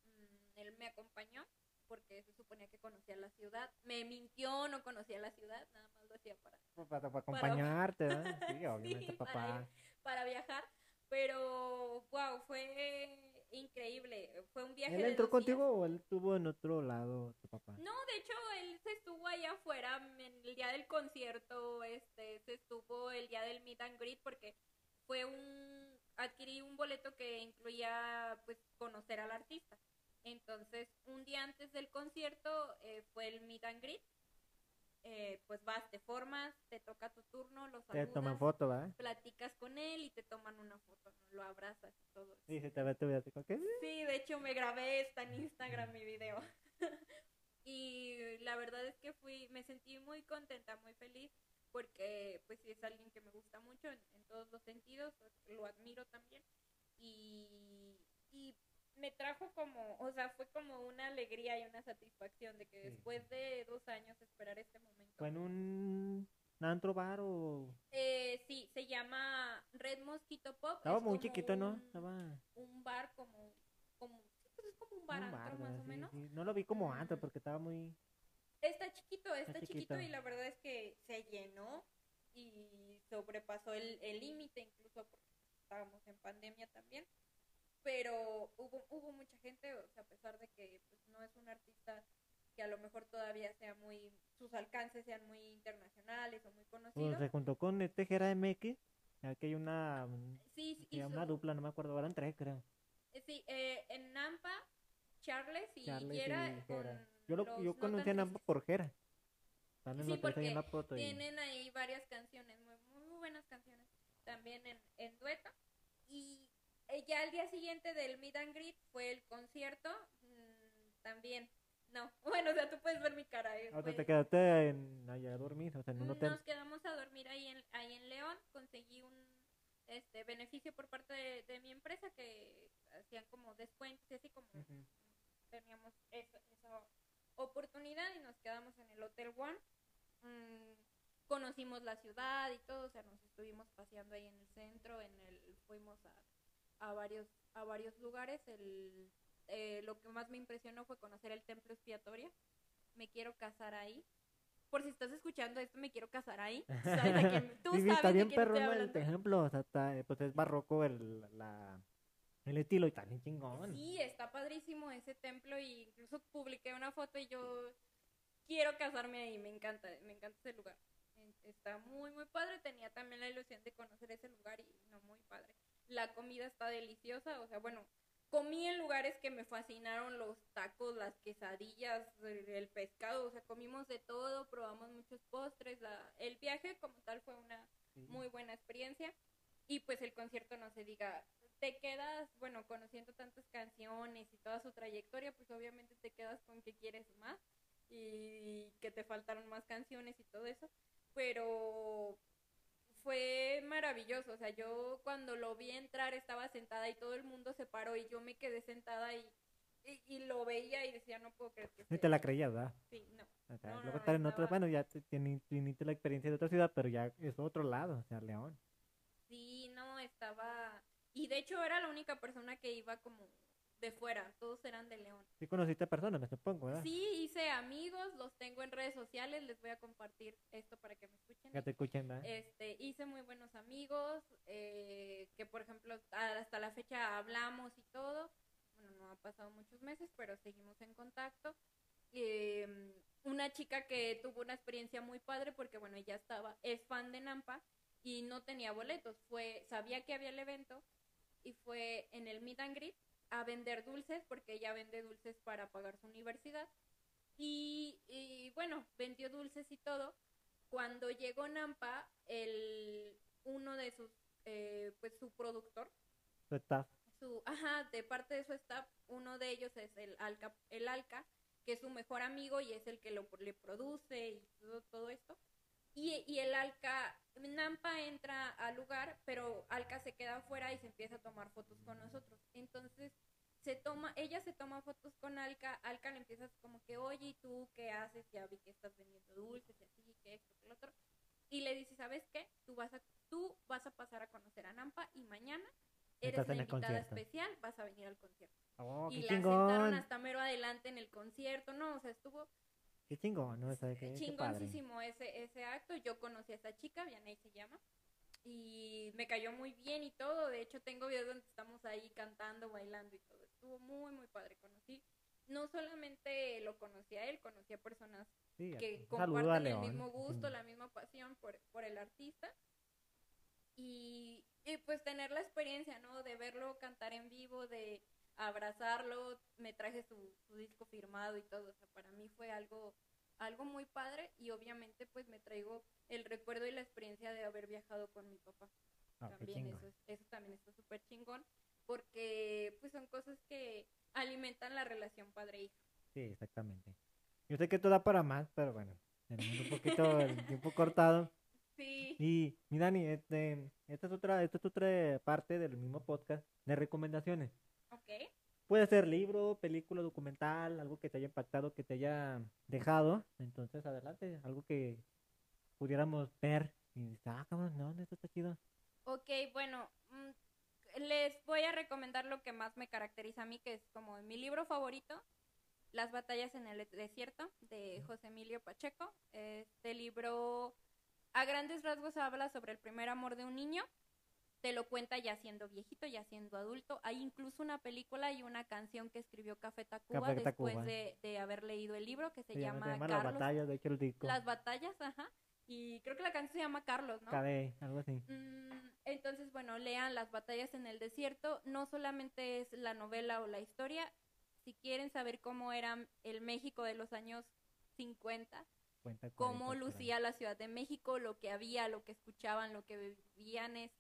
Mm, él me acompañó porque se suponía que conocía la ciudad. Me mintió, no conocía la ciudad, nada más lo hacía para Para, para acompañarte, ¿verdad? Sí, obviamente, Sí, para papá. para viajar, pero wow, fue increíble. Fue un viaje ¿Él entró contigo o él estuvo en otro lado, tu papá? No, de hecho él se estuvo allá afuera en el día del concierto, este, se estuvo el día del meet and greet porque fue un adquirí un boleto que incluía pues conocer al artista. Entonces, un día antes del concierto eh, fue el meet and greet. Eh, pues vas, te formas, te toca tu turno, los Te saludas toman foto, ¿verdad? platicas con él y te toman una foto, ¿no? lo abrazas y todo. eso. Sí, se te ve tu vida. Sí, de hecho me grabé está en Instagram mi video. y la verdad es que fui, me sentí muy contenta, muy feliz, porque pues sí es alguien que me gusta mucho en, en todos los sentidos, lo admiro también. Y, y me trajo como, o sea, fue como una alegría y una satisfacción de que después de dos años esperar este momento. ¿Fue en un antro bar o...? Eh, sí, se llama Red Mosquito Pop. Estaba es muy chiquito, ¿no? Estaba... un bar como, como pues es como un bar, un antro, bar, más o menos. sí. No lo vi como antro porque estaba muy... Está chiquito, está, Está chiquito. chiquito. y la verdad es que se llenó y sobrepasó el el límite incluso porque estábamos en pandemia también. Pero hubo, hubo mucha gente, o sea, a pesar de que pues, no es un artista que a lo mejor todavía sea muy, sus alcances sean muy internacionales o muy conocidos. Se juntó con este Jera MX. Aquí hay una... sí, sí, sí, hizo- una dupla, no me acuerdo, eran tres, creo. eh, sí, eh, en Nampa, Charles y Charles Yera y Jera. Yo, lo, yo No conocí a Nampa por Jera. Sí, porque foto. y- Tienen ahí varias canciones, muy, muy buenas canciones, también en, en dueto. Y eh, ya al día siguiente del Meet and Greet fue el concierto, mm, también. No, bueno, o sea, tú puedes ver mi cara. eh, Ah, o sea, te quedaste en, allá a dormir, o sea, en un hotel. Nos quedamos a dormir ahí en, ahí en León, conseguí un este beneficio por parte de, de mi empresa que hacían como descuentos y así como teníamos esa, esa oportunidad y nos quedamos en el Hotel One. Mm, conocimos la ciudad y todo, o sea, nos estuvimos paseando ahí en el centro, en el fuimos a, a varios a varios lugares. El, eh, lo que más me impresionó fue conocer el templo expiatorio. Me quiero casar ahí. Por si estás escuchando esto, me quiero casar ahí. ¿Sabes a quién- Tú Sí, está bien perrón el ejemplo, o sea, está, pues es barroco el, la, el estilo y bien chingón. Sí, está padrísimo ese templo y incluso publiqué una foto y yo quiero casarme ahí, me encanta, me encanta ese lugar. Está muy, muy padre, tenía también la ilusión de conocer ese lugar y no, muy padre. La comida está deliciosa, o sea, bueno, comí en lugares que me fascinaron, los tacos, las quesadillas, el, pescado, o sea, comimos de todo, probamos muchos postres, la, el viaje como tal fue una muy buena experiencia. Y pues el concierto no se diga, te quedas, bueno, conociendo tantas canciones y toda su trayectoria, pues obviamente te quedas con que quieres más. y que te faltaron más canciones y todo eso, pero fue maravilloso, o sea, yo cuando lo vi entrar estaba sentada y todo el mundo se paró y yo me quedé sentada y, y, y lo veía y decía, no puedo creer que Ni te la aquí". creías, ¿verdad? Sí, no. O sea, No, no, luego no, estar en otro, estaba- bueno, ya tuviste la experiencia de otra ciudad, pero ya es otro lado, o sea, León. Sí, no, estaba... Y de hecho era la única persona que iba como de fuera, todos eran de León. Sí conociste personas, me supongo, ¿verdad? Sí, hice amigos, los tengo en redes sociales, les voy a compartir esto para que me escuchen. Ya te escuchen, ¿verdad? Este, hice muy buenos amigos, eh, que por ejemplo hasta la fecha hablamos y todo. Bueno, no han pasado muchos meses, pero seguimos en contacto. Eh, una chica que tuvo una experiencia muy padre porque bueno, ella estaba, es fan de Nampa y no tenía boletos. Fue, sabía que había el evento y fue en el Meet and Greet a vender dulces porque ella vende dulces para pagar su universidad. Y, y bueno, vendió dulces y todo. Cuando llegó Nampa, el, uno de sus, eh, pues su productor, Tu staff. su, ajá, de parte de su staff, uno de ellos es el Alca, el Alca, que es su mejor amigo y es el que lo, le produce y todo, todo esto. Y, y el Alca, Nampa entra al lugar, pero Alca se queda afuera y se empieza a tomar fotos con nosotros. Entonces, se toma, ella se toma fotos con Alca, Alca le empieza como que, oye, ¿y tú qué haces? Ya vi que estás vendiendo dulces y así, que esto, que lo otro. Y le dice, ¿sabes qué? Tú vas a, tú vas a pasar a conocer a Nampa y mañana eres Estás la invitada concierto. especial, vas a venir al concierto. Oh, y la sentaron chingón. hasta mero adelante en el concierto, no, o sea, estuvo Qué chingón, ¿no? O sea, qué, chingoncísimo ese, ese acto. Yo conocí a esta chica, Vianey se llama, y me cayó muy bien y todo. De hecho, tengo videos donde estamos ahí cantando, bailando y todo. Estuvo muy, muy padre. Conocí, no solamente lo conocí a él, conocí a personas Sí, que comparten el mismo gusto, Sí. la misma pasión por, por el artista. Y, y pues tener la experiencia, ¿no? De verlo cantar en vivo, de abrazarlo, me traje su, su disco firmado y todo, o sea, para mí fue algo, algo muy padre y obviamente pues me traigo el recuerdo y la experiencia de haber viajado con mi papá. Ah, también eso, es- eso también está súper chingón porque pues son cosas que alimentan la relación padre-hija. Sí, exactamente. Yo sé que esto da para más, pero bueno, tenemos un poquito el tiempo cortado. Sí. Y, mi Dani, este, esta es otra, esta es otra parte del mismo podcast de recomendaciones. Ok. Puede ser libro, película, documental, algo que te haya impactado, que te haya dejado. Entonces, adelante, algo que pudiéramos ver y dices, ah, cabrón, no, esto está chido. Ok, bueno, mm, les voy a recomendar lo que más me caracteriza a mí, que es como mi libro favorito, Las batallas en el desierto, de José Emilio Pacheco. Este libro, a grandes rasgos, habla sobre el primer amor de un niño. Te lo cuenta ya siendo viejito, ya siendo adulto. Hay incluso una película y una canción que escribió Café Tacuba Café después Tacuba. de, de haber leído el libro, que se Se llama, se llama Las Carlos. batallas, de hecho el disco. Las batallas, ajá. Y creo que la canción se llama Carlos, ¿no? KB, algo así. Mm, Entonces, bueno, lean Las batallas en el desierto. No solamente es la novela o la historia. Si quieren saber cómo era el México de los años 50, Cuenta cómo 40 por ahí. lucía la Ciudad de México, lo que había, lo que escuchaban, lo que vivían, es,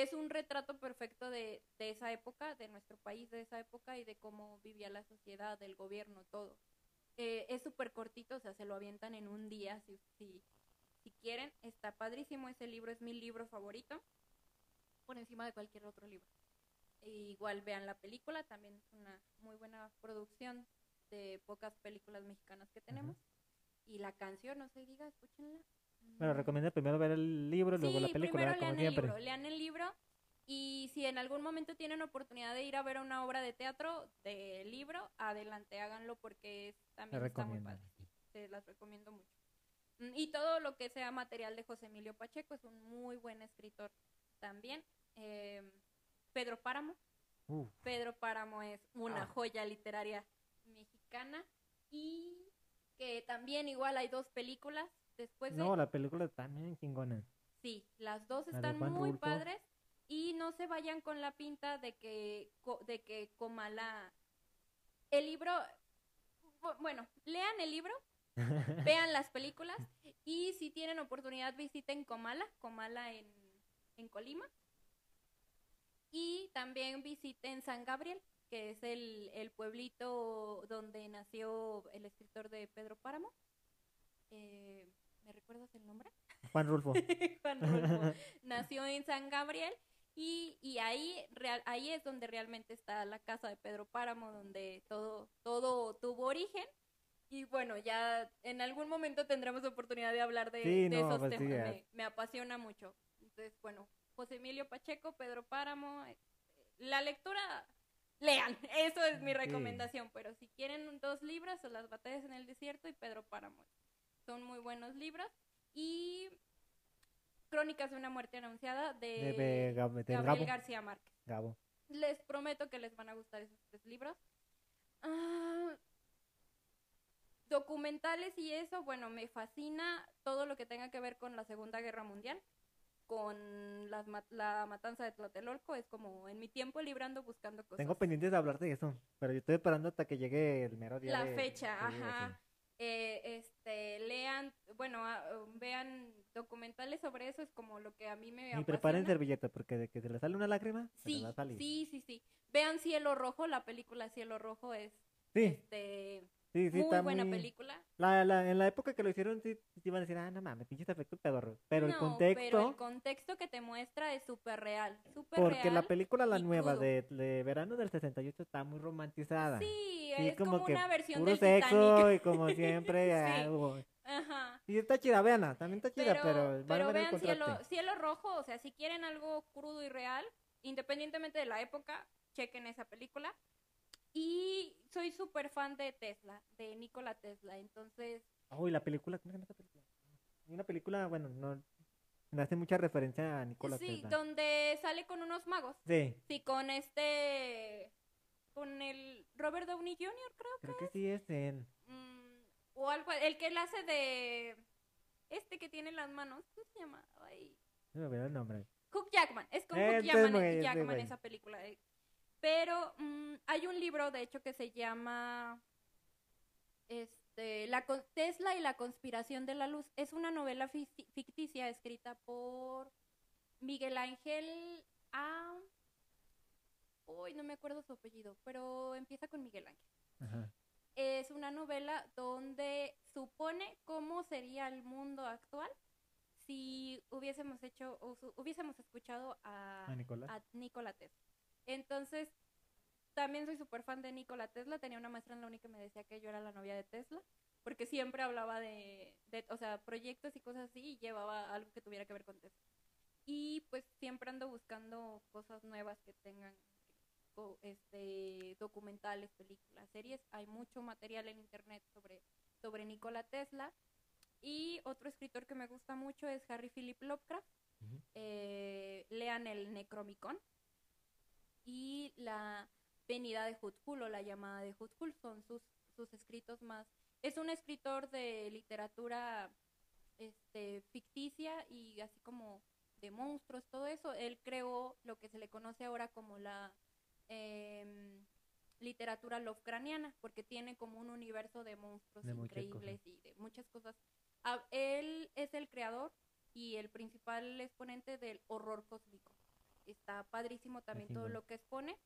es un retrato perfecto de, de esa época, de nuestro país de esa época y de cómo vivía la sociedad, el gobierno, todo. Eh, es súper cortito, o sea, se lo avientan en un día si, si, si quieren. Está padrísimo, ese libro es mi libro favorito, por encima de cualquier otro libro. E igual vean la película, también es una muy buena producción de pocas películas mexicanas que tenemos. Y la canción, no se diga, escúchenla. Pero Mm. recomiendo primero ver el libro y luego la Sí, película, primero como lean el siempre. libro, lean el libro y si en algún momento tienen oportunidad de ir a ver una obra de teatro de libro, adelante, háganlo porque también está muy padre. sí, se las recomiendo mucho. Mm, Y todo lo que sea material de José Emilio Pacheco es un muy buen escritor también. Eh, Pedro Páramo. Uf, Pedro Páramo es una Ah. joya literaria mexicana y que también igual hay dos películas después de no, la película también chingona. Sí, las dos La están muy padres y no se vayan con la pinta de que de que Comala el libro bu- bueno, lean el libro, vean las películas y si tienen oportunidad visiten Comala, Comala en, en Colima. Y también visiten San Gabriel, que que es el, el pueblito donde nació el escritor de Pedro Páramo. Eh, ¿Me recuerdas el nombre? Juan Rulfo. Juan Rulfo. Nació en San Gabriel y, y ahí, real, ahí es donde realmente está la casa de Pedro Páramo, donde todo, todo tuvo origen. Y bueno, ya en algún momento tendremos oportunidad de hablar de, Sí, de no, esos pues sí, temas. ya. me, me apasiona mucho. Entonces, bueno, José Emilio Pacheco, Pedro Páramo. eh, La lectura, lean. Eso es mi Sí. recomendación. Pero si quieren dos libros, son Las batallas en el desierto y Pedro Páramo. Son muy buenos libros. Y Crónicas de una muerte anunciada de, De- de Gab- de Gabriel Gabo. García Márquez. Gabo. Les prometo que les van a gustar esos tres libros. Ah, documentales y eso, bueno, me fascina todo lo que tenga que ver con la Segunda Guerra Mundial, con las la matanza de Tlatelolco, es como en mi tiempo librando buscando cosas. Tengo pendientes de hablar de eso, pero yo estoy esperando hasta que llegue el mero día la de- fecha, ajá. Eh, lean, bueno, ah, vean documentales sobre eso, es como lo que a mí me. Y preparen servilleta, porque de que se le sale una lágrima, se Sí, va a salir. sí, sí, sí. Vean Cielo Rojo, la película Cielo Rojo es sí, este, sí, sí, muy está buena muy- película. La, la, en la época que lo hicieron, sí, sí iban a decir, ah, no mames, pinches efectos pedorros. Pero el contexto, pero el contexto que te muestra es súper real, súper porque real. la película, la nueva de, de verano del 68, está muy romantizada. Sí, Sí, es como, que una versión puro del sexo Titanic. y como siempre, ah, Sí. Ajá. Y está chida, veanla, también está chida, Pero, pero, pero el vean cielo, cielo Rojo, o sea, si quieren algo crudo y real, independientemente de la época, chequen esa película. Y soy súper fan de Tesla, de Nikola Tesla, entonces Uy, la película, ¿cómo se llama esa película? Una película, bueno, no, me hace mucha referencia a sí, Tesla. donde sale con unos magos. Sí, Sí, con este. Con el Robert Downey Jr., creo. creo que sí es él. Mm, o algo. El que él hace de. Este que tiene las manos. ¿Cómo se llama? Ay. No me el nombre. Hugh Jackman. Es con Eh, entonces, Jackman, güey. esa película. eh. Pero mm, hay un libro, de hecho, que se llama. Este, la Tesla y la conspiración de la luz. Es una novela fic- ficticia escrita por Miguel Ángel A. Uy, no me acuerdo su apellido, pero empieza con Miguel Ángel. Ajá. Es una novela donde supone cómo sería el mundo actual si hubiésemos hecho o hubiésemos escuchado a, A Nicolás. a Nikola Tesla. Entonces, también soy súper fan de Nikola Tesla. Tenía una maestra en la uni que me decía que yo era la novia de Tesla, porque siempre hablaba de, de o sea, proyectos y cosas así y llevaba algo que tuviera que ver con Tesla. Y pues siempre ando buscando cosas nuevas que tengan este documentales, películas, series. Hay mucho material en internet sobre, sobre Nikola Tesla. Y otro escritor que me gusta mucho es Harry Philip Lovecraft. Eh, lean el Necromicon y la venida de Hutzul o la llamada de Hutzul son sus, sus escritos más. Es un escritor de literatura este, ficticia y así como de monstruos, todo eso. Él creó lo que se le conoce ahora como la em, literatura Lovecraftiana, porque tiene como un universo de monstruos De increíbles y de muchas cosas. Él es el creador y el principal exponente del horror cósmico. Está padrísimo también todo lo que expone.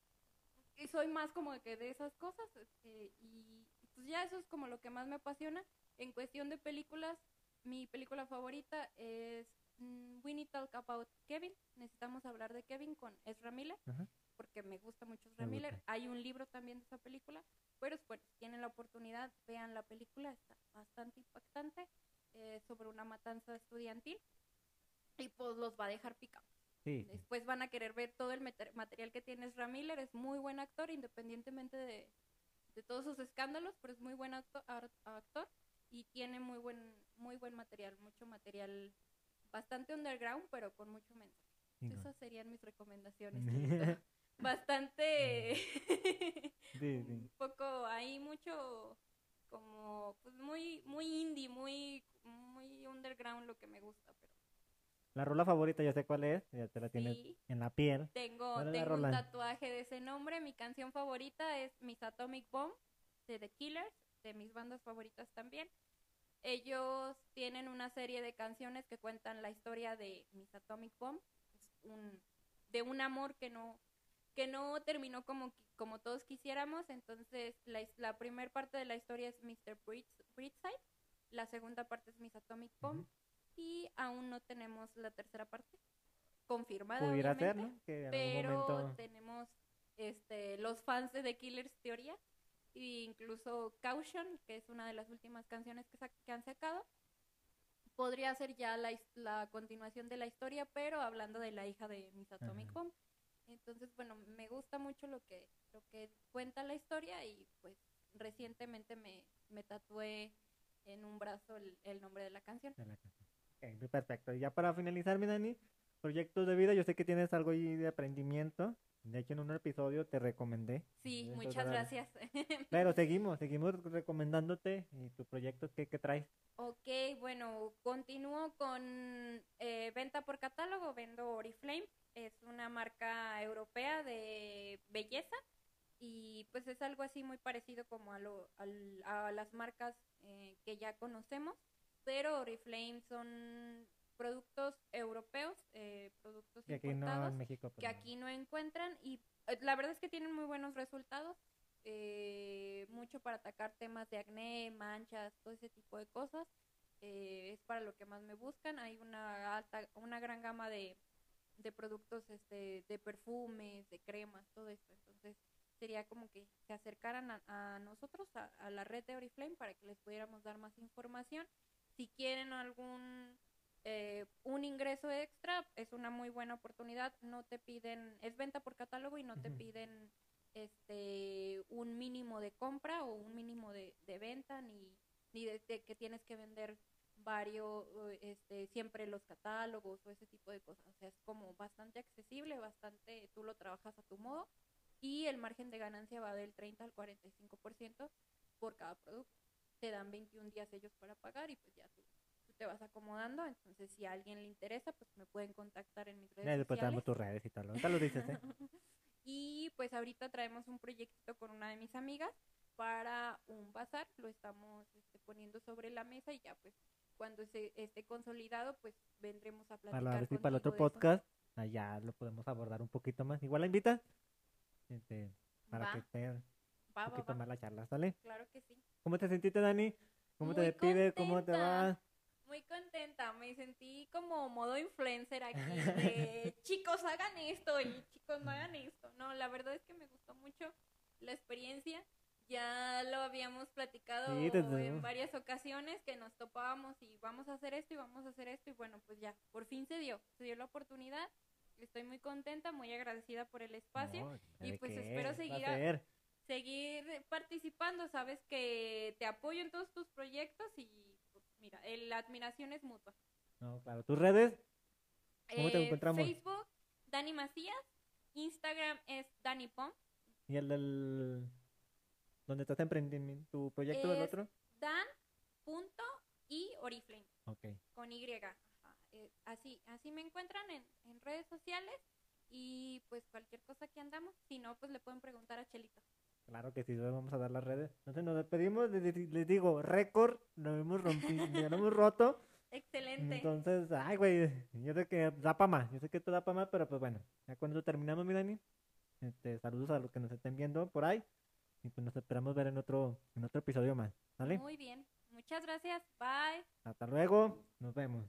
Y soy más como que de esas cosas. este, y pues ya eso es como lo que más me apasiona. En cuestión de películas, mi película favorita es mm, We Need Talk About Kevin. Necesitamos hablar de Kevin con Ezra Miller, Ajá. Porque me gusta mucho Ezra Miller. Hay un libro también de esa película. Pero bueno, si tienen la oportunidad, vean la película. Está bastante impactante eh, sobre una matanza estudiantil. Y pues los va a dejar picados. Sí, Después van a querer ver todo el mater- material que tiene Ezra Miller. Es muy buen actor, independientemente de, de todos sus escándalos, pero es muy buen acto- actor y tiene muy buen, muy buen material, mucho material bastante underground, pero con mucho mensaje. Esas serían mis recomendaciones. Bastante sí. un poco ahí mucho como pues muy muy indie, muy muy underground lo que me gusta, pero La rola favorita, ya sé cuál es, ya te la tienes sí. en la piel. Tengo, ¿Cuál es la tengo un tatuaje de ese nombre. Mi canción favorita es Miss Atomic Bomb de The Killers, de mis bandas favoritas también. Ellos tienen una serie de canciones que cuentan la historia de Miss Atomic Bomb, es un, de un amor que no que no terminó como como todos quisiéramos. Entonces, la, la primera parte de la historia es Mr. Bridgeside, la segunda parte es Miss Atomic Bomb, Ujú. y aún no tenemos la tercera parte confirmada. Pudiera ser, ¿no? Que en Pero algún momento... tenemos este, los fans de The Killers Teoría, e incluso Caution, que es una de las últimas canciones que, sa- que han sacado. Podría ser ya la, la continuación de la historia, pero hablando de la hija de Miss Atomic Ajá. Bomb. Entonces, bueno, me gusta mucho lo que, lo que cuenta la historia y pues recientemente me, me tatué en un brazo el, el nombre de la canción. perfecto. Y ya para finalizar, mi Dani, proyectos de vida, yo sé que tienes algo ahí de aprendimiento. De hecho, en un episodio te recomendé. Sí, Entonces, muchas ahora- gracias. Pero seguimos, seguimos recomendándote y tu proyecto que, que traes. Ok, bueno, continúo con eh, venta por catálogo, vendo Oriflame, es una marca europea de belleza y pues es algo así muy parecido como a, lo, al- a las marcas eh, que ya conocemos, pero Oriflame son productos europeos, eh, productos Y aquí no importados México. pues, que no. aquí no encuentran y eh, la verdad es que tienen muy buenos resultados, eh, mucho para atacar temas de acné, manchas, todo ese tipo de cosas. eh, es para lo que más me buscan. Hay una alta, una gran gama de, de productos este, de perfumes, de cremas, todo esto. Entonces sería como que se acercaran a, a nosotros, a, a la red de Oriflame, para que les pudiéramos dar más información. Si quieren algún eh, un ingreso extra es una muy buena oportunidad. No te piden, es venta por catálogo y no te piden este un mínimo de compra o un mínimo de, de venta ni, ni de, de que tienes que vender varios, este, siempre los catálogos o ese tipo de cosas. O sea, es como bastante accesible, bastante, tú lo trabajas a tu modo y el margen de ganancia va del 30 al 45% por cada producto. Te dan 21 días ellos para pagar y pues ya tú te vas acomodando. Entonces, si a alguien le interesa, pues me pueden contactar en mis redes después sociales. damos tus redes y tal. Ahorita lo dices, ¿eh? y pues ahorita traemos un proyecto con una de mis amigas para un bazar. Lo estamos este, poniendo sobre la mesa y ya pues cuando se esté consolidado, pues vendremos a platicar. Para, ver para el otro de eso. podcast, allá lo podemos abordar un poquito más. Igual la invitas. Este, para Va, que esté un va, poquito va. más la charla, ¿sale? Claro que sí. ¿Cómo te sentiste, Dani? ¿Cómo te Muy despides? ¿Cómo te va? Muy contenta, me sentí como modo influencer aquí de chicos hagan esto y chicos no hagan esto. No, la verdad es que me gustó mucho la experiencia. Ya lo habíamos platicado Sí, en varias ocasiones que nos topábamos y vamos a hacer esto y vamos a hacer esto y bueno, pues ya, por fin se dio, se dio la oportunidad. Estoy muy contenta, muy agradecida por el espacio. No, y ¿de pues espero seguir a- seguir participando, sabes que te apoyo en todos tus proyectos y mira, el- la admiración es mutua. No, claro. ¿Tus redes? ¿Cómo te Eh, encontramos? Facebook, Dani Macías, Instagram es Dani Pom, ¿Y el del... ¿Dónde estás emprendiendo tu proyecto del Es- otro? Dan punto y Oriflame Ok. con Y. Eh, así, así me encuentran en, en redes sociales y pues cualquier cosa que andamos, si no pues le pueden preguntar a Chelito. Claro que sí, vamos a dar las redes. Entonces nos despedimos, les, digo, récord, nos hemos rompido, nos hemos roto. Excelente. Entonces, ay, güey, yo sé que da para más, yo sé que esto da para más, pero pues bueno, ya cuando terminamos, mi Dani, este, saludos a los que nos estén viendo por ahí y pues nos esperamos ver en otro, en otro episodio más. Muy bien, muchas gracias, bye. Hasta luego, nos vemos.